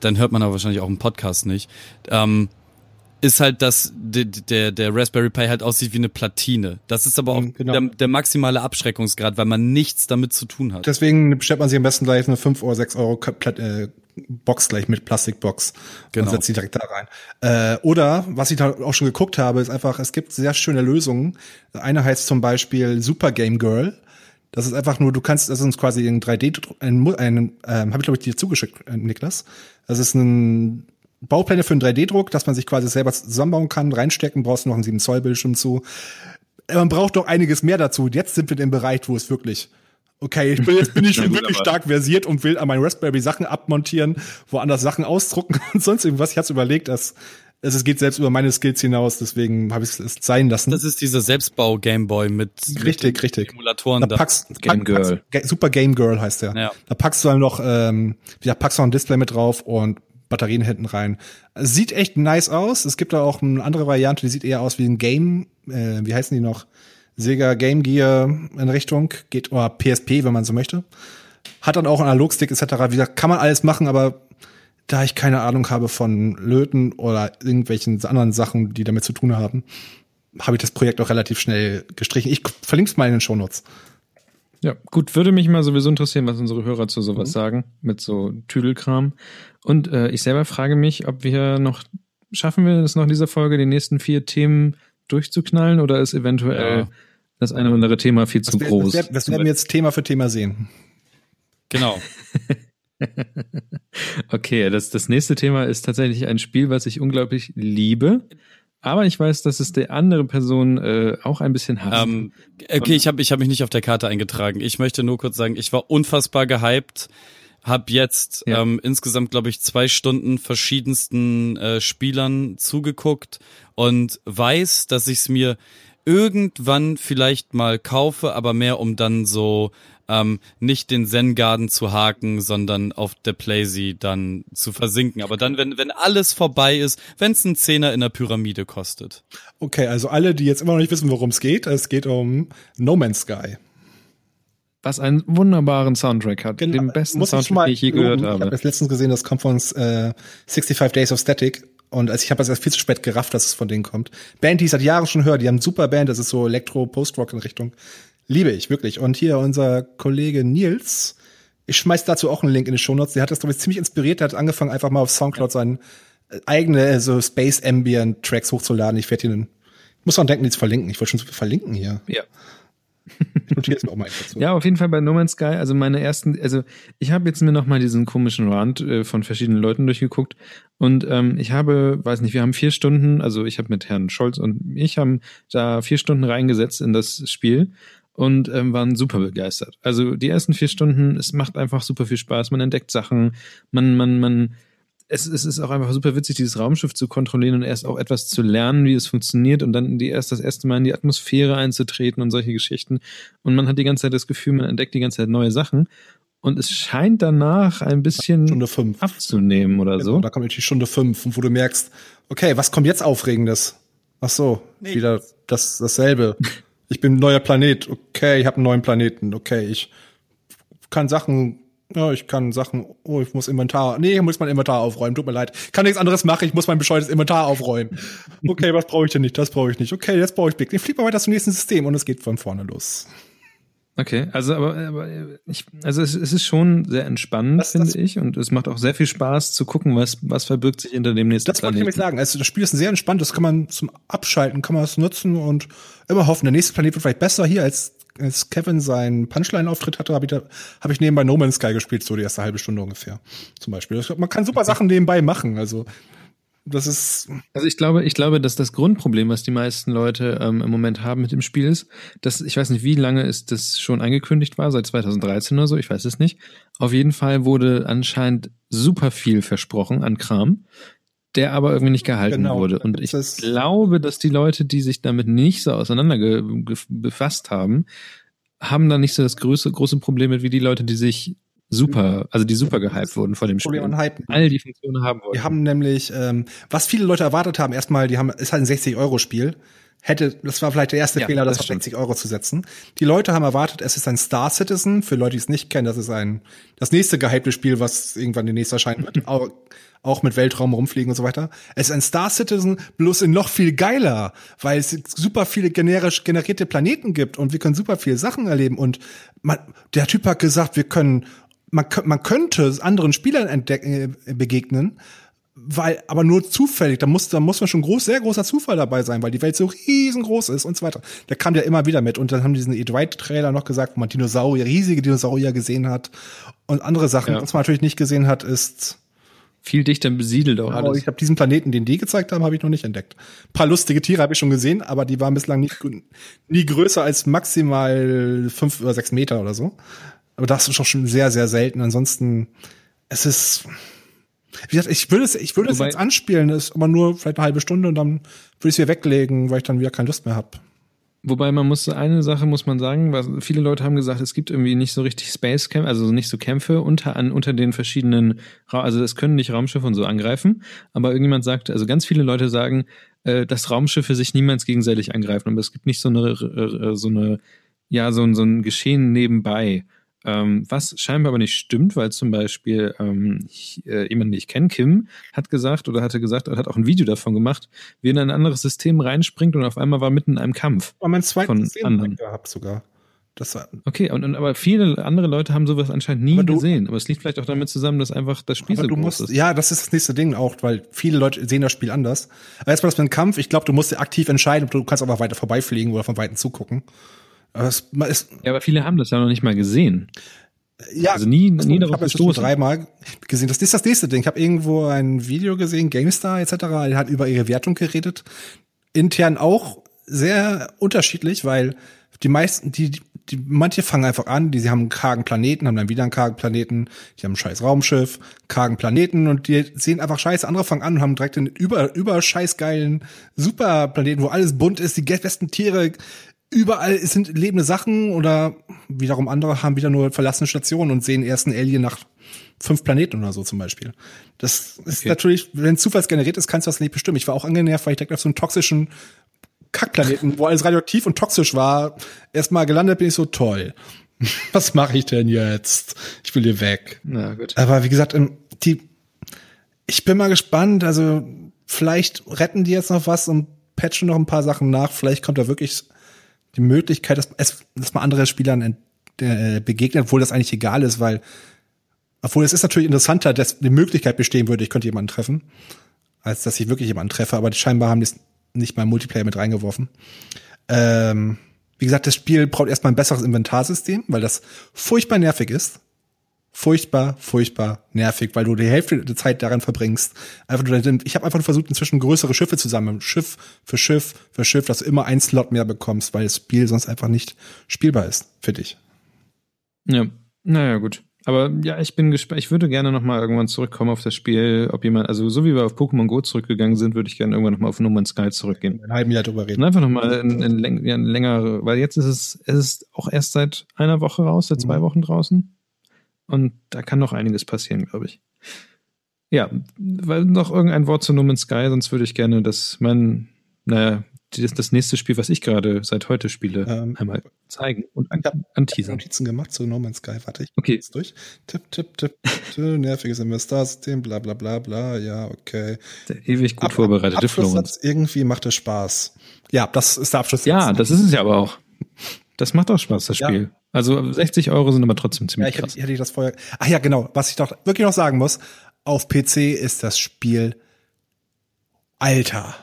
dann hört man aber wahrscheinlich auch im Podcast nicht, ähm, ist halt, dass der, der, der Raspberry Pi halt aussieht wie eine Platine. Das ist aber auch mhm, genau. der, der maximale Abschreckungsgrad, weil man nichts damit zu tun hat. Deswegen bestellt man sich am besten gleich eine 5 oder 6 Euro äh, Box gleich mit Plastikbox genau. und setzt sie direkt da rein. Äh, oder was ich da auch schon geguckt habe, ist einfach, es gibt sehr schöne Lösungen. Eine heißt zum Beispiel Super Game Girl. Das ist einfach nur, du kannst, das ist quasi ein 3D, ein, ein ähm, habe ich glaube ich dir zugeschickt, äh, Niklas. Das ist ein Baupläne für einen 3D-Druck, dass man sich quasi selber zusammenbauen kann, reinstecken, brauchst du noch einen 7 Zoll Bildschirm zu. Man braucht doch einiges mehr dazu. Jetzt sind wir in dem Bereich, wo es wirklich okay, ich bin, jetzt bin ich schon wirklich stark versiert und will an meinem Raspberry Sachen abmontieren, woanders Sachen ausdrucken und sonst irgendwas. Ich hatte überlegt, dass es geht selbst über meine Skills hinaus, deswegen habe ich es sein lassen. Das ist dieser Selbstbau Gameboy mit, richtig, mit richtig. Emulatoren. Da packst, Game pack, Girl. Packst, Super Game Girl heißt der. Ja. Da packst du dann noch, ähm, ja, packst noch ein Display mit drauf und Batterien hinten rein. Sieht echt nice aus. Es gibt da auch eine andere Variante, die sieht eher aus wie ein Game, äh, wie heißen die noch? Sega Game Gear in Richtung, geht oder PSP, wenn man so möchte. Hat dann auch einen Analogstick etc. Wie gesagt, kann man alles machen, aber da ich keine Ahnung habe von Löten oder irgendwelchen anderen Sachen, die damit zu tun haben, habe ich das Projekt auch relativ schnell gestrichen. Ich verlinke es mal in den Shownotes. Ja, gut, würde mich mal sowieso interessieren, was unsere Hörer zu sowas mhm. sagen, mit so Tüdelkram. Und äh, ich selber frage mich, ob wir noch, schaffen wir es noch in dieser Folge, die nächsten vier Themen durchzuknallen oder ist eventuell ja das eine oder andere Thema viel zu wär, groß. Das, das werden wir jetzt Thema für Thema sehen. Genau. okay, das, das nächste Thema ist tatsächlich ein Spiel, was ich unglaublich liebe. Aber ich weiß, dass es der andere Person äh, auch ein bisschen hasst. Um, ähm, okay, ich habe ich hab mich nicht auf der Karte eingetragen. Ich möchte nur kurz sagen, ich war unfassbar gehypt. Hab jetzt ja. ähm, insgesamt, glaube ich, zwei Stunden verschiedensten äh, Spielern zugeguckt und weiß, dass ich es mir irgendwann vielleicht mal kaufe, aber mehr um dann so ähm, nicht den Zen-Garden zu haken, sondern auf der Playsee dann zu versinken. Aber dann, wenn, wenn alles vorbei ist, wenn es einen Zehner in der Pyramide kostet. Okay, also alle, die jetzt immer noch nicht wissen, worum es geht, es geht um No Man's Sky. Was einen wunderbaren Soundtrack hat, genau. den besten Soundtrack, mal, den ich je gehört habe. Ich habe letztens gesehen, das kommt von äh, 65 Days of Static und also ich habe das erst viel zu spät gerafft, dass es von denen kommt. Band, die ich seit Jahren schon höre, die haben super Band, das ist so Elektro, Post-Rock in Richtung. Liebe ich, wirklich. Und hier unser Kollege Nils, ich schmeiß dazu auch einen Link in die Shownotes, der hat das, glaube ich, ziemlich inspiriert, der hat angefangen, einfach mal auf Soundcloud seinen äh, eigene so Space Ambient Tracks hochzuladen. Ich werde ihn, muss man denken, die zu verlinken. Ich wollte schon so viel verlinken hier. Ja. Notiere mir auch mal dazu. Ja, auf jeden Fall bei No Man's Sky. Also meine ersten, also ich habe jetzt mir noch mal diesen komischen Rand äh, von verschiedenen Leuten durchgeguckt und ähm, ich habe, weiß nicht, wir haben vier Stunden, also ich habe mit Herrn Scholz und ich haben da vier Stunden reingesetzt in das Spiel und ähm, waren super begeistert. Also die ersten vier Stunden, es macht einfach super viel Spaß. Man entdeckt Sachen, man, man, man es, es ist auch einfach super witzig, dieses Raumschiff zu kontrollieren und erst auch etwas zu lernen, wie es funktioniert und dann die erst das erste Mal in die Atmosphäre einzutreten und solche Geschichten. Und man hat die ganze Zeit das Gefühl, man entdeckt die ganze Zeit neue Sachen. Und es scheint danach ein bisschen Stunde fünf. abzunehmen oder genau, so. Da kommt die Stunde fünf, wo du merkst, okay, was kommt jetzt Aufregendes? Ach so, nee. wieder das, dasselbe. Ich bin ein neuer Planet. Okay, ich habe einen neuen Planeten. Okay, ich kann Sachen ja, ich kann Sachen, oh, ich muss Inventar, nee, ich muss mein Inventar aufräumen, tut mir leid. Kann nichts anderes machen, ich muss mein bescheuertes Inventar aufräumen. Okay, was brauche ich denn nicht? Das brauche ich nicht. Okay, jetzt brauche ich Big. Ich fliege mal weiter zum nächsten System und es geht von vorne los. Okay, also aber, aber ich, also es, es ist schon sehr entspannend, das, finde das, ich, und es macht auch sehr viel Spaß zu gucken, was was verbirgt sich hinter dem nächsten Das wollte ich nämlich sagen. Also das Spiel ist sehr entspannt, das kann man zum Abschalten, kann man es nutzen und immer hoffen, der nächste Planet wird vielleicht besser hier als als Kevin seinen Punchline-Auftritt hatte, habe ich, da, hab ich nebenbei No Man's Sky gespielt, so die erste halbe Stunde ungefähr. Zum Beispiel. Man kann super Sachen nebenbei machen. Also das ist. Also ich glaube, ich glaube, dass das Grundproblem, was die meisten Leute ähm, im Moment haben mit dem Spiel ist, dass ich weiß nicht, wie lange ist das schon angekündigt war, seit 2013 oder so, ich weiß es nicht. Auf jeden Fall wurde anscheinend super viel versprochen an Kram, der aber irgendwie nicht gehalten genau, wurde. Und ich glaube, dass die Leute, die sich damit nicht so auseinander befasst haben, haben da nicht so das große, große Problem mit wie die Leute, die sich super, also die super gehypt wurden vor dem Spiel. Problem Hype. All die Funktionen haben wollten. Die haben nämlich, ähm, was viele Leute erwartet haben, erstmal, die haben, ist halt ein 60-Euro-Spiel. Hätte, das war vielleicht der erste ja, Fehler, das, das auf 60 Euro zu setzen. Die Leute haben erwartet, es ist ein Star Citizen. Für Leute, die es nicht kennen, das ist ein, das nächste gehypte Spiel, was irgendwann demnächst erscheinen wird. auch, auch mit Weltraum rumfliegen und so weiter. Es ist ein Star Citizen, bloß in noch viel geiler, weil es super viele generisch generierte Planeten gibt und wir können super viele Sachen erleben und man, der Typ hat gesagt, wir können man, man könnte anderen Spielern entdecken, äh, begegnen, weil, aber nur zufällig, da muss, da muss man schon groß, sehr großer Zufall dabei sein, weil die Welt so riesengroß ist und so weiter. Der kam ja immer wieder mit und dann haben die diesen Ed White Trailer noch gesagt, wo man Dinosaurier, riesige Dinosaurier gesehen hat und andere Sachen. Ja. Was man natürlich nicht gesehen hat, ist viel dichter besiedelt auch alles. Ich habe diesen Planeten, den die gezeigt haben, habe ich noch nicht entdeckt. Ein paar lustige Tiere habe ich schon gesehen, aber die waren bislang nicht, nie größer als maximal fünf oder sechs Meter oder so. Aber das ist auch schon sehr, sehr selten. Ansonsten, es ist, wie gesagt, ich würde es, ich würde es jetzt anspielen, ist aber nur vielleicht eine halbe Stunde und dann würde ich es wieder weglegen, weil ich dann wieder keine Lust mehr habe. Wobei man muss eine Sache muss man sagen, was viele Leute haben gesagt, es gibt irgendwie nicht so richtig Space Camp, also nicht so Kämpfe unter an unter den verschiedenen, also es können nicht Raumschiffe und so angreifen, aber irgendjemand sagt, also ganz viele Leute sagen, äh, dass Raumschiffe sich niemals gegenseitig angreifen, aber es gibt nicht so eine so eine ja so ein so ein Geschehen nebenbei. Ähm, was scheinbar aber nicht stimmt, weil zum Beispiel ähm, ich, äh, jemand, den ich kenne, Kim, hat gesagt oder hatte gesagt, er hat auch ein Video davon gemacht, wie in ein anderes System reinspringt und auf einmal war mitten in einem Kampf. Aber mein zweites von anderen. gehabt sogar. Das war okay, und, und aber viele andere Leute haben sowas anscheinend nie aber du, gesehen. Aber es liegt vielleicht auch damit zusammen, dass einfach das Spiel so groß musst, ist. Ja, das ist das nächste Ding auch, weil viele Leute sehen das Spiel anders. Aber erstmal das mit dem Kampf, ich glaube, du musst dir aktiv entscheiden, du kannst aber weiter vorbeifliegen oder von Weitem zugucken. Aber es, es, ja, aber viele haben das ja noch nicht mal gesehen. Ja, also nie, nie darauf gestoßen. dreimal gesehen. Das ist das nächste Ding. Ich habe irgendwo ein Video gesehen, GameStar etc. Er hat über ihre Wertung geredet. Intern auch sehr unterschiedlich, weil die meisten, die, die manche fangen einfach an, die sie haben einen kargen Planeten, haben dann wieder einen kargen Planeten, die haben ein scheiß Raumschiff, kargen Planeten und die sehen einfach scheiße. Andere fangen an und haben direkt einen über, über scheiß geilen Superplaneten, wo alles bunt ist, die besten Tiere, überall sind lebende Sachen oder wiederum andere haben wieder nur verlassene Stationen und sehen erst einen Alien nach fünf Planeten oder so zum Beispiel. Das ist okay. natürlich, wenn Zufalls generiert ist, kannst du das nicht bestimmen. Ich war auch angenervt, weil ich direkt auf so einen toxischen Kackplaneten, wo alles radioaktiv und toxisch war, erstmal gelandet bin ich so toll. Was mache ich denn jetzt? Ich will hier weg. Na gut. Aber wie gesagt, ähm, die, ich bin mal gespannt. Also vielleicht retten die jetzt noch was und patchen noch ein paar Sachen nach. Vielleicht kommt da wirklich die Möglichkeit, dass, es, dass man andere Spielern äh, begegnet, obwohl das eigentlich egal ist, weil, obwohl es ist natürlich interessanter, dass die Möglichkeit bestehen würde, ich könnte jemanden treffen, als dass ich wirklich jemanden treffe, aber die scheinbar haben das nicht mal Multiplayer mit reingeworfen. Ähm, wie gesagt, das Spiel braucht erstmal ein besseres Inventarsystem, weil das furchtbar nervig ist furchtbar, furchtbar nervig, weil du die Hälfte der Zeit daran verbringst. Einfach nur, ich habe einfach versucht, inzwischen größere Schiffe zu sammeln, Schiff für Schiff für Schiff, dass du immer ein Slot mehr bekommst, weil das Spiel sonst einfach nicht spielbar ist für dich. Ja, naja, gut. Aber ja, ich bin gespannt. Ich würde gerne noch mal irgendwann zurückkommen auf das Spiel, ob jemand, also so wie wir auf Pokémon Go zurückgegangen sind, würde ich gerne irgendwann noch mal auf No Man's Sky zurückgehen. Ein halben Jahr drüber reden. Und einfach noch mal ein, ein, ein, ein längere, weil jetzt ist es, es ist auch erst seit einer Woche raus, seit zwei mhm. Wochen draußen. Und da kann noch einiges passieren, glaube ich. Ja, weil noch irgendein Wort zu No Man's Sky, sonst würde ich gerne, dass mein, naja, das, das nächste Spiel, was ich gerade seit heute spiele, ähm, einmal zeigen und an, anteasern. Notizen gemacht zu No Man's Sky, warte ich. Okay. Jetzt durch. Tipp, tipp, tipp, tipp nerviges Investorsystem, bla, bla, bla, bla, ja, okay. Der ewig gut ab, vorbereitete Florenz. Irgendwie macht es Spaß. Ja, das ist der Abschluss. Ja, das ist es ja aber auch. Das macht auch Spaß, das Spiel. Ja. Also 60 Euro sind aber trotzdem ziemlich ja, ich krass. Hätte, hätte ich das vorher. Ach ja, genau. Was ich doch wirklich noch sagen muss: Auf PC ist das Spiel Alter.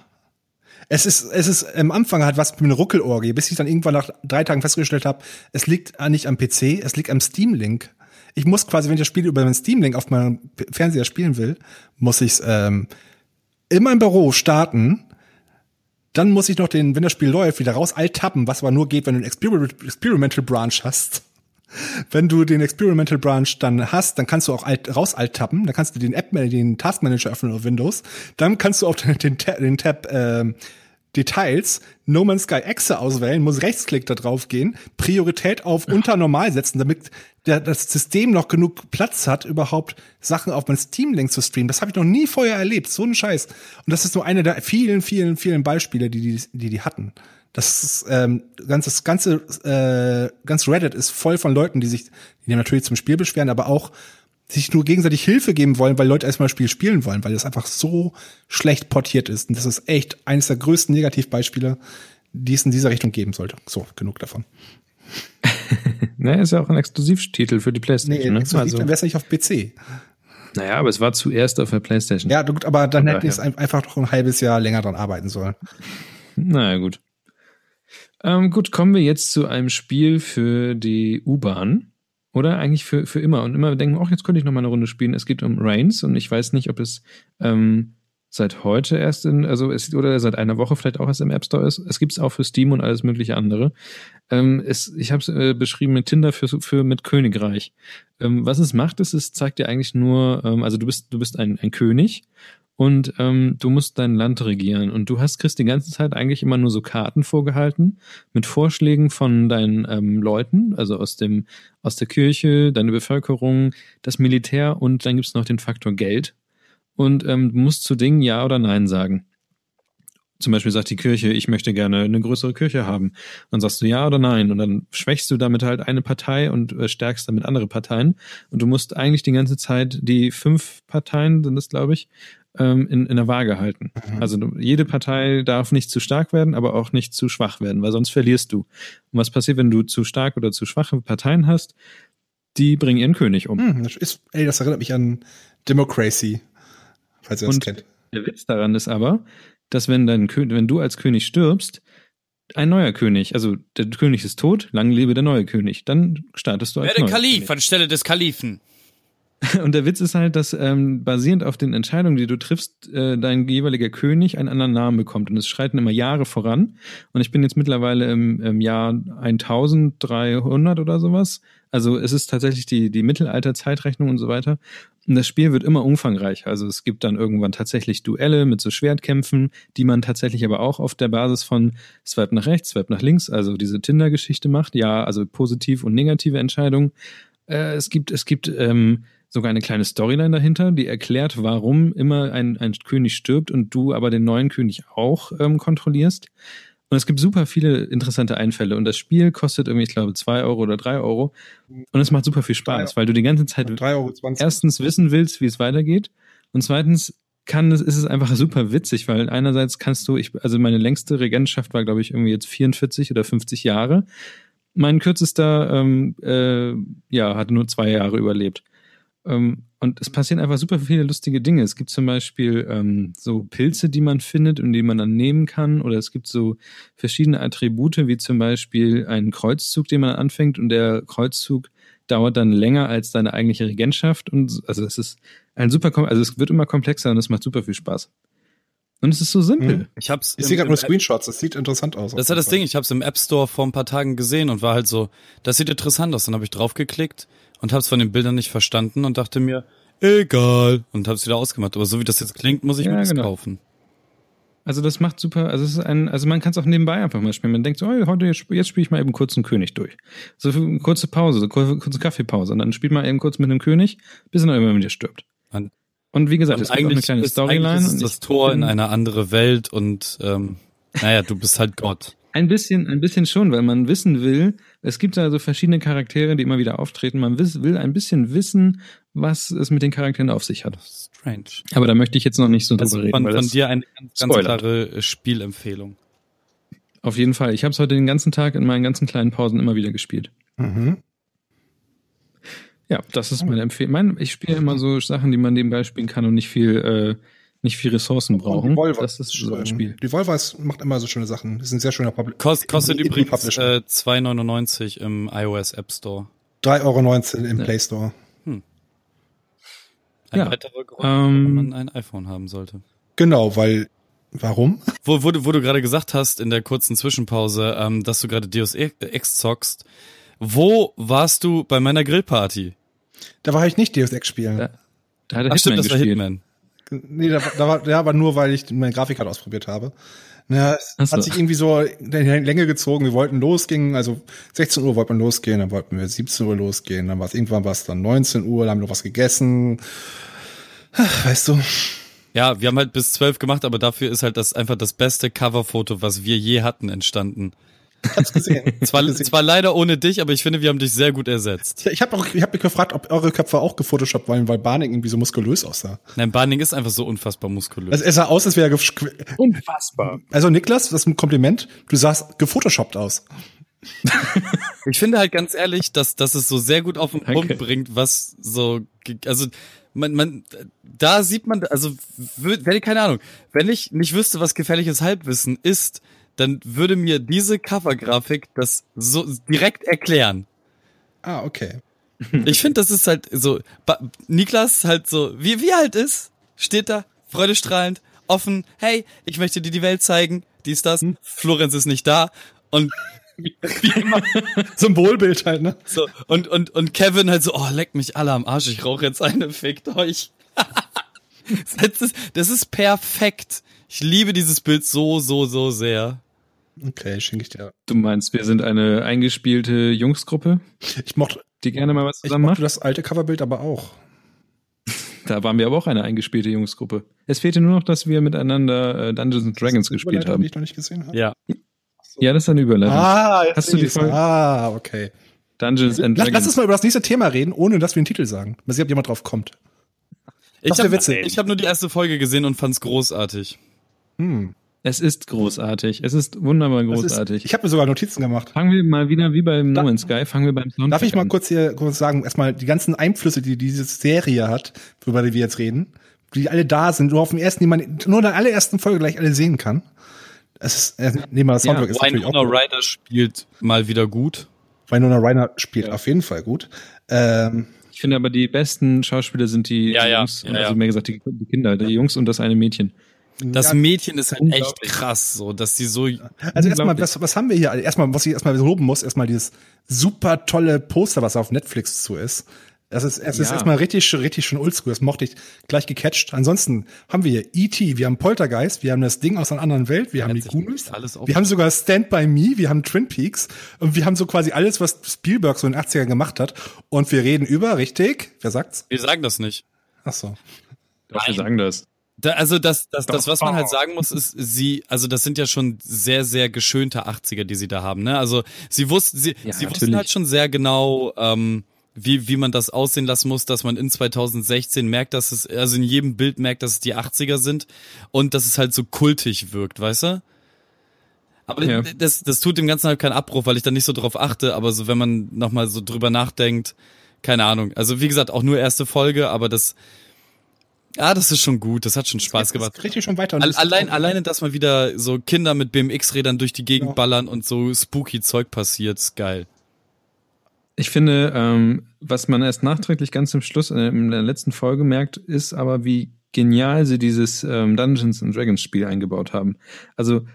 Es ist, es ist am Anfang halt was mit einer Ruckelorgie, bis ich dann irgendwann nach drei Tagen festgestellt habe, es liegt nicht am PC, es liegt am Steam Link. Ich muss quasi, wenn ich das Spiel über den Steam Link auf meinem Fernseher spielen will, muss ich es ähm, in meinem Büro starten. Dann muss ich noch den, wenn das Spiel läuft, wieder raus alt tappen, was aber nur geht, wenn du einen Exper Experimental Branch hast. Wenn du den Experimental Branch dann hast, dann kannst du auch alt, raus alt tappen, dann kannst du den App, den Task Manager öffnen auf Windows, dann kannst du auf den, den, den Tab äh, Details No Man's Sky Exe auswählen, muss Rechtsklick da drauf gehen, Priorität auf unter normal setzen, damit der, das System noch genug Platz hat, überhaupt Sachen auf mein Steam-Link zu streamen. Das habe ich noch nie vorher erlebt, so ein Scheiß. Und das ist nur eine der vielen, vielen, vielen Beispiele, die die, die, die hatten. Das ist, ähm, ganz, das ganze, äh, ganz Reddit ist voll von Leuten, die sich, die natürlich zum Spiel beschweren, aber auch sich nur gegenseitig Hilfe geben wollen, weil Leute erstmal das Spiel spielen wollen, weil das einfach so schlecht portiert ist. Und das ist echt eines der größten Negativbeispiele, die es in dieser Richtung geben sollte. So, genug davon. ne, ist ja auch ein Exklusivtitel für die PlayStation. Nee, ne? exklusiv, also. dann wäre es nicht auf PC. Naja, aber es war zuerst auf der PlayStation. Ja, gut, aber dann hätte ich es einfach noch ein halbes Jahr länger dran arbeiten sollen. Naja, gut. Ähm, gut, kommen wir jetzt zu einem Spiel für die U-Bahn. Oder eigentlich für, für immer. Und immer denken, ach, jetzt könnte ich noch mal eine Runde spielen. Es geht um Reigns und ich weiß nicht, ob es ähm, seit heute erst in, also es oder seit einer Woche vielleicht auch erst im App Store ist. Es gibt es auch für Steam und alles mögliche andere. Ähm, es, ich habe es äh, beschrieben mit Tinder für, für mit Königreich. Ähm, was es macht, ist, es zeigt dir eigentlich nur, ähm, also du bist du bist ein, ein König und ähm, du musst dein Land regieren und du hast kriegst die ganze Zeit eigentlich immer nur so Karten vorgehalten mit Vorschlägen von deinen ähm, Leuten, also aus dem aus der Kirche, deine Bevölkerung, das Militär und dann gibt's noch den Faktor Geld und ähm, du musst zu Dingen ja oder nein sagen. Zum Beispiel sagt die Kirche, ich möchte gerne eine größere Kirche haben. Dann sagst du ja oder nein. Und dann schwächst du damit halt eine Partei und äh, stärkst damit andere Parteien. Und du musst eigentlich die ganze Zeit die fünf Parteien, sind das glaube ich, ähm, in, in der Waage halten. Mhm. Also du, jede Partei darf nicht zu stark werden, aber auch nicht zu schwach werden, weil sonst verlierst du. Und was passiert, wenn du zu stark oder zu schwache Parteien hast? Die bringen ihren König um. Mhm, das, ist, ey, das erinnert mich an Democracy, falls ihr das Und kennt. Der Witz daran ist aber, dass wenn dein König, wenn du als König stirbst, ein neuer König, also der König ist tot, lang lebe der neue König, dann startest du als Werde Kalif König. anstelle des Kalifen. Und der Witz ist halt, dass ähm, basierend auf den Entscheidungen, die du triffst, äh, dein jeweiliger König einen anderen Namen bekommt. Und es schreiten immer Jahre voran. Und ich bin jetzt mittlerweile im, im Jahr 1300 oder sowas. Also es ist tatsächlich die, die Mittelalter-Zeitrechnung und so weiter. Und das Spiel wird immer umfangreicher. Also es gibt dann irgendwann tatsächlich Duelle mit so Schwertkämpfen, die man tatsächlich aber auch auf der Basis von Swipe nach rechts, Swipe nach links, also diese Tinder-Geschichte macht. Ja, also positiv und negative Entscheidungen. Äh, es gibt, es gibt ähm, sogar eine kleine Storyline dahinter, die erklärt, warum immer ein, ein König stirbt und du aber den neuen König auch ähm, kontrollierst. Und es gibt super viele interessante Einfälle. Und das Spiel kostet irgendwie, ich glaube, zwei Euro oder drei Euro. Und es macht super viel Spaß, weil du die ganze Zeit erstens wissen willst, wie es weitergeht. Und zweitens kann es, ist es einfach super witzig, weil einerseits kannst du, ich, also meine längste Regentschaft war, glaube ich, irgendwie jetzt 44 oder 50 Jahre. Mein kürzester, ähm, äh, ja, hatte nur zwei Jahre überlebt. Ähm, und es passieren einfach super viele lustige Dinge. Es gibt zum Beispiel ähm, so Pilze, die man findet und die man dann nehmen kann. Oder es gibt so verschiedene Attribute, wie zum Beispiel einen Kreuzzug, den man anfängt. Und der Kreuzzug dauert dann länger als deine eigentliche Regentschaft. Und also es ist ein super, also es wird immer komplexer und es macht super viel Spaß. Und es ist so simpel. Mhm. Ich hab's. Ich sehe gerade nur Screenshots, das sieht interessant aus. Das ist ja das Ding, ich hab's im App Store vor ein paar Tagen gesehen und war halt so, das sieht interessant aus. Dann habe ich draufgeklickt und hab's von den Bildern nicht verstanden und dachte mir, egal. Und hab's wieder ausgemacht. Aber so wie das jetzt klingt, muss ich ja, mir das genau. kaufen. Also das macht super, also es ist ein, also man kann es auch nebenbei einfach mal spielen. Man denkt so, oh, heute jetzt, jetzt spiele ich mal eben kurz einen König durch. So für eine kurze Pause, so kurze, kurze Kaffeepause. Und dann spielt man eben kurz mit einem König, bis er dann irgendwann wieder stirbt. Und, und wie gesagt, es gibt auch eine kleine Storyline. Ist das Tor in eine andere Welt und ähm, naja, du bist halt Gott. Ein bisschen, ein bisschen schon, weil man wissen will, es gibt also verschiedene Charaktere, die immer wieder auftreten. Man will ein bisschen wissen, was es mit den Charakteren auf sich hat. Strange. Aber da möchte ich jetzt noch nicht so drüber reden. Von, von dir eine ganz, ganz klare äh, Spielempfehlung. Auf jeden Fall. Ich habe es heute den ganzen Tag in meinen ganzen kleinen Pausen immer wieder gespielt. Mhm. Ja, das ist meine Empfehlung. Ich spiele immer so Sachen, die man nebenbei spielen kann und nicht viel, äh, nicht viel Ressourcen brauchen. das ist so ein Spiel. Die Volvo macht immer so schöne Sachen. Das ist ein sehr schöner Publisher. Kost, kostet übrigens äh, 2,99 im iOS App Store. 3,19 Euro im ja. Play Store. Hm. Ein ja. weiterer Grund, ähm, wenn man ein iPhone haben sollte. Genau, weil Warum? Wo, wo, du, wo du gerade gesagt hast in der kurzen Zwischenpause, ähm, dass du gerade Deus Ex zockst. Wo warst du bei meiner Grillparty? Da war ich nicht Deus Ex spielen. Da, da hat er Ach, stimmt, das gespielt. war Hitman. Nee, da, da war, ja, aber nur, weil ich meine Grafikkarte ausprobiert habe. Ja, es so. hat sich irgendwie so in die Länge gezogen. Wir wollten losgehen, also 16 Uhr wollten wir losgehen, dann wollten wir 17 Uhr losgehen, dann war es irgendwann was dann 19 Uhr, dann haben wir noch was gegessen. Ach, weißt du. Ja, wir haben halt bis 12 gemacht, aber dafür ist halt das einfach das beste Coverfoto, was wir je hatten, entstanden. Hab's gesehen. zwar, gesehen. zwar leider ohne dich, aber ich finde, wir haben dich sehr gut ersetzt. Ich habe auch, ich habe mich gefragt, ob eure Köpfe auch gefotoshoppt wollen, weil Barning irgendwie so muskulös aussah. Nein, Barning ist einfach so unfassbar muskulös. Also er sah aus, als wäre er unfassbar. Also Niklas, das ist ein Kompliment. Du sahst gefotoshoppt aus. ich finde halt ganz ehrlich, dass, dass es so sehr gut auf den Punkt bringt, was so, also man, man, da sieht man, also, wenn ich, keine Ahnung, wenn ich nicht wüsste, was gefährliches Halbwissen ist, dann würde mir diese Covergrafik das so direkt erklären. Ah, okay. Ich finde, das ist halt so, Niklas halt so, wie, wie alt ist, steht da, freudestrahlend, offen, hey, ich möchte dir die Welt zeigen, dies, das, hm? Florenz ist nicht da und wie, immer. Symbolbild halt, ne? So, und, und, und Kevin halt so, oh, leck mich alle am Arsch, ich rauche jetzt eine, fickt euch. das, ist, das ist perfekt. Ich liebe dieses Bild so, so, so sehr. Okay, schenke ich dir. Du meinst, wir sind eine eingespielte Jungsgruppe? Ich mochte, die gerne mal was zusammen ich mochte macht? das alte Coverbild aber auch. Da waren wir aber auch eine eingespielte Jungsgruppe. Es fehlte nur noch, dass wir miteinander äh, Dungeons and Dragons gespielt haben. Die ich noch nicht gesehen habe. Ja. Ja, das ist eine Überleitung. Ah, jetzt Hast du die Folge? Ah, okay. Dungeons and Dragons. Lass uns mal über das nächste Thema reden, ohne dass wir den Titel sagen. Mal sehen, ob jemand drauf kommt. Das ich habe hab nur die erste Folge gesehen und fand's großartig. Hm. Es ist großartig. Es ist wunderbar großartig. Ist, ich habe mir sogar Notizen gemacht. Fangen wir mal wieder wie beim No Man's Sky, fangen wir beim Soundtrack Darf ich mal an. kurz hier kurz sagen, erstmal die ganzen Einflüsse, die diese Serie hat, über die wir jetzt reden, die alle da sind, nur auf dem ersten, die man nur in der allerersten Folge gleich alle sehen kann. Es ist, äh, nee, mal das Soundtrack ja, ist natürlich auch Ryder spielt mal wieder gut. Winona Ryder spielt ja. auf jeden Fall gut. Ähm, ich finde aber die besten Schauspieler sind die, ja, die Jungs, ja, also mehr gesagt die, die Kinder, die Jungs und das eine Mädchen. Das Mädchen ist halt echt krass, so, dass die so. Also erstmal, was, was haben wir hier? Erstmal, was ich erstmal loben muss, erstmal dieses super tolle Poster, was auf Netflix zu ist. Das ist, es ja. ist erstmal richtig, richtig schon oldschool. Das mochte ich gleich gecatcht. Ansonsten haben wir hier E.T., wir haben Poltergeist, wir haben das Ding aus einer anderen Welt, wir ja, haben die Goonies, wir haben sogar Stand By Me, wir haben Twin Peaks und wir haben so quasi alles, was Spielberg so in den 80ern gemacht hat. Und wir reden über, richtig? Wer sagt's? Wir sagen das nicht. Ach so. Doch, wir sagen das. Da, also das, das, das, was man halt sagen muss, ist, sie, also das sind ja schon sehr, sehr geschönte 80er, die sie da haben. Ne? Also sie wussten, sie, ja, sie wussten halt schon sehr genau, ähm, wie, wie man das aussehen lassen muss, dass man in 2016 merkt, dass es, also in jedem Bild merkt, dass es die 80er sind und dass es halt so kultig wirkt, weißt du? Aber ja. das, das tut dem Ganzen halt keinen Abbruch, weil ich da nicht so drauf achte, aber so, wenn man nochmal so drüber nachdenkt, keine Ahnung. Also wie gesagt, auch nur erste Folge, aber das, ja, das ist schon gut, das hat schon Spaß das gemacht. Richtig schon weiter. allein, alleine, dass mal wieder so Kinder mit BMX-Rädern durch die Gegend ja. ballern und so spooky Zeug passiert, ist geil. Ich finde, ähm, was man erst nachträglich ganz zum Schluss äh, in der letzten Folge merkt, ist aber, wie genial sie dieses ähm, Dungeons and Dragons Spiel eingebaut haben. Also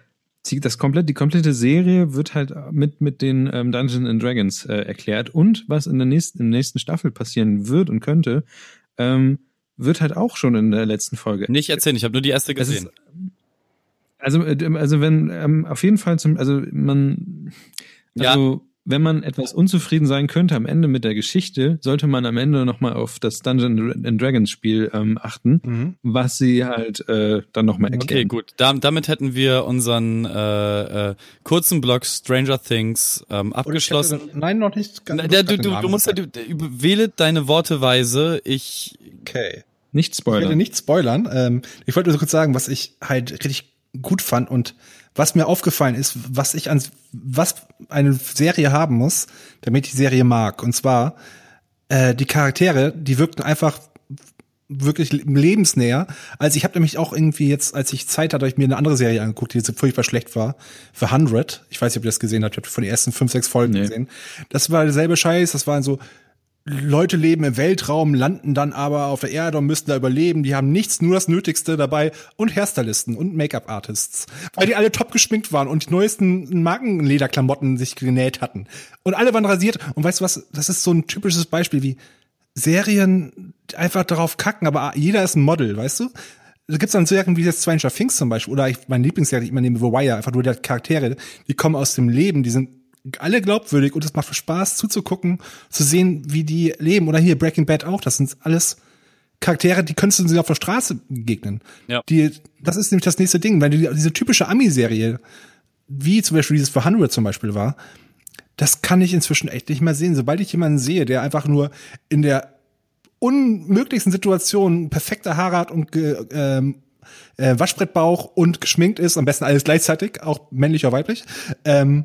das komplett, die komplette Serie wird halt mit, mit den ähm, Dungeons and Dragons äh, erklärt. Und was in der nächsten, in der nächsten Staffel passieren wird und könnte, ähm, wird halt auch schon in der letzten Folge. Nicht erzählen, ich habe nur die erste gesehen. Ist, also, äh, also wenn, ähm, auf jeden Fall zum, also man, also ja wenn man etwas unzufrieden sein könnte am Ende mit der Geschichte, sollte man am Ende nochmal auf das Dungeon and Dragons Spiel ähm, achten, mhm. was sie halt äh, dann nochmal erklären. Okay, gut. Da, damit hätten wir unseren äh, äh, kurzen Blog Stranger Things ähm, abgeschlossen. Hätte, nein, noch nicht. Ganz Na, du, du, du musst ja, du, wähle deine Worteweise. Ich. Okay. Nicht spoilern. Ich werde nicht spoilern. Ähm, ich wollte nur so kurz sagen, was ich halt richtig gut fand und was mir aufgefallen ist, was ich an was eine Serie haben muss, damit die Serie mag. Und zwar äh, die Charaktere, die wirkten einfach wirklich lebensnäher. Also ich habe nämlich auch irgendwie jetzt, als ich Zeit hatte, ich mir eine andere Serie angeguckt, die so furchtbar schlecht war. The 100. Ich weiß nicht, ob ihr das gesehen habt. Ich habe von den ersten fünf, sechs Folgen nee. gesehen. Das war derselbe Scheiß. Das waren so Leute leben im Weltraum, landen dann aber auf der Erde und müssen da überleben. Die haben nichts, nur das Nötigste dabei und Hairstylisten und Make-up-Artists, weil die alle top geschminkt waren und die neuesten Markenlederklamotten sich genäht hatten. Und alle waren rasiert. Und weißt du was? Das ist so ein typisches Beispiel, wie Serien einfach darauf kacken, aber jeder ist ein Model, weißt du? Da gibt's dann Serien wie jetzt Stranger Things zum Beispiel oder ich, mein Lieblingsserie, ich nehme The Wire, einfach nur die Charaktere, die kommen aus dem Leben, die sind alle glaubwürdig und es macht Spaß zuzugucken, zu sehen, wie die leben. Oder hier Breaking Bad auch, das sind alles Charaktere, die könntest du sie auf der Straße begegnen. Ja. Die, das ist nämlich das nächste Ding, weil die, diese typische Ami-Serie, wie zum Beispiel dieses 400 zum Beispiel war, das kann ich inzwischen echt nicht mehr sehen. Sobald ich jemanden sehe, der einfach nur in der unmöglichsten Situation perfekte Haare hat und ähm, äh, Waschbrettbauch und geschminkt ist, am besten alles gleichzeitig, auch männlich oder weiblich, ähm,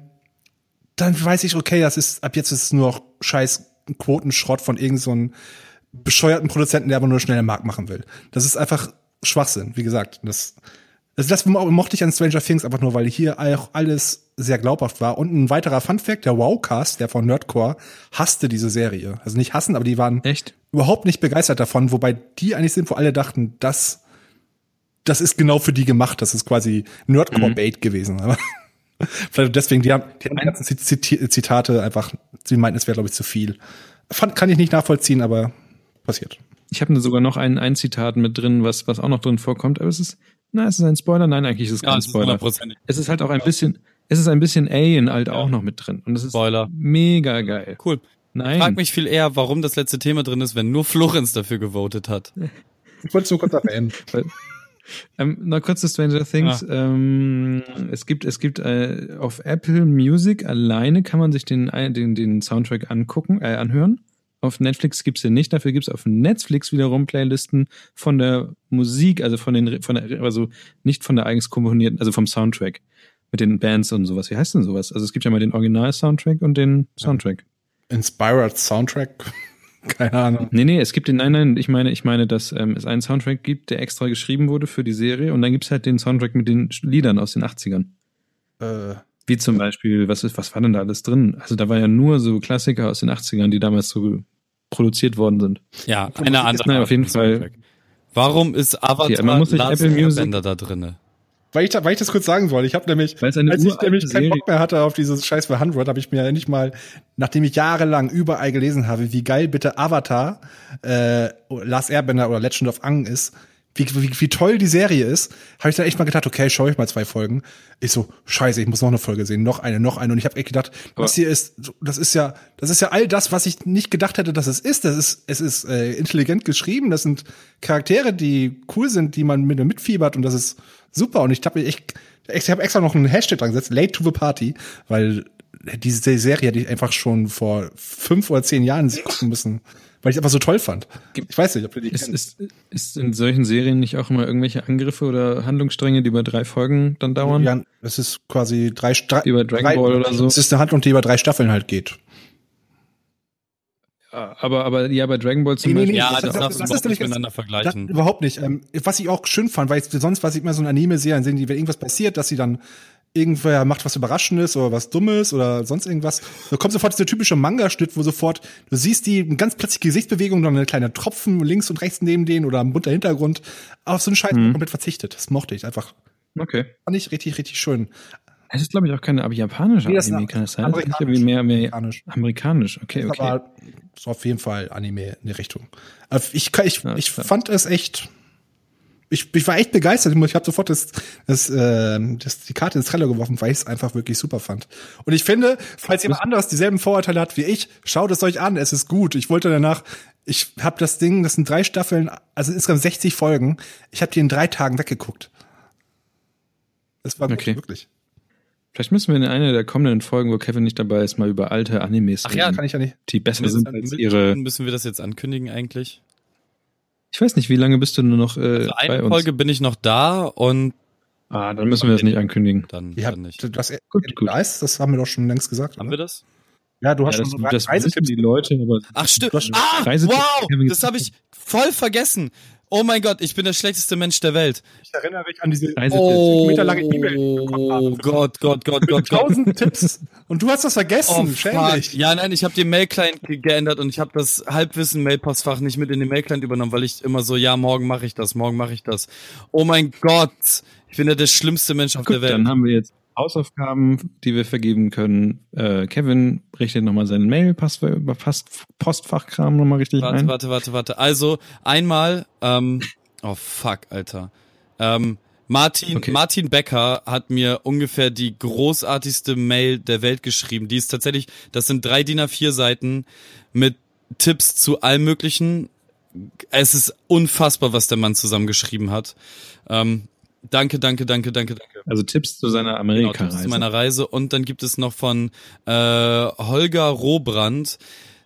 dann weiß ich, okay, das ist, ab jetzt ist es nur noch scheiß Quotenschrott von irgendeinem so bescheuerten Produzenten, der aber nur schnell einen Markt machen will. Das ist einfach Schwachsinn, wie gesagt. Das, das, das mochte ich an Stranger Things einfach nur, weil hier auch alles sehr glaubhaft war. Und ein weiterer Funfact, der Wowcast, der von Nerdcore, hasste diese Serie. Also nicht hassen, aber die waren Echt? überhaupt nicht begeistert davon, wobei die eigentlich sind, wo alle dachten, das, das ist genau für die gemacht. Das ist quasi Nerdcore-Bait mhm. gewesen. Aber vielleicht deswegen, die haben die haben ganzen Zitate einfach, sie meinten, es wäre, glaube ich, zu viel. Fand, kann ich nicht nachvollziehen, aber passiert. Ich habe sogar noch ein, ein Zitat mit drin, was, was auch noch drin vorkommt, aber es ist na, ist es ein Spoiler? Nein, eigentlich ist es kein ja, Spoiler. Es ist halt auch ein bisschen, es ist ein bisschen Alien halt ja. auch noch mit drin. Und es ist Spoiler. mega geil. Cool. Nein. Ich frag mich viel eher, warum das letzte Thema drin ist, wenn nur Florenz dafür gewotet hat. Ich wollte es nur kurz erwähnen. ähm, noch kurz zu Stranger Things. Ah. Ähm, es gibt, es gibt äh, auf Apple Music alleine kann man sich den, den, den Soundtrack angucken, äh, anhören. Auf Netflix gibt's den nicht, dafür gibt's auf Netflix wiederum Playlisten von der Musik, also von den, von der, also nicht von der eigens komponierten, also vom Soundtrack mit den Bands und sowas. Wie heißt denn sowas? Also es gibt ja mal den Original-Soundtrack und den Soundtrack. Inspired Soundtrack? Keine Ahnung. Nee, nee, es gibt den, nein, nein, ich meine, ich meine, dass ähm, es einen Soundtrack gibt, der extra geschrieben wurde für die Serie und dann gibt's halt den Soundtrack mit den Liedern aus den 80ern. Äh. Wie zum Beispiel, was ist, was war denn da alles drin? Also da war ja nur so Klassiker aus den 80ern, die damals so produziert worden sind. Ja, eine andere. Nein, auf jeden Fall. Warum ist Avatar okay, man muss sich Apple Music da drinne? Weil ich, da, weil ich das kurz sagen soll. Ich habe nämlich, als ich nämlich keinen Bock mehr hatte auf dieses scheiß 100, habe ich mir nicht mal, nachdem ich jahrelang überall gelesen habe, wie geil bitte Avatar, äh, Last Airbender oder Legend of Ang ist, wie, wie, wie toll die Serie ist, habe ich dann echt mal gedacht, okay, schaue ich mal zwei Folgen. Ich so, scheiße, ich muss noch eine Folge sehen, noch eine, noch eine. Und ich habe echt gedacht, Aber was hier ist, das ist ja, das ist ja all das, was ich nicht gedacht hätte, dass es ist. Das ist, es ist äh, intelligent geschrieben, das sind Charaktere, die cool sind, die man mit mitfiebert und das ist super. Und ich habe echt, ich habe extra noch einen Hashtag dran gesetzt, Late to the Party, weil diese Serie hätte ich einfach schon vor fünf oder zehn Jahren gucken müssen weil ich es einfach so toll fand. Ich weiß nicht, ob du die ist, ist, ist in solchen Serien nicht auch immer irgendwelche Angriffe oder Handlungsstränge, die über drei Folgen dann dauern? Ja, das ist quasi drei, drei über Dragon drei, Ball oder so. Es ist eine Handlung, die über drei Staffeln halt geht. Aber, aber ja, bei Dragon Ball zum nee, Beispiel. Nee, ja, das, das, das ist nämlich miteinander vergleichen. Das, überhaupt nicht. Ähm, was ich auch schön fand, weil ich sonst, was ich immer so ein Anime sehe, dann sehen die, wenn irgendwas passiert, dass sie dann irgendwer macht was Überraschendes oder was Dummes oder sonst irgendwas. Da kommt sofort dieser typische Manga-Schnitt, wo sofort, du siehst die ganz plötzlich Gesichtsbewegung, dann eine kleine Tropfen links und rechts neben denen oder ein bunter Hintergrund. Auf so einen Scheiß mhm. komplett verzichtet. Das mochte ich einfach. Okay. Fand ich richtig, richtig schön. Es ist, glaube ich, auch keine aber japanische nee, Anime, kann es sein? Amerikanisch. Mehr, mehr amerikanisch. amerikanisch, okay, okay. Aber ist auf jeden Fall Anime in die Richtung. Ich, ich, ich fand es echt ich, ich war echt begeistert. Ich habe sofort das, das, äh, das, die Karte ins Trello geworfen, weil ich es einfach wirklich super fand. Und ich finde, falls jemand anderes dieselben Vorurteile hat wie ich, schaut es euch an. Es ist gut. Ich wollte danach, ich habe das Ding, das sind drei Staffeln, also insgesamt 60 Folgen. Ich habe die in drei Tagen weggeguckt. Das war okay. wirklich. Vielleicht müssen wir in einer der kommenden Folgen, wo Kevin nicht dabei ist, mal über alte Animes Ach reden. Ach ja, kann ich ja nicht. Die besser sind als ihre. Müssen wir das jetzt ankündigen eigentlich? Ich weiß nicht, wie lange bist du nur noch äh, also eine Folge bin ich noch da und Ah, dann müssen wir das nicht ankündigen. Dann, Ja, dann nicht. das Gut, gut. Eis, das haben wir doch schon längst gesagt. Haben oder? wir das? Ja, du hast Ja, das, schon so das wissen Reisetipps. die Leute, aber Ach stimmt. Ah, wow, das habe ich voll vergessen. Oh mein Gott, ich bin der schlechteste Mensch der Welt. Ich erinnere mich an diese Reisetipps. Oh, Meter lange E-Mail, die ich bekommen habe. Gott, Gott, Gott, Gott, Gott. tausend Tipps. Und du hast das vergessen. Oh, Schäm fuck. dich. Ja, nein, ich habe den Mail-Client ge- geändert und ich habe das Halbwissen-Mail-Postfach nicht mit in den Mail-Client übernommen, weil ich immer so, ja, morgen mache ich das, morgen mache ich das. Oh mein Gott, ich bin ja der schlimmste Mensch auf gut, der Welt. dann haben wir jetzt Hausaufgaben, die wir vergeben können. Äh, Kevin richtet nochmal seinen Mail-Postfachkram nochmal richtig Warte, ein. warte, warte, warte. Also einmal, ähm, oh fuck, Alter. Ähm, Martin, Okay. Martin Becker hat mir ungefähr die großartigste Mail der Welt geschrieben. Die ist tatsächlich, das sind drei DIN A4 Seiten mit Tipps zu allem möglichen. Es ist unfassbar, was der Mann zusammengeschrieben hat. Ähm, danke, danke, danke, danke, danke. Also Tipps zu seiner Genau, Amerika-Reise. Tipps zu meiner Reise. Und dann gibt es noch von äh, Holger Rohbrand,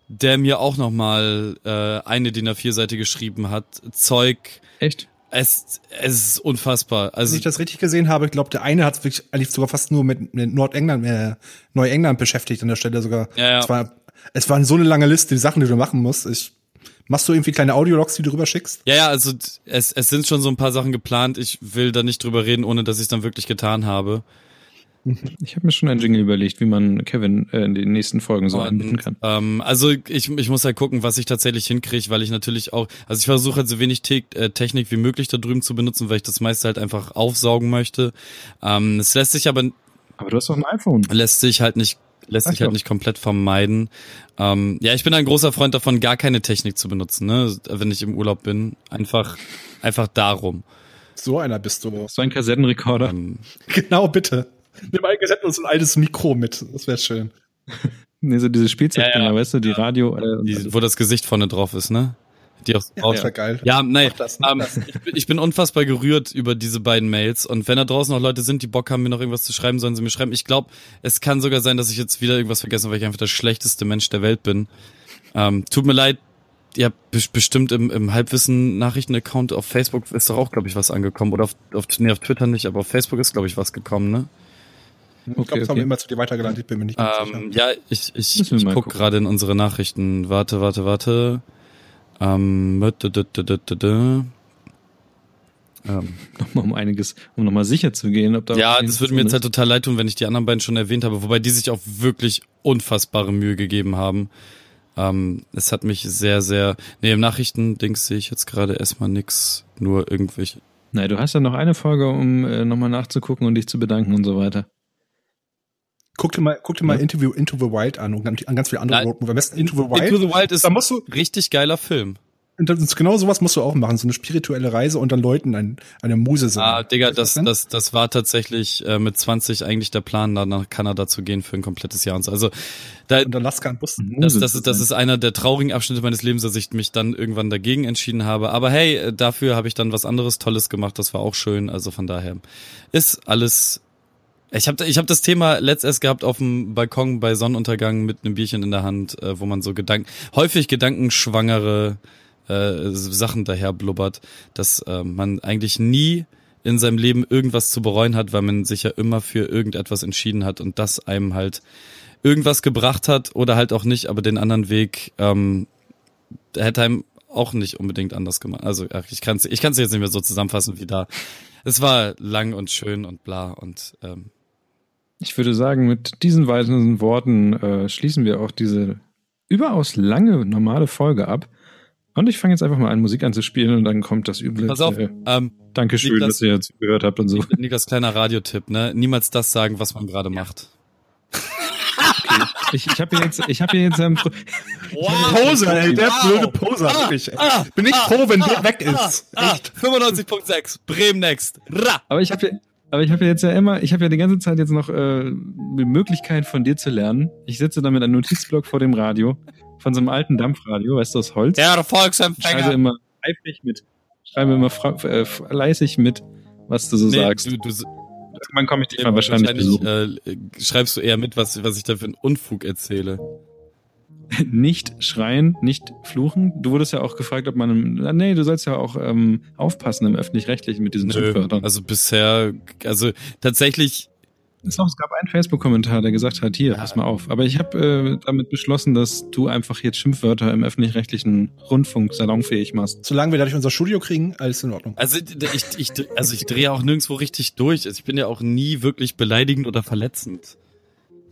der mir auch nochmal äh, eine DIN A4-Seite geschrieben hat. Zeug, Echt? es, es ist unfassbar. Wenn Also ich das richtig gesehen habe, ich glaube, der eine hat wirklich eigentlich sogar fast nur mit, mit Nordengland, äh, Neuengland beschäftigt an der Stelle sogar. Ja, ja. Es war, es war so eine lange Liste, die Sachen, die du machen musst. Ich, machst du irgendwie kleine Audiologs, die du rüber schickst? ja, ja, also es, es sind schon so ein paar Sachen geplant. Ich will da nicht drüber reden, ohne dass ich es dann wirklich getan habe. Ich habe mir schon ein Jingle überlegt, wie man Kevin äh, in den nächsten Folgen so einbinden kann. Ähm, also ich, ich muss halt gucken, was ich tatsächlich hinkriege, weil ich natürlich auch, also ich versuche halt so wenig Te äh, Technik wie möglich da drüben zu benutzen, weil ich das meiste halt einfach aufsaugen möchte. Ähm, es lässt sich aber Aber du hast doch ein iPhone. lässt sich halt nicht lässt Ach sich halt doch. nicht komplett vermeiden. Ähm, ja, ich bin ein großer Freund davon, gar keine Technik zu benutzen, ne, wenn ich im Urlaub bin. Einfach einfach darum. So einer bist du. So ein Kassettenrekorder. Ähm, Genau, bitte. Nimm ein Gesetz und so ein altes Mikro mit. Das wäre schön. Nee, so diese Spielzeugdinger, Ja, ja. weißt du, die Radio. Äh, die, wo das Gesicht vorne drauf ist, ne? Die auch Ja, das wär geil. Ja, nein, das, ähm, das. ich, bin, ich bin unfassbar gerührt über diese beiden Mails und wenn da draußen noch Leute sind, die Bock haben, mir noch irgendwas zu schreiben, sollen sie mir schreiben. Ich glaube, es kann sogar sein, dass ich jetzt wieder irgendwas vergesse, weil ich einfach der schlechteste Mensch der Welt bin. Ähm, tut mir leid, ihr habt bes- bestimmt im, im Halbwissen-Nachrichten-Account auf Facebook ist doch auch, glaube ich, was angekommen. Oder auf, auf, nee, auf Twitter nicht, aber auf Facebook ist, glaube ich, was gekommen, ne? ich glaube, das haben okay. wir immer zu dir weitergeleitet, ich bin mir nicht ganz Ähm, sicher. ja, ich, ich, ich mal guck gucken. gerade in unsere Nachrichten. Warte, warte, warte. Ähm, ähm, nochmal um einiges, um nochmal sicher zu gehen, ob da ja, das würde mir jetzt halt total leid tun, wenn ich die anderen beiden schon erwähnt habe, wobei die sich auch wirklich unfassbare Mühe gegeben haben. Ähm, es hat mich sehr, sehr. Nee, im Nachrichtendings sehe ich jetzt gerade erstmal nix, nur irgendwelche. Nein, du hast ja noch eine Folge, um äh, nochmal nachzugucken und dich zu bedanken und so weiter. Guck dir mal, guck dir mal Ja. Interview Into the Wild an und ganz, an ganz viele andere. Roadmovie. Am besten Into the Wild. Into the Wild ist da musst du, richtig geiler Film. und das ist genau sowas musst du auch machen. So eine spirituelle Reise und dann Leuten ein, eine Muse singen. Ah, Digga, das, das, das war tatsächlich äh, mit 20 eigentlich der Plan, dann nach Kanada zu gehen für ein komplettes Jahr und so. Also da, Und Alaska und Bus. das, das, ist, das sein. ist einer der traurigen Abschnitte meines Lebens, dass ich mich dann irgendwann dagegen entschieden habe. Aber hey, äh, dafür habe ich dann was anderes Tolles gemacht. Das war auch schön. Also von daher ist alles. Ich habe ich hab das Thema letztes gehabt auf dem Balkon bei Sonnenuntergang mit einem Bierchen in der Hand, äh, wo man so Gedanken, häufig gedankenschwangere äh, Sachen daher blubbert, dass äh, man eigentlich nie in seinem Leben irgendwas zu bereuen hat, weil man sich ja immer für irgendetwas entschieden hat und das einem halt irgendwas gebracht hat oder halt auch nicht, aber den anderen Weg ähm, hätte einem auch nicht unbedingt anders gemacht. Also ach, ich kann es ich kann's jetzt nicht mehr so zusammenfassen wie da. Es war lang und schön und bla und ähm, Ich würde sagen, mit diesen weiteren Worten äh, schließen wir auch diese überaus lange normale Folge ab. Und ich fange jetzt einfach mal an, Musik anzuspielen und dann kommt das üble. pass auf, Äh, ähm, Dankeschön, Niklas- dass ihr zugehört habt und so. Niklas kleiner Radiotipp, ne? Niemals das sagen, was man gerade macht. Ich, ich habe hier jetzt, ich habe hier jetzt ähm, Pro- Poser, ey, der Wow. blöde Poser, Ah, wirklich. Ey. ah, Bin nicht ah, froh, wenn ah, der weg ah, ist. Ah, Echt. 95.6, Bremen Next. Ra! aber ich habe ja, aber ich habe ja jetzt ja immer, ich habe ja die ganze Zeit jetzt noch äh, die Möglichkeit von dir zu lernen. Ich sitze da mit einem Notizblock vor dem Radio, von so einem alten Dampfradio, weißt du, aus Holz. Der schreibe Volksempfänger. immer eifrig mit, schreibe immer äh, fleißig mit, was du so sagst. du, du, Irgendwann komme ich dich mal wahrscheinlich besuchen. äh, schreibst du eher mit, was, was ich da für einen Unfug erzähle. nicht schreien, nicht fluchen. Du wurdest ja auch gefragt, ob man, nee, du sollst ja auch ähm, aufpassen im öffentlich-rechtlichen mit diesen Schimpfwörtern. Also bisher, also tatsächlich. Es gab einen Facebook-Kommentar, der gesagt hat, hier, ja. pass mal auf. Aber ich habe äh, damit beschlossen, dass du einfach jetzt Schimpfwörter im öffentlich-rechtlichen Rundfunk salonfähig machst. Solange wir dadurch unser Studio kriegen, alles in Ordnung. Also ich, ich, also ich drehe auch nirgendwo richtig durch. Also ich bin ja auch nie wirklich beleidigend oder verletzend.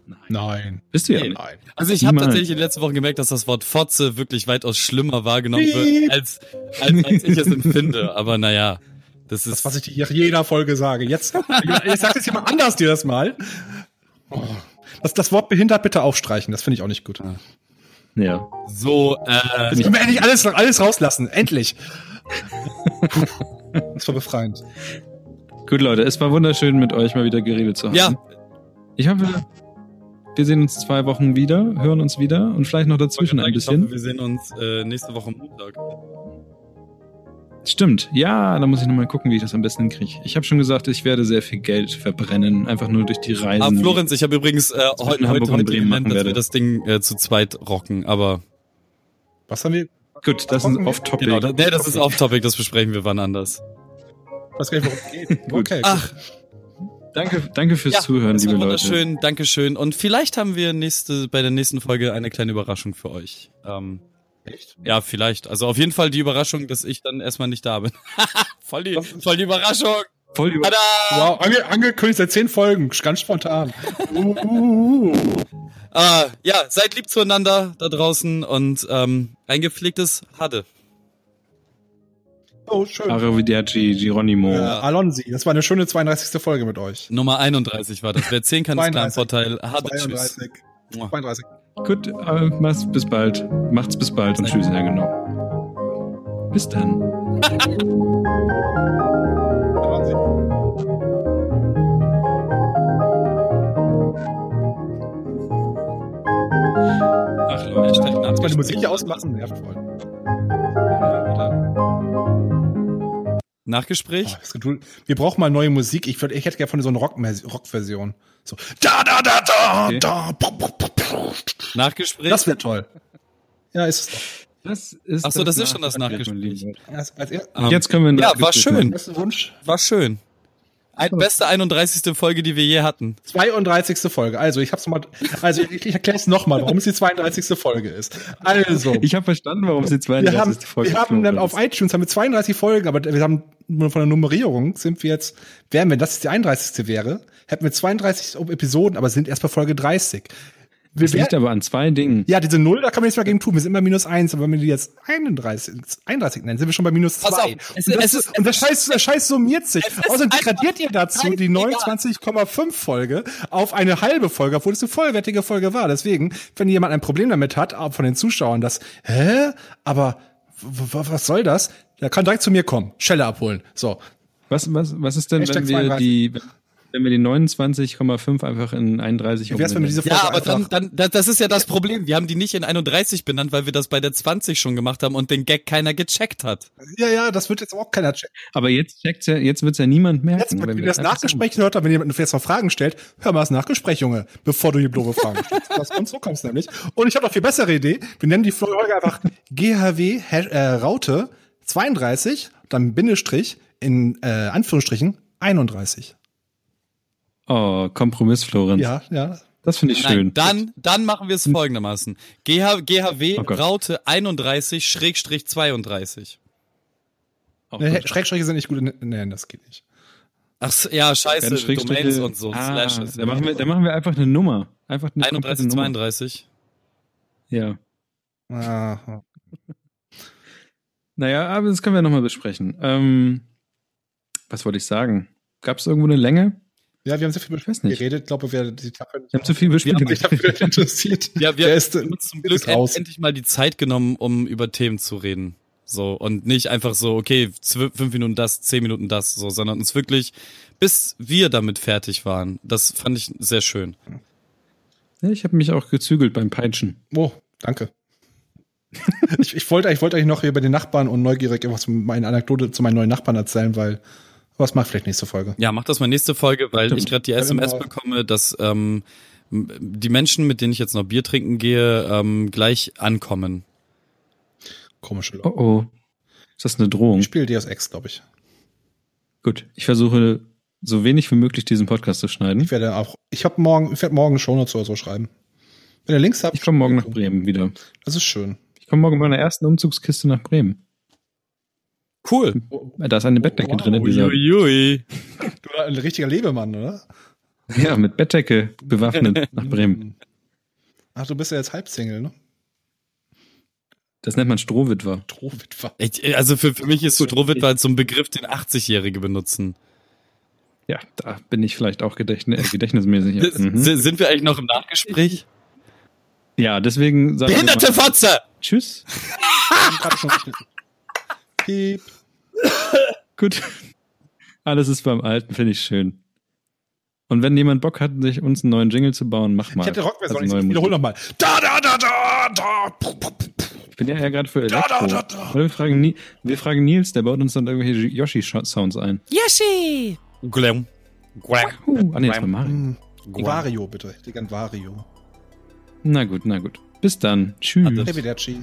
Nein. Nein. Bist du ja nee. Nein. Also ich habe tatsächlich in den letzten Wochen gemerkt, dass das Wort Fotze wirklich weitaus schlimmer wahrgenommen wird, als, als, als ich es empfinde. Aber naja, das ist... Das, was ich dir jeder Folge sage. Jetzt, jetzt sagt es jemand anders dir das mal. Oh. Das, das Wort behindert bitte aufstreichen, das finde ich auch nicht gut. Ja. So, äh... Ich will endlich alles, alles rauslassen, endlich. das war befreiend. Gut, Leute, es war wunderschön, mit euch mal wieder geredet zu haben. Ja. Ich hoffe, wir sehen uns zwei Wochen wieder, hören uns wieder und vielleicht noch dazwischen ein bisschen. Hoffe, wir sehen uns äh, nächste Woche Montag. Stimmt, ja, da muss ich nochmal gucken, wie ich das am besten hinkriege. Ich habe schon gesagt, ich werde sehr viel Geld verbrennen, einfach nur durch die Reisen. Ah, Florenz, ich habe übrigens äh, heute, heute, heute gelernt, dass wir das Ding äh, zu zweit rocken, aber... Was haben wir? Gut, das ist off-topic. Genau, nee, das ist off-topic, das besprechen wir wann anders. Ich weiß gar nicht, worum es geht. okay. Ach, Danke, danke fürs ja, Zuhören, liebe Leute. Schön, danke schön. Und vielleicht haben wir nächste, bei der nächsten Folge eine kleine Überraschung für euch. Ähm, Echt? Ja, vielleicht. Also auf jeden Fall die Überraschung, dass ich dann erstmal nicht da bin. voll, die, voll die Überraschung. Voll die Überraschung. Wow, ange angekündigt seit zehn Folgen, ganz spontan. uh, uh, uh. Ah, ja, seid lieb zueinander da draußen und ähm, ein gepflegtes Hade. Oh, schön. Arrivederci, Geronimo. Ja, Alonsi, das war eine schöne 32. Folge mit euch. Nummer 31 war das. Wer 10 kann, ist klar Vorteil. 32. 32. Gut, äh, mach's bis bald. Macht's bis bald und tschüss, ja genau. Bis dann. Ach Leute, ich kann mal die Musik hier ausmachen, nervt voll. Ja, Nachgespräch? Oh, wir brauchen mal neue Musik. Ich, würd, ich hätte gerne von so einer Rock-Version. So. Da, da, da, da, okay. da. Nachgespräch? Das wäre toll. Ja, ist es doch. Das ist Ach so, das, das ist schon das Nachgespräch. Um, Jetzt können wir Ja, war schön. Wunsch. War schön. Ein, beste 31. Folge, die wir je hatten. 32. Folge. Also, ich hab's mal, also ich, ich erkläre es nochmal, warum es die 32. Folge ist. Also. Ich habe verstanden, warum es die 32. Wir haben, Folge Wir haben dann auf iTunes haben wir 32 Folgen, aber wir haben nur von der Nummerierung sind wir jetzt, wären wir, das die 31. wäre, hätten wir 32 Episoden, aber sind erst bei Folge 30. Das liegt aber an zwei Dingen. Ja, diese Null, da kann man nichts mehr gegen tun. Wir sind immer minus eins, aber wenn wir die jetzt 31, 31 nennen, sind wir schon bei minus zwei. und, das, ist, und der Scheiß, der Scheiß summiert sich. Außerdem degradiert ihr dazu die 29,5 Folge auf eine halbe Folge, obwohl es eine vollwertige Folge war. Deswegen, wenn jemand ein Problem damit hat, von den Zuschauern, das, hä? Aber was soll das? Der kann direkt zu mir kommen, Schelle abholen. So. Was, was, was ist denn, Hashtag wenn wir 32. die, wenn wir die 29,5 einfach in 31 Wie wär's, wenn wir diese Folge Ja, aber dann, dann, das ist ja das Problem. Wir haben die nicht in 31 benannt, weil wir das bei der 20 schon gemacht haben und den Gag keiner gecheckt hat. Ja, ja, das wird jetzt auch keiner checken. Aber jetzt checkt's ja, jetzt wird's ja niemand merken. Jetzt, wenn, wenn wir das Nachgespräch hört, wenn jemand jetzt noch Fragen stellt, hör mal das Nachgespräch, Junge, bevor du hier doofe Fragen stellst. Das und so kommst nämlich. Und ich habe noch viel bessere Idee. Wir nennen die Folge einfach GHW äh, Raute 32, dann Bindestrich in äh, Anführungsstrichen 31. Oh, Kompromiss, Florenz. Ja, ja. Das finde ich Nein, schön. Dann, dann machen wir es folgendermaßen. GH, GHW oh Raute 31 Schrägstrich 32. Nee, Schrägstriche sind nicht gut. Nee, das geht nicht. Ach ja, scheiße, Domains und so. Ah, Slashes. Da machen, wir, da machen wir einfach eine Nummer. Einfach eine 31, 32. Ja. Aha. naja, aber das können wir nochmal besprechen. Ähm, was wollte ich sagen? Gab es irgendwo eine Länge? Ja, wir haben sehr viel geredet. Ich glaube, wer die nicht. Wir haben zu viel besprochen. Ich habe mich interessiert. Ja, wir haben uns zum Glück end, endlich mal die Zeit genommen, um über Themen zu reden. So, und nicht einfach so, okay, fünf Minuten das, zehn Minuten das, so, sondern uns wirklich, bis wir damit fertig waren. Das fand ich sehr schön. Ja, ich habe mich auch gezügelt beim Peitschen. Oh, danke. ich, ich wollte ich wollte eigentlich noch hier bei den Nachbarn und neugierig irgendwas meine Anekdote zu meinen neuen Nachbarn erzählen, weil was macht vielleicht nächste Folge? Ja, mach das mal nächste Folge, weil Stimmt. ich gerade die SMS bekomme, dass ähm, die Menschen, mit denen ich jetzt noch Bier trinken gehe, ähm, gleich ankommen. Komische Leute. Oh oh. Ist das eine Drohung? Ich spiele Deus Ex, glaube ich. Gut, ich versuche so wenig wie möglich diesen Podcast zu schneiden. Ich werde auch, ich habe morgen, ich werde morgen eine Shownotes oder so schreiben. Wenn ihr Links habt. Ich komme morgen nach Bremen wieder. Das ist schön. Ich komme morgen mit meiner ersten Umzugskiste nach Bremen. Cool. Da ist eine Bettdecke wow. drin in dieser. Uiuiui. Du bist ein richtiger Lebemann, oder? Ja, mit Bettdecke bewaffnet nach Bremen. Ach, du bist ja jetzt Halbsingle, ne? Das nennt man Strohwitwer. Strohwitwer. Also für, für mich ist Strohwitwer so ein Begriff, den 80-Jährige benutzen. Ja, da bin ich vielleicht auch gedächtnis, äh, gedächtnismäßig. Mhm. Sind wir eigentlich noch im Nachgespräch? Ja, deswegen sag Behinderte Fotze! Tschüss. Piep. Gut. Alles ist beim Alten, finde ich schön. Und wenn jemand Bock hat, sich uns einen neuen Jingle zu bauen, mach mal. Ich hätte Rockversion, also ich wiederhol nochmal. Da, da, da, da, da. Ich bin ja, ja gerade für Elektro. Da, da, da, da. Wir fragen, wir fragen Nils, der baut uns dann irgendwelche Yoshi-Sounds ein. Yoshi! Glem. Uh, ah, nee, das war Mario. Vario, bitte. Die Vario. Na gut, na gut. Bis dann. Tschüss. Arrivederci.